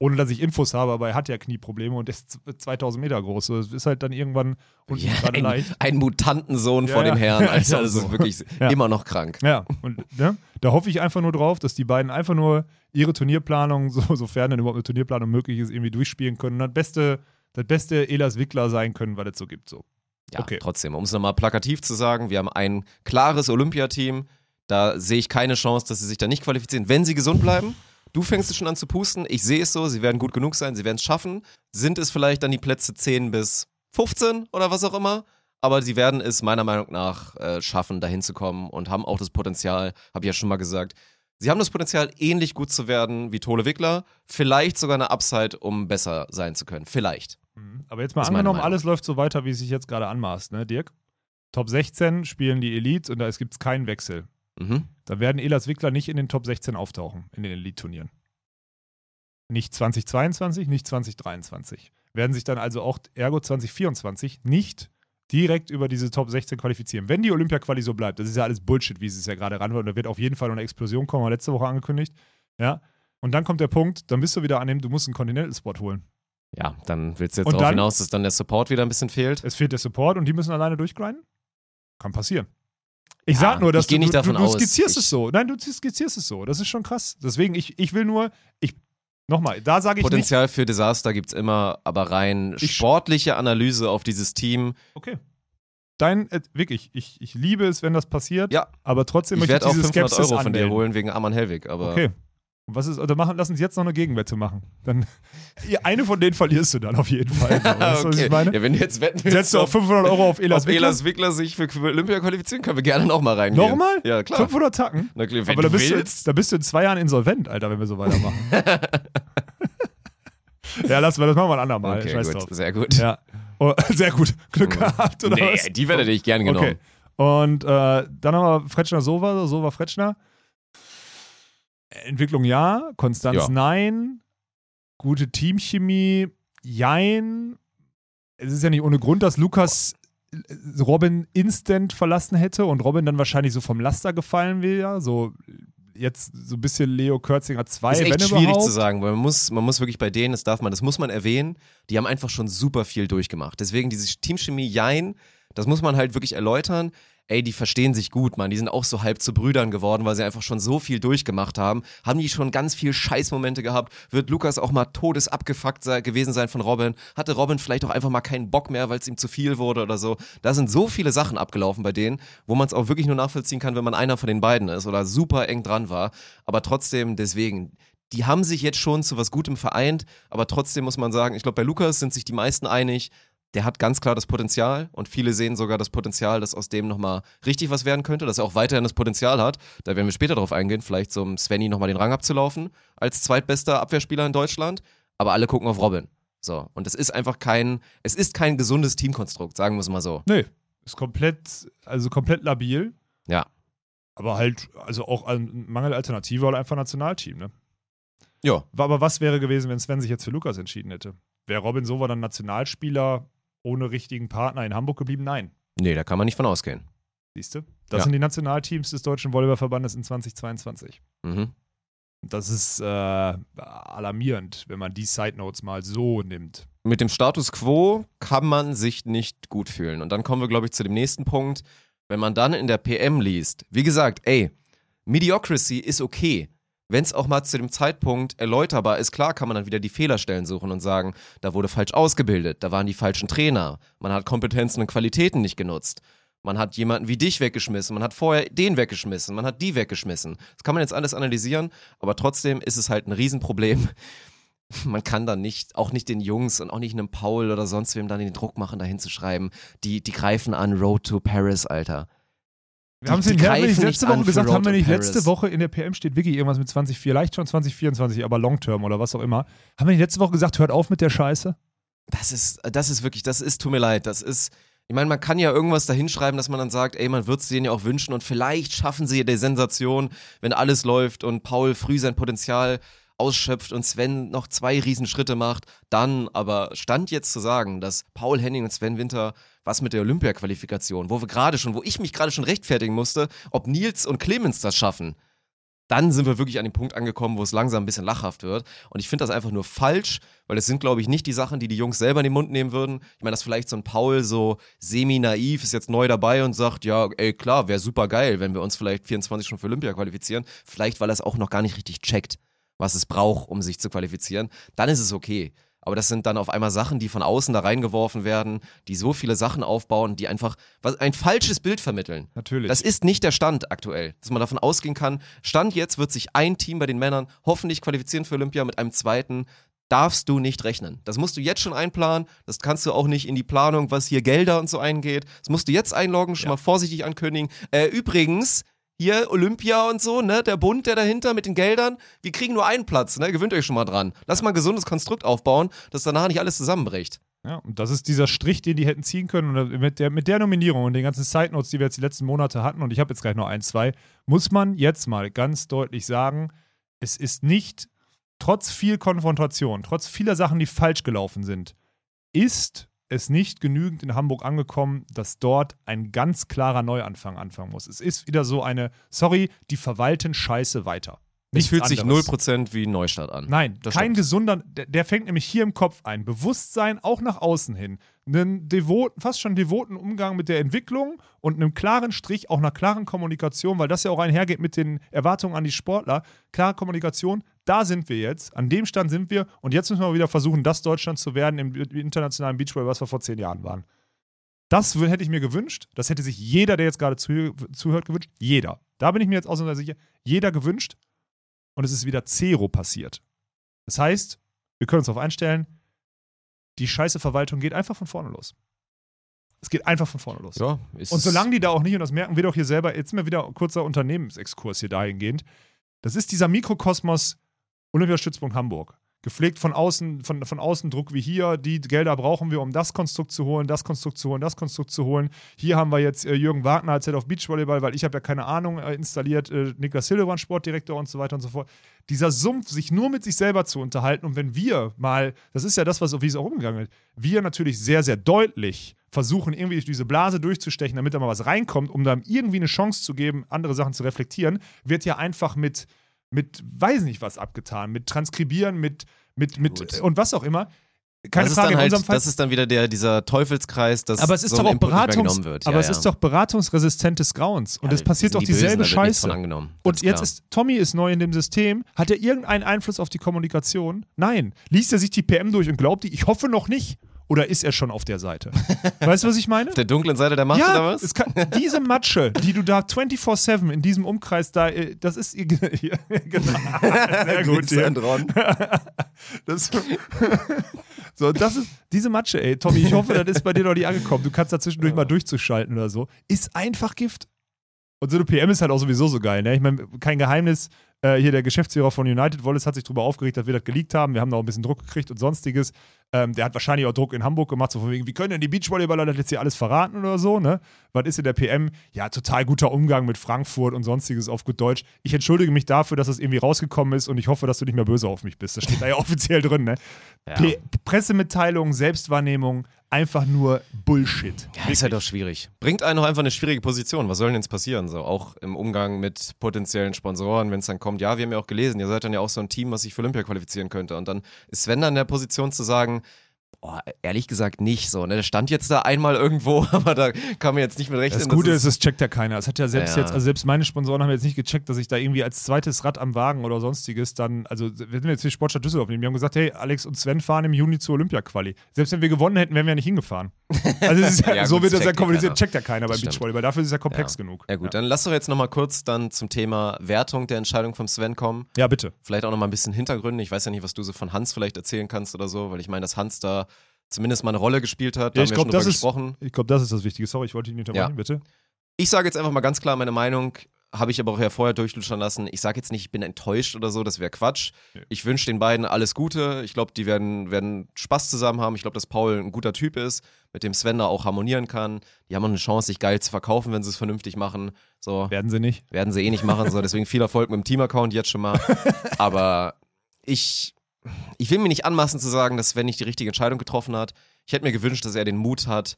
Ohne dass ich Infos habe, aber er hat ja Knieprobleme und ist z- 2000 Meter groß. So, es ist halt dann irgendwann unten Ja, gerade ein, leicht. ein Mutantensohn Ja, vor dem ja. Herrn, *laughs* ist Alter. auch Das ist wirklich immer noch krank. Ja, und ne, da hoffe ich einfach nur drauf, dass die beiden einfach nur ihre Turnierplanung, so, sofern denn überhaupt eine Turnierplanung möglich ist, irgendwie durchspielen können und das beste, das beste Elas Wickler sein können, was es so gibt. So. Ja, Okay. trotzdem, um es nochmal plakativ zu sagen, wir haben ein klares Olympiateam. Da sehe ich keine Chance, dass sie sich da nicht qualifizieren, wenn sie gesund bleiben. Du fängst es schon an zu pusten. Ich sehe es so, sie werden gut genug sein, sie werden es schaffen. Sind es vielleicht dann die Plätze 10 bis 15 oder was auch immer? Aber sie werden es meiner Meinung nach äh, schaffen, dahin zu kommen und haben auch das Potenzial, habe ich ja schon mal gesagt. Sie haben das Potenzial, ähnlich gut zu werden wie Tole Wickler. Vielleicht sogar eine Upside, um besser sein zu können. Vielleicht. Aber jetzt mal ist angenommen, alles läuft so weiter, wie es sich jetzt gerade anmaßt, ne, Dirk? Top 16 spielen die Elite und da gibt es keinen Wechsel. Mhm. Da werden Elas Wickler nicht in den Top 16 auftauchen, in den Elite-Turnieren. Nicht 2022, nicht 2023. Werden sich dann also auch ergo 2024 nicht direkt über diese Top 16 qualifizieren. Wenn die Olympia-Quali so bleibt, das ist ja alles Bullshit, wie es ja gerade ran und da wird auf jeden Fall noch eine Explosion kommen, haben wir letzte Woche angekündigt. Ja. Und dann kommt der Punkt, dann bist du wieder an dem, du musst einen Continental-Spot holen. Ja, dann willst du jetzt Und darauf dann- hinaus, dass dann der Support wieder ein bisschen fehlt. Es fehlt der Support und die müssen alleine durchgrinden? Kann passieren. Ich Ja, sag nur, dass ich du, nicht davon du, du aus. skizzierst Ich- es so. Nein, du skizzierst es so. Das ist schon krass. Deswegen, ich, ich will nur, ich, nochmal, da sage ich nicht, Potenzial für Desaster gibt es immer, aber rein Ich- sportliche Analyse auf dieses Team. okay. Dein, äh, wirklich, ich, ich liebe es, wenn das passiert, Ja. aber trotzdem Ich möchte ich auch diese 500 Skepsis Euro von dir anmelden. holen wegen Aman Helwig, aber Okay. Und was ist, oder machen, lass uns jetzt noch eine Gegenwette machen. Dann, *laughs* eine von denen verlierst du dann auf jeden Fall. Weißt du, was ich meine? Ja, wenn du jetzt wetten willst, Setzt du auf 500 Euro auf Elas ob Wickler? Elas Wickler sich für Olympia qualifizieren, können wir gerne noch mal reingehen. Nochmal? Ja, klar. 500 Tacken? Na klar, wenn Aber da bist, du, da bist du in zwei Jahren insolvent, Alter, wenn wir so weitermachen. *laughs* ja, lass mal, das machen wir ein andermal. Okay, Scheiß gut, drauf. sehr gut. Ja. Oh, *laughs* sehr gut. Glück gehabt, oder nee, was? die Wette hätte ich gern genommen. Okay. Und äh, dann haben wir Fretschner Sova, Sova Fretschner. Entwicklung ja, Konstanz Ja. nein, gute Teamchemie, jein. Es ist ja nicht ohne Grund, dass Lukas äh, Robin instant verlassen hätte und Robin dann wahrscheinlich so vom Laster gefallen wäre. So jetzt so ein bisschen Leo Kürzinger 2, Ist echt schwierig überhaupt. zu sagen, weil man muss, man muss wirklich bei denen, das darf man, das muss man erwähnen, die haben einfach schon super viel durchgemacht. Deswegen diese Teamchemie, jein, das muss man halt wirklich erläutern. Ey, die verstehen sich gut, Mann. Die sind auch so halb zu Brüdern geworden, weil sie einfach schon so viel durchgemacht haben. Haben die schon ganz viel Scheißmomente gehabt? Wird Lukas auch mal todes abgefuckt sei, gewesen sein von Robin? Hatte Robin vielleicht auch einfach mal keinen Bock mehr, weil es ihm zu viel wurde oder so? Da sind so viele Sachen abgelaufen bei denen, wo man es auch wirklich nur nachvollziehen kann, wenn man einer von den beiden ist oder super eng dran war. Aber trotzdem, deswegen, die haben sich jetzt schon zu was Gutem vereint, aber trotzdem muss man sagen, ich glaube, bei Lukas sind sich die meisten einig, der hat ganz klar das Potenzial und viele sehen sogar das Potenzial, dass aus dem nochmal richtig was werden könnte, dass er auch weiterhin das Potenzial hat. Da werden wir später drauf eingehen, vielleicht so um Svenny nochmal den Rang abzulaufen als zweitbester Abwehrspieler in Deutschland. Aber alle gucken auf Robin. So. Und es ist einfach kein, es ist kein gesundes Teamkonstrukt, sagen wir es mal so. Nee, ist komplett, also komplett labil. Ja. Aber halt, also auch ein Mangel Alternative oder einfach Nationalteam, ne? Ja. Aber was wäre gewesen, wenn Sven sich jetzt für Lukas entschieden hätte? Wäre Robin Sova dann Nationalspieler ohne richtigen Partner in Hamburg geblieben? Nein. Nee, da kann man nicht von ausgehen. Siehst du? Das Ja. sind die Nationalteams des Deutschen Volleyballverbandes in 2022. Mhm. Das ist äh, alarmierend, wenn man die Side Notes mal so nimmt. mit dem Status quo kann man sich nicht gut fühlen. Und dann kommen wir, glaube ich, zu dem nächsten Punkt. Wenn man dann in der PM liest, wie gesagt, ey, Mediocrity ist okay. Wenn es auch mal zu dem Zeitpunkt erläuterbar ist, klar kann man dann wieder die Fehlerstellen suchen und sagen, da wurde falsch ausgebildet, da waren die falschen Trainer, man hat Kompetenzen und Qualitäten nicht genutzt. Man hat jemanden wie dich weggeschmissen, man hat vorher den weggeschmissen, man hat die weggeschmissen. Das kann man jetzt alles analysieren, aber trotzdem ist es halt ein Riesenproblem, *laughs* man kann dann nicht, auch nicht den Jungs und auch nicht einem Paul oder sonst wem dann den Druck machen, da hinzuschreiben. Die, die greifen an Road to Paris, Alter. Wir haben es haben wir nicht letzte Woche gesagt, haben wir nicht letzte Woche in der PM steht wirklich irgendwas mit 2024, vielleicht schon 2024, aber Long Term oder was auch immer. Haben wir nicht letzte Woche gesagt, hört auf mit der Scheiße? Das ist, das ist wirklich, das ist, tut mir leid, das ist, ich meine, man kann ja irgendwas da hinschreiben, dass man dann sagt, ey, man wird es denen ja auch wünschen und vielleicht schaffen sie ja die Sensation, wenn alles läuft und Paul früh sein Potenzial ausschöpft und Sven noch zwei Riesenschritte macht, dann aber stand jetzt zu sagen, dass Paul Henning und Sven Winter was mit der Olympia-Qualifikation, wo wir gerade schon, wo ich mich gerade schon rechtfertigen musste, ob Nils und Clemens das schaffen, dann sind wir wirklich an dem Punkt angekommen, wo es langsam ein bisschen lachhaft wird. Und ich finde das einfach nur falsch, weil es sind, glaube ich, nicht die Sachen, die die Jungs selber in den Mund nehmen würden. Ich meine, dass vielleicht so ein Paul so semi-naiv ist jetzt neu dabei und sagt, ja, ey, klar, wäre super geil, wenn wir uns vielleicht 24 schon für Olympia qualifizieren. Vielleicht, weil er es auch noch gar nicht richtig checkt, was es braucht, um sich zu qualifizieren. Dann ist es okay. Aber das sind dann auf einmal Sachen, die von außen da reingeworfen werden, die so viele Sachen aufbauen, die einfach was, ein falsches Bild vermitteln. Natürlich. Das ist nicht der Stand aktuell, dass man davon ausgehen kann, Stand jetzt wird sich ein Team bei den Männern hoffentlich qualifizieren für Olympia mit einem zweiten. Darfst du nicht rechnen. Das musst du jetzt schon einplanen. Das kannst du auch nicht in die Planung, was hier Gelder und so eingeht. Das musst du jetzt einloggen, schon mal vorsichtig ankündigen. Äh, übrigens, hier Olympia und so, ne, der Bund, der dahinter mit den Geldern, wir kriegen nur einen Platz, ne, gewöhnt euch schon mal dran. Lass mal ein gesundes Konstrukt aufbauen, dass danach nicht alles zusammenbricht. Ja, und das ist dieser Strich, den die hätten ziehen können. Und mit der, mit der Nominierung und den ganzen Side Notes, die wir jetzt die letzten Monate hatten, und ich habe jetzt gleich noch ein, zwei, muss man jetzt mal ganz deutlich sagen, es ist nicht, trotz viel Konfrontation, trotz vieler Sachen, die falsch gelaufen sind, ist es nicht genügend in Hamburg angekommen, dass dort ein ganz klarer Neuanfang anfangen muss. Es ist wieder so eine, sorry, die verwalten Scheiße weiter. Es Nichts fühlt sich anderes. 0% wie ein Neustart an. Nein, Das kein stimmt. gesunder, der, der fängt nämlich hier im Kopf ein. Bewusstsein auch nach außen hin. Einen devoten, fast schon devoten Umgang mit der Entwicklung und einem klaren Strich, auch einer klaren Kommunikation, weil das ja auch einhergeht mit den Erwartungen an die Sportler. Klare Kommunikation, da sind wir jetzt, an dem Stand sind wir und jetzt müssen wir wieder versuchen, das Deutschland zu werden im internationalen Beachball, was wir vor zehn Jahren waren. Das hätte ich mir gewünscht. Das hätte sich jeder, der jetzt gerade zuh zuhört, gewünscht. Jeder. Da bin ich mir jetzt ausnahmsweise sicher. Jeder gewünscht. Und es ist wieder Zero passiert. Das heißt, wir können uns darauf einstellen, die scheiße Verwaltung geht einfach von vorne los. Es geht einfach von vorne los. Ja, Und solange die da auch nicht, und das merken wir doch hier selber, jetzt wir wieder ein kurzer Unternehmensexkurs hier dahingehend. Das ist dieser Mikrokosmos Olympiastützpunkt Hamburg. Gepflegt von außen, von, von außen Druck wie hier. Die Gelder brauchen wir, um das Konstrukt zu holen, das Konstrukt zu holen, das Konstrukt zu holen. Hier haben wir jetzt äh, Jürgen Wagner als Head of Beachvolleyball, weil ich habe ja keine Ahnung äh, installiert, äh, Niklas Hildebrand, Sportdirektor und so weiter und so fort. Dieser Sumpf, sich nur mit sich selber zu unterhalten und wenn wir mal, das ist ja das, was, wie es auch umgegangen ist, wir natürlich sehr, sehr deutlich versuchen, irgendwie durch diese Blase durchzustechen, damit da mal was reinkommt, um dann irgendwie eine Chance zu geben, andere Sachen zu reflektieren, wird ja einfach mit, mit weiß nicht was abgetan, mit Transkribieren, mit, mit, mit gut. und was auch immer. keine das ist Frage, dann in halt, unserem Fall. Das ist dann wieder der, dieser Teufelskreis, dass aber es ist so doch auch Input Beratungs, wird. aber Ja, es ja. ist doch beratungsresistentes Grauens. Und Ja, es passiert doch die Bösen, dieselbe nichts Scheiße. Und jetzt ist Tommy ist neu in dem System. Hat er irgendeinen Einfluss auf die Kommunikation? Nein. Liest er sich die PM durch und glaubt die? Ich hoffe noch nicht. Oder ist er schon auf der Seite? *laughs* Weißt du, was ich meine? Auf der dunklen Seite der Macht oder ja, was? es kann, diese Matsche, die du da 24-7 in diesem Umkreis da, äh, das ist. *laughs* genau. *laughs* Sehr gut, ja. Ron. Das, so, das ist diese Matsche, ey. Tommy, ich hoffe, das ist bei dir noch nie angekommen. Du kannst da zwischendurch mal durchzuschalten oder so. Ist einfach Gift. Und so eine PM ist halt auch sowieso so geil, ne? Ich meine, kein Geheimnis. Äh, hier der Geschäftsführer von United Wallace hat sich darüber aufgeregt, dass wir das geleakt haben. Wir haben da auch ein bisschen Druck gekriegt und sonstiges. Ähm, der hat wahrscheinlich auch Druck in Hamburg gemacht, so von wegen, wie können denn die Beachvolleyballer das jetzt hier alles verraten oder so, ne? Was ist in der PM? Ja, total guter Umgang mit Frankfurt und sonstiges auf gut Deutsch. Ich entschuldige mich dafür, dass das irgendwie rausgekommen ist und ich hoffe, dass du nicht mehr böse auf mich bist. Das steht da ja *laughs* offiziell drin, ne? P Pressemitteilung, Selbstwahrnehmung, einfach nur Bullshit. Ja, ist halt auch schwierig. Bringt einen auch einfach eine schwierige Position. Was soll denn jetzt passieren? So, auch im Umgang mit potenziellen Sponsoren, wenn es dann kommt, ja, wir haben ja auch gelesen, ihr seid dann ja auch so ein Team, was sich für Olympia qualifizieren könnte. Und dann ist Sven dann in der Position zu sagen, boah, ehrlich gesagt nicht so. Ne? Der stand jetzt da einmal irgendwo, *laughs* aber da kann man jetzt nicht mit rechnen. Das Gute dass ist, es checkt ja keiner. Es hat ja selbst Ja. jetzt, also selbst meine Sponsoren haben jetzt nicht gecheckt, dass ich da irgendwie als zweites Rad am Wagen oder sonstiges dann, also wir sind jetzt die Sportstadt Düsseldorf nehmen. Die haben gesagt, hey, Alex und Sven fahren im Juni zur Olympia-Quali. Selbst wenn wir gewonnen hätten, wären wir ja nicht hingefahren. *laughs* Also ja, Ja, so gut, wird das das ja keiner. checkt ja keiner beim Das. Beachvolleyball. Dafür ist es ja komplex genug. Ja gut, dann lass doch jetzt nochmal kurz dann zum Thema Wertung der Entscheidung vom Sven kommen. Ja, bitte. Vielleicht auch nochmal ein bisschen Hintergründe. Ich weiß ja nicht, was du so von Hans vielleicht erzählen kannst oder so, weil ich meine, dass Hans da zumindest mal eine Rolle gespielt hat. Da Ja, haben ich wir glaube, schon das drüber ist, gesprochen. ich glaube, das ist das Wichtige. Sorry, ich wollte dich nicht unterbrechen, Ja. bitte. Ich sage jetzt einfach mal ganz klar meine Meinung, habe ich aber auch ja vorher durchluschern lassen. Ich sage jetzt nicht, ich bin enttäuscht oder so, das wäre Quatsch. Nee. Ich wünsche den beiden alles Gute. Ich glaube, die werden, werden Spaß zusammen haben. Ich glaube, dass Paul ein guter Typ ist, mit dem Sven da auch harmonieren kann. Die haben auch eine Chance, sich geil zu verkaufen, wenn sie es vernünftig machen. So, Werden sie nicht. werden sie eh nicht machen. So, deswegen viel Erfolg mit dem Team-Account jetzt schon mal. *laughs* Aber ich, ich will mir nicht anmaßen zu sagen, dass Sven nicht die richtige Entscheidung getroffen hat. Ich hätte mir gewünscht, dass er den Mut hat,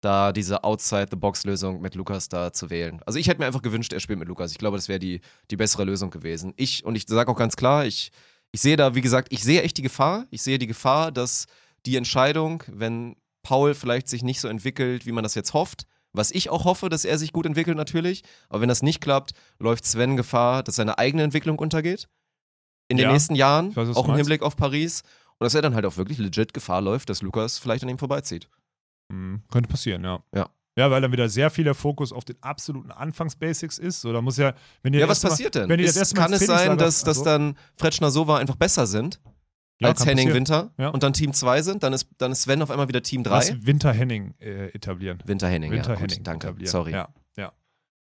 da diese Outside-the-Box-Lösung mit Lukas da zu wählen. Also ich hätte mir einfach gewünscht, er spielt mit Lukas. Ich glaube, das wäre die, die bessere Lösung gewesen. Ich, und ich sage auch ganz klar, ich, ich sehe da, wie gesagt, ich sehe echt die Gefahr. Ich sehe die Gefahr, dass die Entscheidung, wenn Paul vielleicht sich nicht so entwickelt, wie man das jetzt hofft, was ich auch hoffe, dass er sich gut entwickelt natürlich, aber wenn das nicht klappt, läuft Sven Gefahr, dass seine eigene Entwicklung untergeht. In den Ja, nächsten Jahren, weiß, auch im. Hinblick auf Paris. Und dass er dann halt auch wirklich legit Gefahr läuft, dass Lukas vielleicht an ihm vorbeizieht. Mhm. Könnte passieren, ja. Ja. Ja, weil dann wieder sehr viel der Fokus auf den absoluten Anfangsbasics ist. So, da muss ja, wenn ihr Ja, was passiert Mal, denn? Wenn ihr Ist, kann es sein, dass, dass Achso. dann Fretschner Sova einfach besser sind Ja, als Henning passieren. Winter Ja. und dann Team 2 sind? Dann ist, dann ist Sven auf einmal wieder Team 3. Was Winter Henning äh, etablieren. Winter Henning, Winter ja. Gut, Henning danke. etablieren. Sorry. Ja, ja.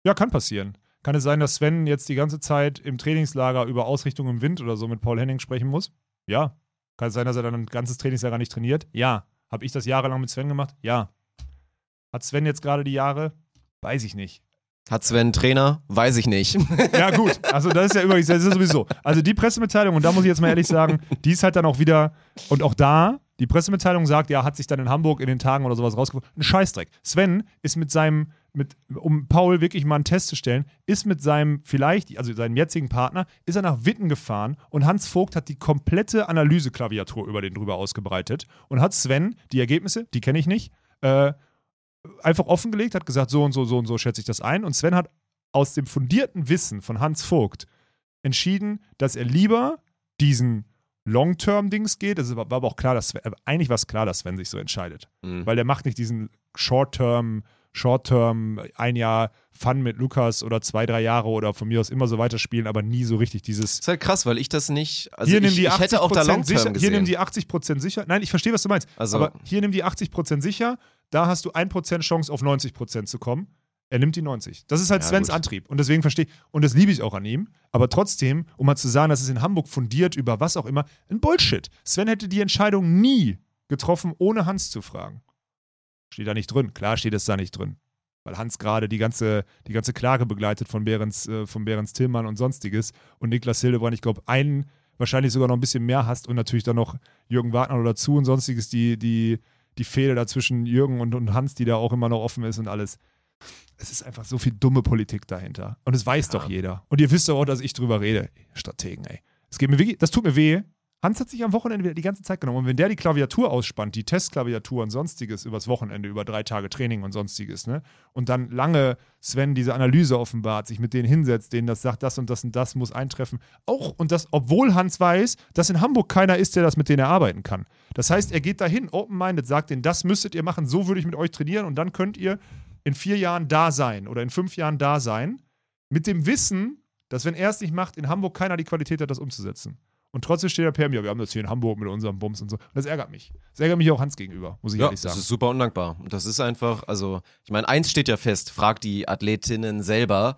ja, kann passieren. Kann es sein, dass Sven jetzt die ganze Zeit im Trainingslager über Ausrichtung im Wind oder so mit Paul Henning sprechen muss? Ja. Kann es sein, dass er dann ein ganzes Trainingslager nicht trainiert? Ja. Habe ich das jahrelang mit Sven gemacht? Ja. Hat Sven jetzt gerade die Jahre? Weiß ich nicht. Hat Sven einen Trainer? Weiß ich nicht. Ja, gut. Also, das ist ja übrigens, das ist sowieso. Also, die Pressemitteilung, und da muss ich jetzt mal ehrlich sagen, die ist halt dann auch wieder, und auch da, die Pressemitteilung sagt, ja, hat sich dann in Hamburg in den Tagen oder sowas rausgefunden. Ein Scheißdreck. Sven ist mit seinem, mit, um Paul wirklich mal einen Test zu stellen, ist mit seinem vielleicht, also seinem jetzigen Partner, ist er nach Witten gefahren und Hans Vogt hat die komplette Analyseklaviatur über den drüber ausgebreitet und hat Sven die Ergebnisse, die kenne ich nicht, äh, einfach offengelegt, hat gesagt, so und so, so und so schätze ich das ein. Und Sven hat aus dem fundierten Wissen von Hans Vogt entschieden, dass er lieber diesen Long-Term-Dings geht. Es war aber auch klar, dass Sven, eigentlich war es klar, dass Sven sich so entscheidet. Mhm. Weil der macht nicht diesen Short-Term, Short-Term, ein Jahr Fun mit Lukas oder zwei, drei Jahre oder von mir aus immer so weiterspielen, aber nie so richtig dieses. ist halt krass, weil ich das nicht. Also hier ich, nimm die ich hätte auch da 80% Long-Term sicher, gesehen. hier nimm die 80% sicher. Nein, ich verstehe, was du meinst. Also- aber hier nimm die 80% sicher, da hast du 1% Chance auf 90% zu kommen. Er nimmt die 90. Das ist halt Ja, Svens gut. Antrieb. Und deswegen verstehe ich, und das liebe ich auch an ihm. Aber trotzdem, um mal zu sagen, dass es in Hamburg fundiert über was auch immer, ein Bullshit. Sven hätte die Entscheidung nie getroffen, ohne Hans zu fragen. Steht da nicht drin. Klar steht es da nicht drin. Weil Hans gerade die ganze, die ganze Klage begleitet von Behrens, äh, von Behrens Tillmann und sonstiges. Und Niklas Hildebrand, ich glaube, einen, wahrscheinlich sogar noch ein bisschen mehr hast und natürlich dann noch Jürgen Wagner dazu und sonstiges, die, die, die Fehde da zwischen Jürgen und, und Hans, die da auch immer noch offen ist und alles. Es ist einfach so viel dumme Politik dahinter. Und es weiß doch jeder. Und ihr wisst doch auch, dass ich drüber rede. Strategen, ey. Es geht mir wirklich, das tut mir weh, Hans hat sich am Wochenende wieder die ganze Zeit genommen. Und wenn der die Klaviatur ausspannt, die Testklaviatur und sonstiges übers Wochenende, über drei Tage Training und sonstiges, ne? Und dann lange Sven diese Analyse offenbart, sich mit denen hinsetzt, denen das sagt, das und das und das muss eintreffen. Auch, und das, obwohl Hans weiß, dass in Hamburg keiner ist, der das mit denen erarbeiten kann. Das heißt, er geht dahin, open-minded, sagt denen, das müsstet ihr machen, so würde ich mit euch trainieren und dann könnt ihr in vier Jahren da sein oder in fünf Jahren da sein, mit dem Wissen, dass wenn er es nicht macht, in Hamburg keiner die Qualität hat, das umzusetzen. Und trotzdem steht er per mir, wir haben das hier in Hamburg mit unserem Bums und so. Und das ärgert mich. Das ärgert mich auch Hans gegenüber, muss ich Ja, ehrlich das sagen. ist super undankbar. Und das ist einfach, also, ich meine, eins steht ja fest, fragt die Athletinnen selber.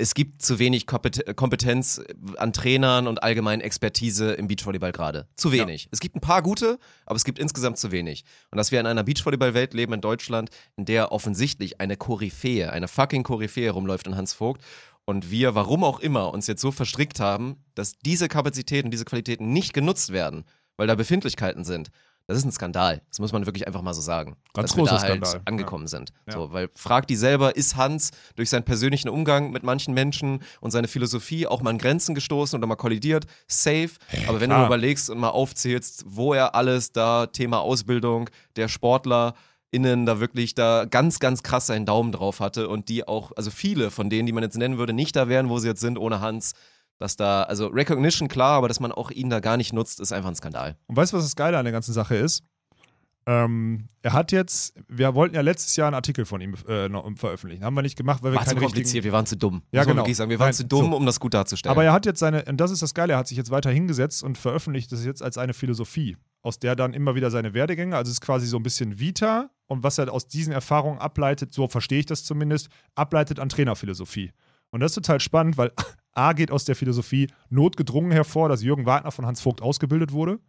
Es gibt zu wenig Kompet- Kompetenz an Trainern und allgemein Expertise im Beachvolleyball gerade. Zu wenig. Es gibt ein paar gute, aber es gibt insgesamt zu wenig. Und dass wir in einer Beachvolleyball-Welt leben in Deutschland, in der offensichtlich eine Koryphäe, eine fucking Koryphäe rumläuft in Hans Vogt und wir, warum auch immer, uns jetzt so verstrickt haben, dass diese Kapazitäten, diese Qualitäten nicht genutzt werden, weil da Befindlichkeiten sind. Das ist ein Skandal. Das muss man wirklich einfach mal so sagen. Ganz dass wir da großer halt Skandal. angekommen sind. Ja. So, weil frag die selber, ist Hans durch seinen persönlichen Umgang mit manchen Menschen und seine Philosophie auch mal an Grenzen gestoßen oder mal kollidiert? Safe. Aber wenn du klar. mal überlegst und mal aufzählst, wo er alles da, Thema Ausbildung, der Sportler, innen da wirklich da ganz, ganz krass seinen Daumen drauf hatte und die auch, also viele von denen, die man jetzt nennen würde, nicht da wären, wo sie jetzt sind, ohne Hans. Dass da, also Recognition klar, aber dass man auch ihn da gar nicht nutzt, ist einfach ein Skandal. Und weißt du, was das Geile an der ganzen Sache ist? Ähm, er hat jetzt, wir wollten ja letztes Jahr einen Artikel von ihm äh, noch veröffentlichen. Haben wir nicht gemacht, weil wir War zu keine richtigen kompliziert, wir waren zu dumm. Ja, genau. wir waren Nein, zu dumm, so. um das gut darzustellen. Aber er hat jetzt seine, und das ist das Geile, er hat sich jetzt weiter hingesetzt und veröffentlicht das jetzt als eine Philosophie, aus der dann immer wieder seine Werdegänge, also es ist quasi so ein bisschen Vita und was er aus diesen Erfahrungen ableitet, so verstehe ich das zumindest, ableitet an Trainerphilosophie. Und das ist total spannend, weil A geht aus der Philosophie notgedrungen hervor, dass Jürgen Wagner von Hans Vogt ausgebildet wurde.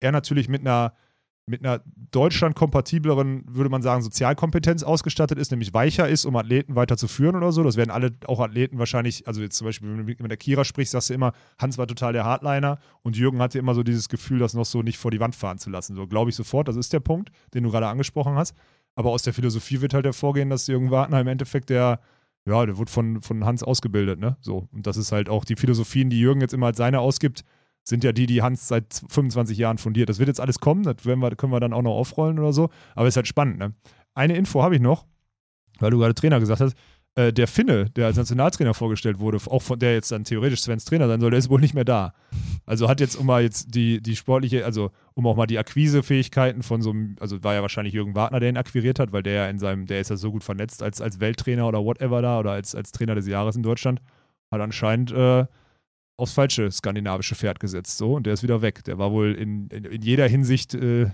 Er natürlich mit einer mit einer Deutschland-kompatibleren, würde man sagen, Sozialkompetenz ausgestattet ist, nämlich weicher ist, um Athleten weiter zu führen oder so. Das werden alle auch Athleten wahrscheinlich, also jetzt zum Beispiel, wenn du mit der Kira sprichst, sagst du immer, Hans war total der Hardliner und Jürgen hatte immer so dieses Gefühl, das noch so nicht vor die Wand fahren zu lassen. So glaube ich sofort, das ist der Punkt, den du gerade angesprochen hast. Aber aus der Philosophie wird halt hervorgehen, dass Jürgen Wagner im Endeffekt der, ja, der wurde von, von Hans ausgebildet, ne? So. Und das ist halt auch die Philosophien, die Jürgen jetzt immer als seine ausgibt, sind ja die, die Hans seit 25 Jahren fundiert. Das wird jetzt alles kommen, das wir, können wir dann auch noch aufrollen oder so. Aber ist halt spannend, ne? Eine Info habe ich noch, weil du gerade Trainer gesagt hast. Äh, der Finne, der als Nationaltrainer vorgestellt wurde, auch von der jetzt dann theoretisch Svens Trainer sein soll, der ist wohl nicht mehr da. Also hat jetzt, um mal jetzt die, die sportliche, also um auch mal die Akquisefähigkeiten von so einem, also war ja wahrscheinlich Jürgen Wagner, der ihn akquiriert hat, weil der ja in seinem, der ist ja so gut vernetzt als, als Welttrainer oder whatever da oder als, als Trainer des Jahres in Deutschland, hat anscheinend äh, aufs falsche skandinavische Pferd gesetzt. So, und der ist wieder weg. Der war wohl in, in, in jeder Hinsicht äh,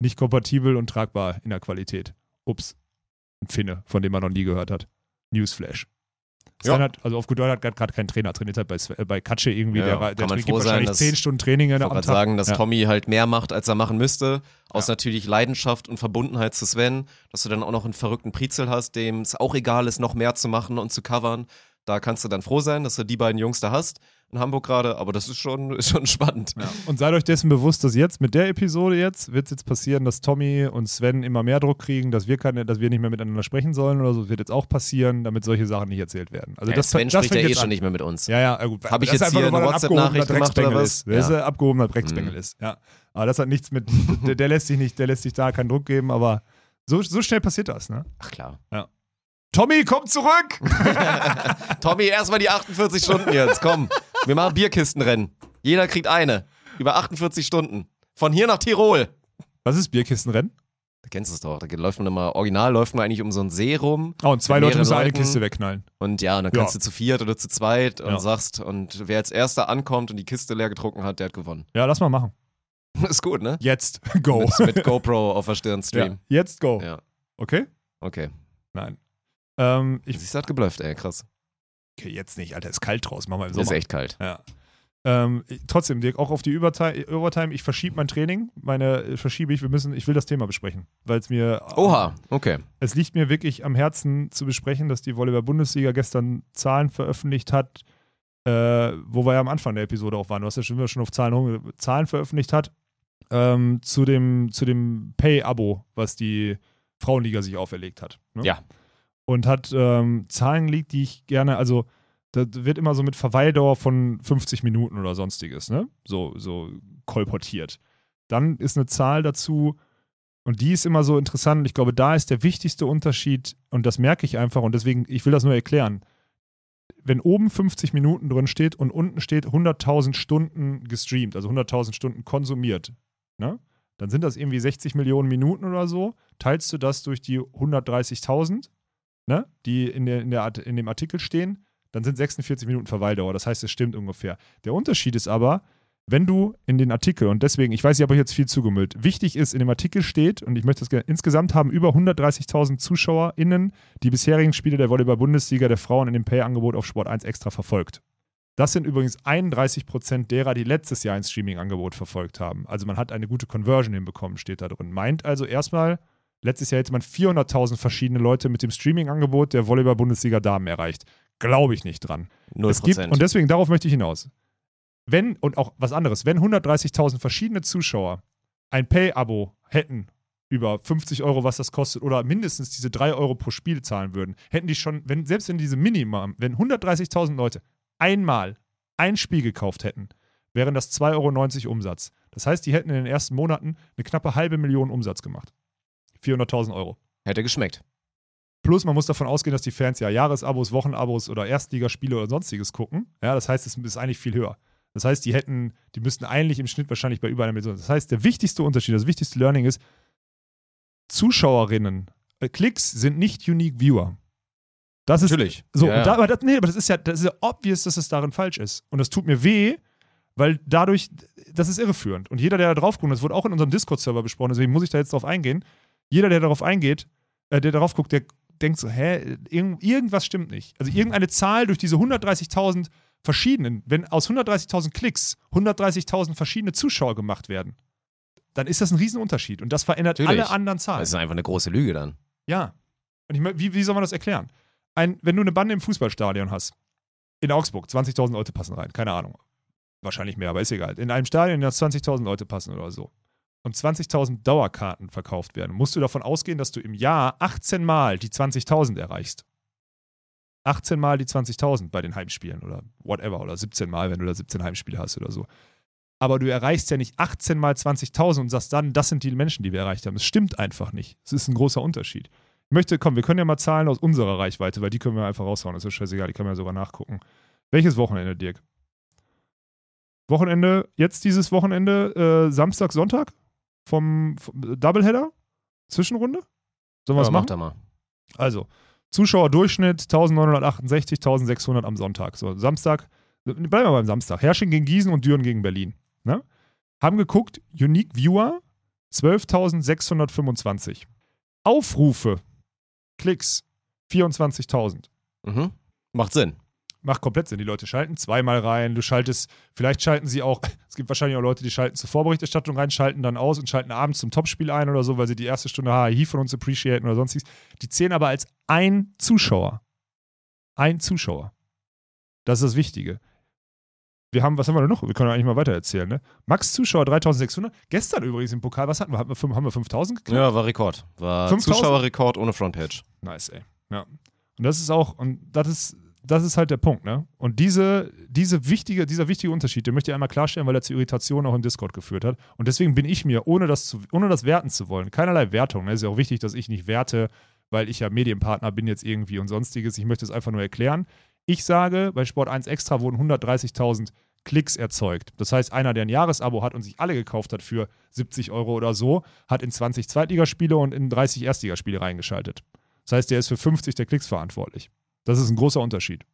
nicht kompatibel und tragbar in der Qualität. Ups. Ein Finne, von dem man noch nie gehört hat. Newsflash. Ja. Sven hat, also auf gut Deutsch hat gerade keinen Trainer trainiert hat bei, äh, bei Katsche irgendwie. Ja, der der man gibt froh sein, wahrscheinlich dass- zehn Stunden Training Ich wollte gerade Tag. sagen, dass Ja. Tommy halt mehr macht, als er machen müsste. Aus natürlich Leidenschaft und Verbundenheit zu Sven. Dass du dann auch noch einen verrückten Prizel hast, dem es auch egal ist, noch mehr zu machen und zu covern. Da kannst du dann froh sein, dass du die beiden Jungs da hast in Hamburg gerade. Aber das ist schon, *laughs* ist schon spannend. Ja. Und seid euch dessen bewusst, dass jetzt mit der Episode jetzt wird es jetzt passieren, dass Tommy und Sven immer mehr Druck kriegen, dass wir keine, dass wir nicht mehr miteinander sprechen sollen oder so. Das wird jetzt auch passieren, damit solche Sachen nicht erzählt werden. Also Ja, das, Sven das spricht ja fängt eh schon an. nicht mehr mit uns. Ja, ja, gut. Hab ich Das ist jetzt hier eine WhatsApp-Nachricht gemacht oder was? Ist. Weil Ja. er abgehobener Drecksbengel Mhm. ist. Ja. Aber das hat nichts mit, *laughs* der, der lässt sich nicht, der lässt sich da keinen Druck geben, aber so, so schnell passiert das, ne? Ach klar. Tommy, komm zurück! *laughs* Tommy, erstmal die 48 Stunden jetzt. Komm, wir machen Bierkistenrennen. Jeder kriegt eine. Über 48 Stunden. Von hier nach Tirol. Was ist Bierkistenrennen? Da kennst du es doch. Da läuft man immer, original läuft man eigentlich um so einen See rum. Oh, und zwei Leute müssen eine. Kiste wegknallen. Und ja, und dann Ja. kannst du zu viert oder zu zweit und Ja. sagst, und wer als erster ankommt und die Kiste leer getrunken hat, der hat gewonnen. Ja, lass mal machen. *laughs* Ist gut, ne? Jetzt, *laughs* go. Mit, mit GoPro auf der Stirn ja, Stream. jetzt go. Ja. Okay? Okay. Nein. Ähm, ich, Sie hat geblufft, ey, krass. Okay, jetzt nicht, Alter, ist kalt draußen, machen wir im Ist Sommer. echt kalt. Ja. Ähm, trotzdem, Dirk, auch auf die Übertime, Overtime, ich verschiebe mein Training, meine äh, verschiebe ich, wir müssen, ich will das Thema besprechen, weil es mir, Oha, okay. es liegt mir wirklich am Herzen zu besprechen, dass die Volleyball-Bundesliga gestern Zahlen veröffentlicht hat, äh, wo wir ja am Anfang der Episode auch waren, du hast ja schon, schon auf Zahlen, Zahlen veröffentlicht hat, ähm, zu dem, zu dem Pay-Abo, was die Frauenliga sich auferlegt hat. Ne? Ja. Und hat ähm, Zahlen liegt, die ich gerne, also da wird immer so mit Verweildauer von 50 Minuten oder sonstiges, ne? So, so kolportiert. Dann ist eine Zahl dazu, und die ist immer so interessant. Und ich glaube, da ist der wichtigste Unterschied, und das merke ich einfach, und deswegen, ich will das nur erklären. Wenn oben 50 Minuten drin steht und unten steht 100.000 Stunden gestreamt, also 100.000 Stunden konsumiert, ne? dann sind das irgendwie 60 Millionen Minuten oder so. Teilst du das durch die 130.000, ne? die in, der, in, der, in dem Artikel stehen, dann sind 46 Minuten Verweildauer. Das heißt, es stimmt ungefähr. Der Unterschied ist aber, wenn du in den Artikel, und deswegen, ich weiß, ich habe euch jetzt viel zugemüllt, wichtig ist, in dem Artikel steht, und ich möchte das gerne, insgesamt haben über 130.000 ZuschauerInnen die bisherigen Spiele der Volleyball-Bundesliga der Frauen in dem Pay-Angebot auf Sport 1 extra verfolgt. Das sind übrigens 31 Prozent derer, die letztes Jahr ein Streaming-Angebot verfolgt haben. Also man hat eine gute Conversion hinbekommen, steht da drin. Meint also erstmal, letztes Jahr hätte man 400.000 verschiedene Leute mit dem Streaming-Angebot der Volleyball-Bundesliga Damen erreicht. Glaube ich nicht dran. Null Es gibt, und deswegen, darauf möchte ich hinaus. Wenn, und auch was anderes, wenn 130.000 verschiedene Zuschauer ein Pay-Abo hätten, über 50 Euro, was das kostet, oder mindestens diese 3 Euro pro Spiel zahlen würden, hätten die schon, wenn, selbst wenn diese Minimum, wenn 130.000 Leute einmal ein Spiel gekauft hätten, wären das 2,90 Euro Umsatz. Das heißt, die hätten in den ersten Monaten eine knappe halbe Million Umsatz gemacht. 400.000 Euro. Hätte geschmeckt. Plus, man muss davon ausgehen, dass die Fans ja Jahresabos, Wochenabos oder Erstligaspiele oder sonstiges gucken. Ja, das heißt, es ist eigentlich viel höher. Das heißt, die hätten, die müssten eigentlich im Schnitt wahrscheinlich bei über einer Million. Das heißt, der wichtigste Unterschied, das wichtigste Learning ist, Zuschauerinnen, äh, Klicks sind nicht Unique Viewer. Das ist Natürlich. so. Ja, ja. da, aber, das, nee, aber das ist ja, das ist ja obvious, dass es darin falsch ist. Und das tut mir weh, weil dadurch, das ist irreführend. Und jeder, der da drauf guckt, das wurde auch in unserem Discord-Server besprochen, deswegen muss ich da jetzt drauf eingehen. Jeder, der darauf eingeht, äh, der darauf guckt, der denkt so, hä, irgend, irgendwas stimmt nicht. Also irgendeine Zahl durch diese 130.000 verschiedenen, wenn aus 130.000 Klicks 130.000 verschiedene Zuschauer gemacht werden, dann ist das ein Riesenunterschied. Und das verändert Natürlich. alle anderen Zahlen. Das ist einfach eine große Lüge dann. Ja. Und ich mein, wie, wie soll man das erklären? Ein, wenn du eine Bande im Fußballstadion hast, in Augsburg, 20.000 Leute passen rein, keine Ahnung. Wahrscheinlich mehr, aber ist egal. In einem Stadion, in das 20.000 Leute passen oder so. Und 20.000 Dauerkarten verkauft werden, musst du davon ausgehen, dass du im Jahr 18 Mal die 20.000 erreichst. 18 Mal die 20.000 bei den Heimspielen oder whatever. Oder 17 Mal, wenn du da 17 Heimspiele hast oder so. Aber du erreichst ja nicht 18 mal 20.000 und sagst dann, das sind die Menschen, die wir erreicht haben. Es stimmt einfach nicht. Es ist ein großer Unterschied. Ich möchte, komm, wir können ja mal Zahlen aus unserer Reichweite, weil die können wir einfach raushauen. Das ist scheißegal, die können wir ja sogar nachgucken. Welches Wochenende, Dirk? Wochenende, jetzt dieses Wochenende, äh, Samstag, Sonntag? Vom, vom Doubleheader? Zwischenrunde? Sollen wir was Ja, mach machen? mal. Also, Zuschauerdurchschnitt 1968, 1600 am Sonntag. So, Samstag, bleiben wir beim Samstag. Hersching gegen Gießen und Düren gegen Berlin. Ne? Haben geguckt, Unique Viewer 12.625. Aufrufe, Klicks 24.000. Mhm. Macht Sinn. Macht komplett Sinn. Die Leute schalten zweimal rein. Du schaltest, vielleicht schalten sie auch, es gibt wahrscheinlich auch Leute, die schalten zur Vorberichterstattung rein, schalten dann aus und schalten abends zum Topspiel ein oder so, weil sie die erste Stunde HI von uns appreciaten oder sonstiges. Die zählen aber als ein Zuschauer. Ein Zuschauer. Das ist das Wichtige. Wir haben, was haben wir denn noch? Wir können eigentlich mal weiter erzählen, ne? Max Zuschauer 3600. Gestern übrigens im Pokal, was hatten wir? Hatten wir fünf- haben wir 5000 geknackt? Ja, war Rekord. War 5000? Zuschauerrekord ohne Frontage. Nice, ey. Ja. Und das ist auch, und das ist, das ist halt der Punkt, ne? Und diese, diese wichtige, dieser wichtige Unterschied, den möchte ich einmal klarstellen, weil er zu Irritationen auch im Discord geführt hat. Und deswegen bin ich mir, ohne das, zu, ohne das werten zu wollen, keinerlei Wertung, ne? Ist ja auch wichtig, dass ich nicht werte, weil ich ja Medienpartner bin jetzt irgendwie und sonstiges. Ich möchte es einfach nur erklären. Ich sage, bei Sport 1 Extra wurden 130.000 Klicks erzeugt. Das heißt, einer, der ein Jahresabo hat und sich alle gekauft hat für 70 Euro oder so, hat in 20 Zweitligaspiele und in 30 Erstligaspiele reingeschaltet. Das heißt, der ist für 50 der Klicks verantwortlich. Das ist ein großer Unterschied.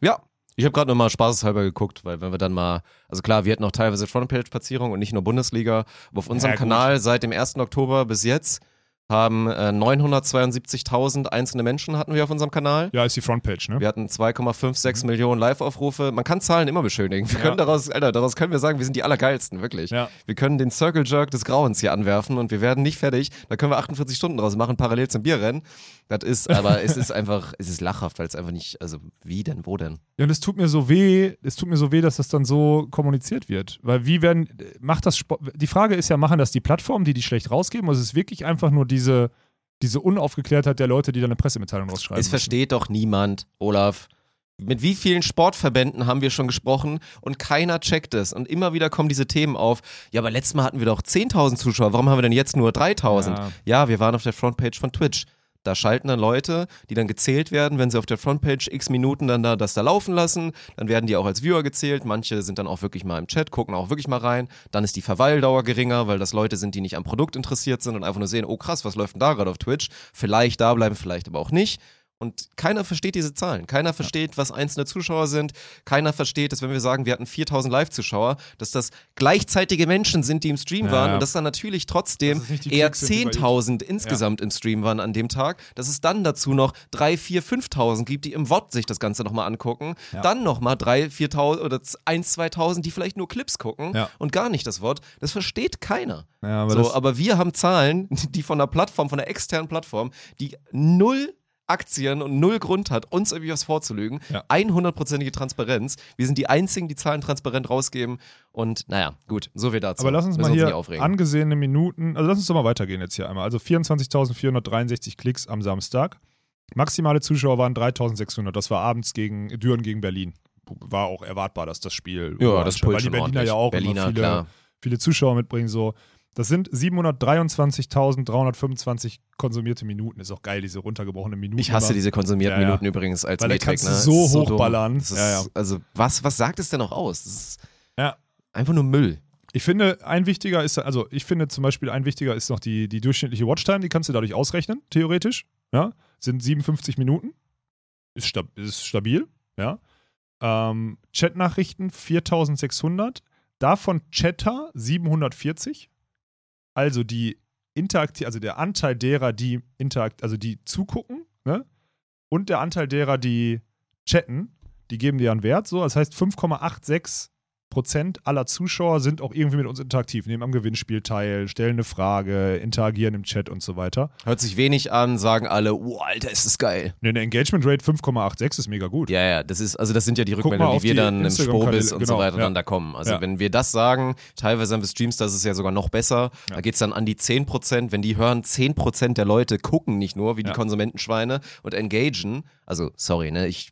Ja. Ich habe gerade nochmal spaßeshalber geguckt, weil wenn wir dann mal, also klar, wir hatten auch teilweise Frontpage-Platzierung und nicht nur Bundesliga, aber auf unserem gut. Kanal seit dem 1. Oktober bis jetzt haben äh, 972.000 einzelne Menschen hatten wir auf unserem Kanal. Ja, ist die Frontpage, ne? Wir hatten 2,56 Millionen Live-Aufrufe. Man kann Zahlen immer beschönigen. Wir Ja. können daraus, Alter, daraus können wir sagen, wir sind die Allergeilsten, wirklich. Ja. Wir können den Circle Jerk des Grauens hier anwerfen und wir werden nicht fertig. Da können wir 48 Stunden draus machen, parallel zum Bierrennen. Das ist, aber es ist einfach, *laughs* es ist lachhaft, weil es einfach nicht, also wie denn, wo denn? Ja, und es tut mir so weh, es tut mir so weh, dass das dann so kommuniziert wird. Weil wie werden, macht das Sport, die Frage ist ja, machen das die Plattformen, die die schlecht rausgeben, oder ist es wirklich einfach nur diese, diese Unaufgeklärtheit der Leute, die dann eine Pressemitteilung rausschreiben es müssen? versteht doch niemand, Olaf, Mit wie vielen Sportverbänden haben wir schon gesprochen und keiner checkt es. Und immer wieder kommen diese Themen auf. Ja, aber letztes Mal hatten wir doch 10.000 Zuschauer. Warum haben wir denn jetzt nur 3.000? Ja. Ja. wir waren auf der Frontpage von Twitch. Da schalten dann Leute, die dann gezählt werden, wenn sie auf der Frontpage x Minuten dann da das da laufen lassen. Dann werden die auch als Viewer gezählt. Manche sind dann auch wirklich mal im Chat, gucken auch wirklich mal rein. Dann ist die Verweildauer geringer, weil das Leute sind, die nicht am Produkt interessiert sind und einfach nur sehen, oh krass, was läuft denn da gerade auf Twitch? Vielleicht da bleiben, vielleicht aber auch nicht. Und keiner versteht diese Zahlen. Keiner versteht, was einzelne Zuschauer sind. Keiner versteht, dass wenn wir sagen, wir hatten 4000 Live-Zuschauer, dass das gleichzeitige Menschen sind, die im Stream Ja, waren ja. und dass dann natürlich trotzdem eher Klicks sind, die bei 10.000 insgesamt im Stream waren an dem Tag. Dass es dann dazu noch 3.000, 4.000, 5.000 gibt, die im VOD sich das Ganze nochmal angucken. Ja. Dann nochmal 3.000, 4.000 oder 1.000, 2.000, die vielleicht nur Clips gucken Ja. und gar nicht das VOD. Das versteht keiner. Ja, aber so, aber wir haben Zahlen, *laughs* die von der Plattform, von der externen Plattform, die null Aktien und null Grund hat, uns irgendwie was vorzulügen. Ja. 100%ige Transparenz. Wir sind die Einzigen, die Zahlen transparent rausgeben. Und naja, gut, so viel dazu. Aber lass uns Müssen mal hier aufregen. angesehene Minuten, also lass uns doch mal weitergehen jetzt hier einmal. Also 24.463 Klicks am Samstag. Maximale Zuschauer waren 3.600. Das war abends gegen Düren gegen Berlin. War auch erwartbar, dass das Spiel. ja, das weil pullt die Berliner ordentlich. ja auch Berliner, immer viele, viele Zuschauer mitbringen. So. Das sind 723.325 konsumierte Minuten. Ist auch geil, diese runtergebrochene Minuten. Ich hasse diese konsumierten Ja, ja. Minuten übrigens als Weil da Metrik. ne? so ist hochballern. Ist, Ja, ja. Also, was, was sagt es denn auch aus? Das ist Ja. einfach nur Müll. Ich finde, ein wichtiger ist, also ich finde zum Beispiel ein wichtiger ist noch die, die durchschnittliche Watchtime, die kannst du dadurch ausrechnen, theoretisch. Ja, sind 57 Minuten. Ist, stab ist stabil, ja. Ähm, Chatnachrichten 4600, davon Chatter 740. Also die Interaktiv, also der Anteil derer, die interakt, also die zugucken, ne? Und der Anteil derer, die chatten, die geben dir einen Wert. So, das heißt 5,86 Prozent aller Zuschauer sind auch irgendwie mit uns interaktiv, nehmen am Gewinnspiel teil, stellen eine Frage, interagieren im Chat und so weiter. Hört sich wenig an, sagen alle, oh, Alter, ist das geil. Ne, Eine Engagement Rate 5,86 ist mega gut. Ja, ja, das ist, also das sind ja die Rückmeldungen, die wir die dann im Sprobis und so genau, weiter ja. dann da kommen. Also Ja. wenn wir das sagen, teilweise haben wir Streams, das ist ja sogar noch besser. Ja. Da geht es dann an die 10%. Wenn die hören, 10% der Leute gucken nicht nur wie die. Konsumentenschweine und engagen. Also, sorry, ne, ich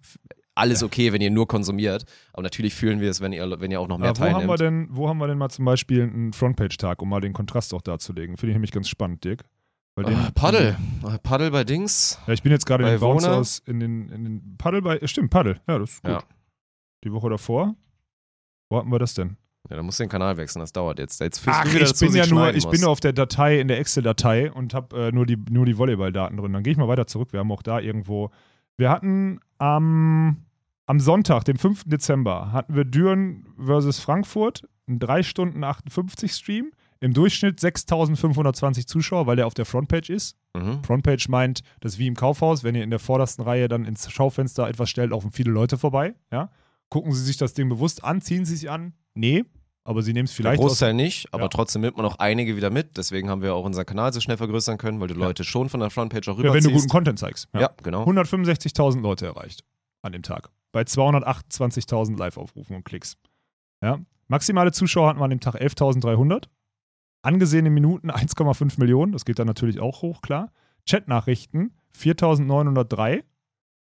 alles okay, wenn ihr nur konsumiert. Aber natürlich fühlen wir es, wenn ihr, wenn ihr auch noch mehr Aber wo haben, wir denn, wo haben wir denn mal zum Beispiel einen Frontpage-Tag, um mal den Kontrast auch darzulegen? Finde ich nämlich ganz spannend, Dirk. Weil den- Ah, Paddel. Ah, Paddel bei Dings. Ja, ich bin jetzt gerade in Bei den Bounce in den, in den Paddel bei, stimmt, Paddel, ja, das ist gut. Ja. Die Woche davor, wo hatten wir das denn? Ja, da musst du den Kanal wechseln, das dauert jetzt. Jetzt Ach, ich dazu, bin ja nur, ich bin muss. nur auf der Datei, in der Excel-Datei und habe äh, nur die, nur die Volleyball-Daten drin. Dann gehe ich mal weiter zurück. Wir haben auch da irgendwo. Wir hatten am, am Sonntag, dem 5. Dezember, hatten wir Düren versus Frankfurt, einen 3 Stunden 58 Stream. Im Durchschnitt 6520 Zuschauer, weil der auf der Frontpage ist. Mhm. Frontpage meint, das ist wie im Kaufhaus, wenn ihr in der vordersten Reihe dann ins Schaufenster etwas stellt, laufen viele Leute vorbei. Ja? Gucken Sie sich das Ding bewusst an, ziehen Sie sich an? Nee, aber Sie nehmen es Der vielleicht aus Großteil nicht, aber Ja. trotzdem nimmt man auch einige wieder mit. Deswegen haben wir auch unseren Kanal so schnell vergrößern können, weil du Leute schon von der Frontpage auch Ja, wenn rüberziehst. du guten Content zeigst. ja. genau. 165.000 Leute erreicht an dem Tag. Bei 228.000 Live-Aufrufen und Klicks. Ja. Maximale Zuschauer hatten wir an dem Tag 11.300. Angesehene Minuten *laughs* 1,5 Millionen. Das geht dann natürlich auch hoch, klar. Chatnachrichten 4.903.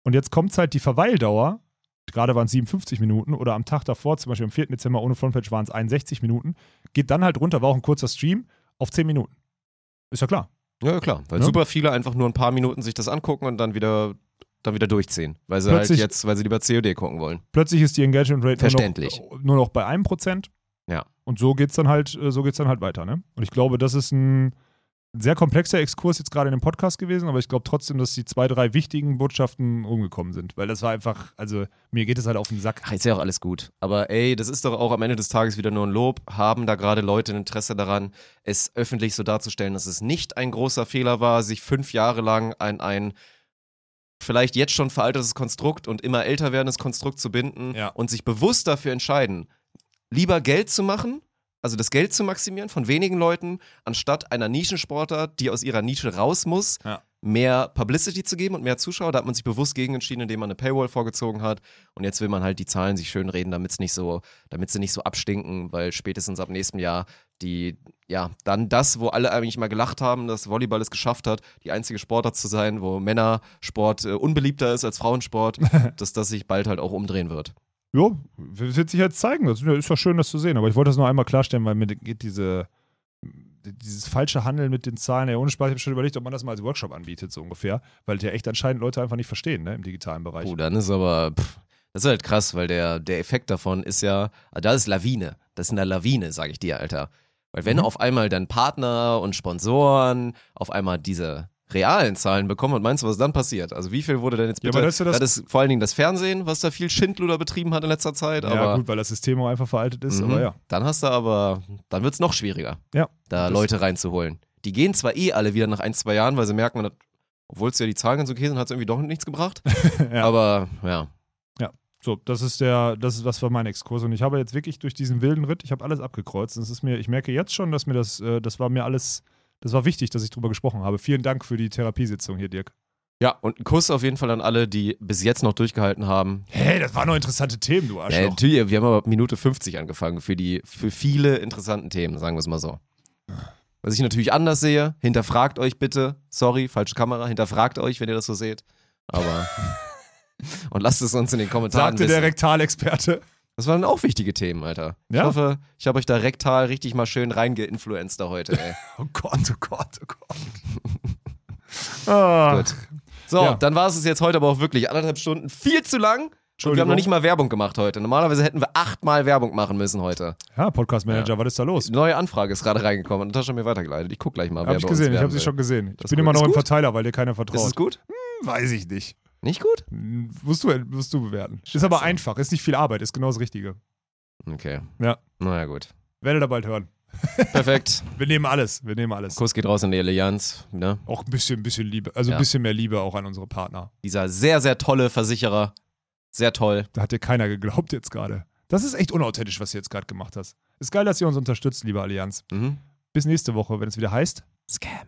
Und jetzt kommt halt die Verweildauer. Gerade waren es 57 Minuten oder am Tag davor, zum Beispiel am 4. Dezember ohne Frontpage waren es 61 Minuten. Geht dann halt runter, war auch ein kurzer Stream, auf 10 Minuten. Ist ja klar. Ja, klar. Weil Ne? super viele einfach nur ein paar Minuten sich das angucken und dann wieder, dann wieder durchziehen. Weil sie Plötzlich- halt jetzt, weil sie lieber COD gucken wollen. Plötzlich ist die Engagement Rate Verständlich. Nur, noch, nur noch bei einem Prozent. Ja. Und so geht's dann halt, äh, so geht's dann halt weiter, ne? Und ich glaube, das ist ein sehr komplexer Exkurs jetzt gerade in dem Podcast gewesen, aber ich glaube trotzdem, dass die zwei, drei wichtigen Botschaften rumgekommen sind. Weil das war einfach, also mir geht es halt auf den Sack. Ach, ist ja auch alles gut. Aber ey, das ist doch auch am Ende des Tages wieder nur ein Lob. Haben da gerade Leute ein Interesse daran, es öffentlich so darzustellen, dass es nicht ein großer Fehler war, sich fünf Jahre lang an ein vielleicht jetzt schon veraltetes Konstrukt und immer älter werdendes Konstrukt zu binden Ja. und sich bewusst dafür entscheiden, lieber Geld zu machen, also das Geld zu maximieren von wenigen Leuten, anstatt einer Nischensportler, die aus ihrer Nische raus muss, Ja. Mehr Publicity zu geben und mehr Zuschauer. Da hat man sich bewusst gegen entschieden, indem man eine Paywall vorgezogen hat. Und jetzt will man halt die Zahlen sich schön reden, damit es nicht so, damit sie nicht so abstinken, weil spätestens ab nächstem Jahr die, ja, dann das, wo alle eigentlich mal gelacht haben, dass Volleyball es geschafft hat, die einzige Sportart zu sein, wo Männersport äh, unbeliebter ist als Frauensport, *laughs* dass das sich bald halt auch umdrehen wird. Ja, wird sich jetzt zeigen. Das ist ja schön, das zu sehen. Aber ich wollte das noch einmal klarstellen, weil mir geht diese, dieses falsche Handeln mit den Zahlen, ja, ohne Spaß, ich habe schon überlegt, ob man das mal als Workshop anbietet, so ungefähr. Weil ja echt anscheinend Leute einfach nicht verstehen, ne, im digitalen Bereich. Oh, dann ist aber, pff, das ist halt krass, weil der, der Effekt davon ist ja, ah, das ist Lawine. Das ist eine Lawine, sage ich dir, Alter. Weil wenn Mhm. auf einmal dann Partner und Sponsoren auf einmal diese realen Zahlen bekommen und meinst du, was dann passiert? Also wie viel wurde denn jetzt Ja, bitte, aber das ist ja das- das ist vor allen Dingen das Fernsehen, was da viel Schindluder betrieben hat in letzter Zeit, ja, aber gut, weil das System auch einfach veraltet ist, Mhm. aber ja. dann hast du aber, dann wird es noch schwieriger, Ja. da Das- Leute reinzuholen. Die gehen zwar eh alle wieder nach ein, zwei Jahren, weil sie merken, obwohl es ja die Zahlen ganz okay sind, hat es irgendwie doch nichts gebracht. *laughs* Ja. Aber ja, So, das ist der, das ist was war mein Exkurs. Und ich habe jetzt wirklich durch diesen wilden Ritt, ich habe alles abgekreuzt. Und es ist mir, ich merke jetzt schon, dass mir das, äh, das war mir alles, das war wichtig, dass ich drüber gesprochen habe. Vielen Dank für die Therapiesitzung hier, Dirk. Ja, und ein Kuss auf jeden Fall an alle, die bis jetzt noch durchgehalten haben. Hey, das waren noch interessante Themen, du Ja, Arschloch. natürlich, wir haben aber Minute 50 angefangen für die für viele interessanten Themen, sagen wir es mal so. Was ich natürlich anders sehe, hinterfragt euch bitte, sorry, falsche Kamera, hinterfragt euch, wenn ihr das so seht. Aber *laughs* und lasst es uns in den Kommentaren Sagte wissen. der Rektalexperte. Das waren auch wichtige Themen, Alter. Ich Ja. hoffe, ich habe euch da rektal richtig mal schön reingeinfluenzt da heute, ey. *laughs* Oh Gott, oh Gott, oh Gott. *laughs* ah, Gut. So, Ja. dann war es jetzt heute aber auch wirklich anderthalb Stunden viel zu lang. Und wir haben noch nicht mal Werbung gemacht heute. Normalerweise hätten wir achtmal Werbung machen müssen heute. Ja, Podcast-Manager, was ist da los? Die neue Anfrage ist gerade reingekommen und Natascha hat mir weitergeleitet. Ich guck gleich mal, Hab wer ich gesehen, ich habe sie schon gesehen. Ich Das bin ist immer gut. noch Ist im gut? Verteiler, weil dir keiner Ist vertraut. es gut? Weiß ich nicht. Nicht gut? Musst du, musst du bewerten. Ist aber einfach, ist nicht viel Arbeit, ist genau das Richtige. Okay. Ja. Naja, gut. Werdet ihr bald hören. Perfekt. *laughs* Wir nehmen alles, wir nehmen alles. Kuss geht raus in die Allianz. Ne? Auch ein bisschen, ein bisschen Liebe, also Ja. ein bisschen mehr Liebe auch an unsere Partner. Dieser sehr, sehr tolle Versicherer. Sehr toll. Da hat dir keiner geglaubt jetzt gerade. Das ist echt unauthentisch, was du jetzt gerade gemacht hast. Ist geil, dass ihr uns unterstützt, liebe Allianz. Mhm. Bis nächste Woche, wenn es wieder heißt. Scam.